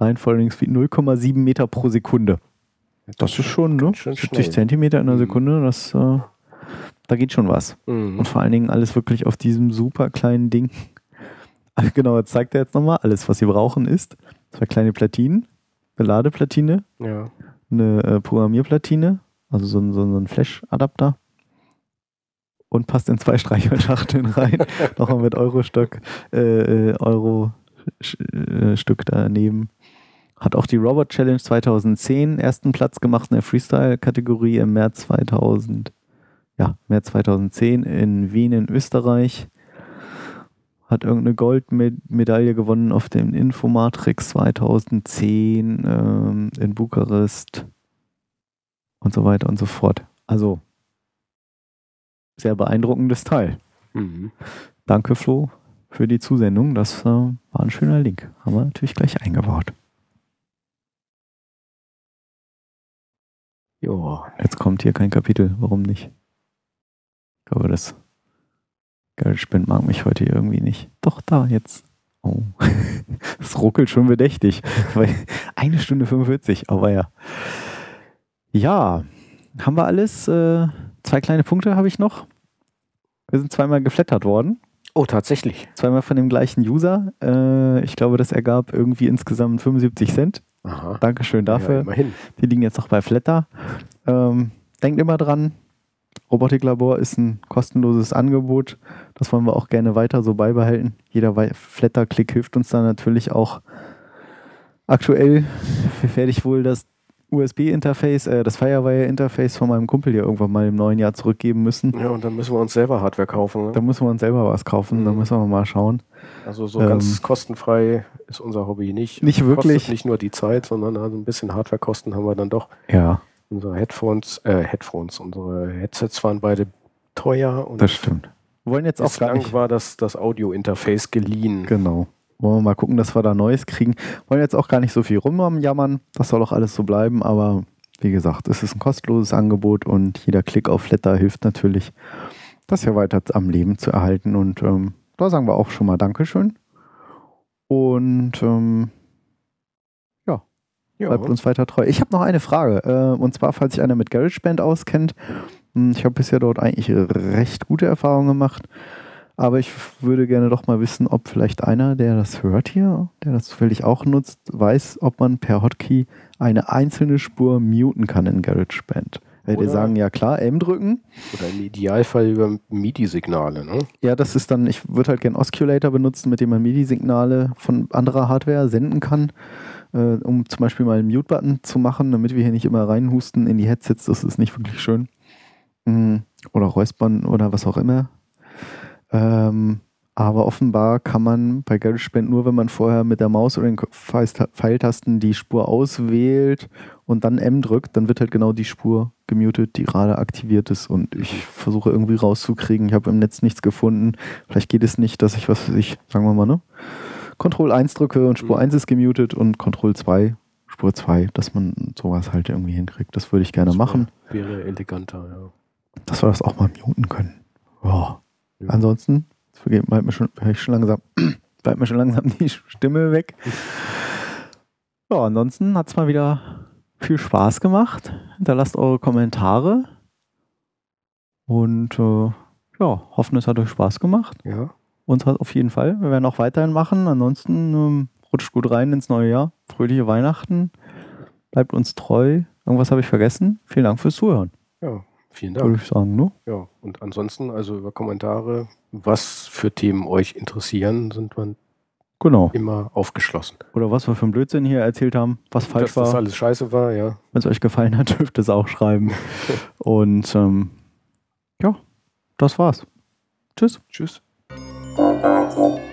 Line Following Speed 0,7 Meter pro Sekunde. Das ist schon, ne? ganz schön 70 schnell. Zentimeter in einer Mhm. Sekunde, das, äh, da geht schon was. Mhm. Und vor allen Dingen alles wirklich auf diesem super kleinen Ding. Genau, jetzt zeigt er jetzt nochmal, alles, was sie brauchen, ist zwei kleine Platinen, eine Ladeplatine, Ja. eine äh, Programmierplatine, also so ein, so ein, Flash-Adapter und passt in zwei Streichholzschachteln rein. Nochmal mit Euro-Stück, äh, äh, Euro-Stück daneben. Hat auch die Robot Challenge 2010 ersten Platz gemacht in der Freestyle-Kategorie im März 2000, ja, März 2010 in Wien in Österreich. Hat irgendeine Goldmedaille gewonnen auf dem Infomatrix 2010 ähm, in Bukarest und so weiter und so fort. Also sehr beeindruckendes Teil. Mhm. Danke, Flo, für die Zusendung. Das äh, war ein schöner Link. Haben wir natürlich gleich eingebaut. Ja, Jetzt kommt hier kein Kapitel. Warum nicht? Ich glaube, das Geldspind mag mich heute irgendwie nicht. Doch, da jetzt. Oh. Es ruckelt schon bedächtig. Eine Stunde 45, aber ja. Ja, haben wir alles? Äh, zwei kleine Punkte habe ich noch. Wir sind zweimal geflattert worden. Oh, tatsächlich. Zweimal von dem gleichen User. Äh, ich glaube, das ergab irgendwie insgesamt 75 Cent. Aha. Dankeschön Ja, dafür. immerhin. Die liegen jetzt noch bei Flatter. Ähm, denkt immer dran, Robotiklabor ist ein kostenloses Angebot. Das wollen wir auch gerne weiter so beibehalten. Jeder Flatter-Klick hilft uns da natürlich auch. Aktuell werde ich wohl das USB-Interface, äh, das Firewire-Interface von meinem Kumpel hier irgendwann mal im neuen Jahr zurückgeben müssen. Ja, und dann müssen wir uns selber Hardware kaufen. Da Ne? müssen wir uns selber was kaufen, da Mhm. müssen wir mal schauen. Also so Ähm, ganz kostenfrei ist unser Hobby nicht. Nicht wirklich. Kostet nicht nur die Zeit, sondern also ein bisschen Hardwarekosten haben wir dann doch. Ja, Unsere Headphones, äh, Headphones, unsere Headsets waren beide teuer und das stimmt. Wir wollen jetzt auch gar bislang nicht. war das, das Audio-Interface geliehen. Genau. Wollen wir mal gucken, dass wir da Neues kriegen. Wollen jetzt auch gar nicht so viel rumjammern. Das soll auch alles so bleiben. Aber wie gesagt, es ist ein kostenloses Angebot und jeder Klick auf Flatter hilft natürlich, das hier weiter am Leben zu erhalten. Und ähm, da sagen wir auch schon mal Dankeschön. Und ähm, Ja, bleibt uns weiter treu. Ich habe noch eine Frage. Äh, und zwar, falls sich einer mit GarageBand auskennt. Hm, Ich habe bisher dort eigentlich recht gute Erfahrungen gemacht. Aber ich würde gerne doch mal wissen, ob vielleicht einer, der das hört hier, der das zufällig auch nutzt, weiß, ob man per Hotkey eine einzelne Spur muten kann in GarageBand. Weil die sagen, ja klar, M drücken. Oder im Idealfall über MIDI-Signale. Ne? Ja, das ist dann, ich würde halt gerne Osculator benutzen, mit dem man MIDI-Signale von anderer Hardware senden kann, äh, um zum Beispiel mal einen Mute-Button zu machen, damit wir hier nicht immer reinhusten in die Headsets. Das ist nicht wirklich schön. Mm, Oder räuspern oder was auch immer. Ähm, aber offenbar kann man bei GarageBand nur, wenn man vorher mit der Maus oder den Pfeilta- Pfeiltasten die Spur auswählt und dann M drückt, dann wird halt genau die Spur gemutet, die gerade aktiviert ist. Und ich versuche irgendwie rauszukriegen. Ich habe im Netz nichts gefunden. Vielleicht geht es nicht, dass ich, was weiß ich, sagen wir mal, ne? Control 1 drücke und Spur Mhm. 1 ist gemutet und Control 2, Spur 2, dass man sowas halt irgendwie hinkriegt. Das würde ich gerne Das machen, Wäre, wäre eleganter, ja. dass wir das auch mal muten können. Ja. Ja. Ansonsten, jetzt vergeht- bleibt mir schon, schon langsam, bleibt mir schon langsam die Stimme weg. Ja, ansonsten hat es mal wieder viel Spaß gemacht. Hinterlasst eure Kommentare. Und äh, ja, hoffen, es hat euch Spaß gemacht. Ja, Uns hat auf jeden Fall. Wir werden auch weiterhin machen. Ansonsten ähm, rutscht gut rein ins neue Jahr. Fröhliche Weihnachten. Bleibt uns treu. Irgendwas habe ich vergessen. Vielen Dank fürs Zuhören. ja, vielen Würde Dank. ich sagen, ne? Ja, und ansonsten, also über Kommentare, was für Themen euch interessieren, sind wir Genau. immer aufgeschlossen. Oder was wir für einen Blödsinn hier erzählt haben, was falsch Dass das war. alles scheiße war, ja. Wenn es euch gefallen hat, dürft ihr es auch schreiben. Und ähm, ja, das war's. Tschüss. Tschüss. Thank you.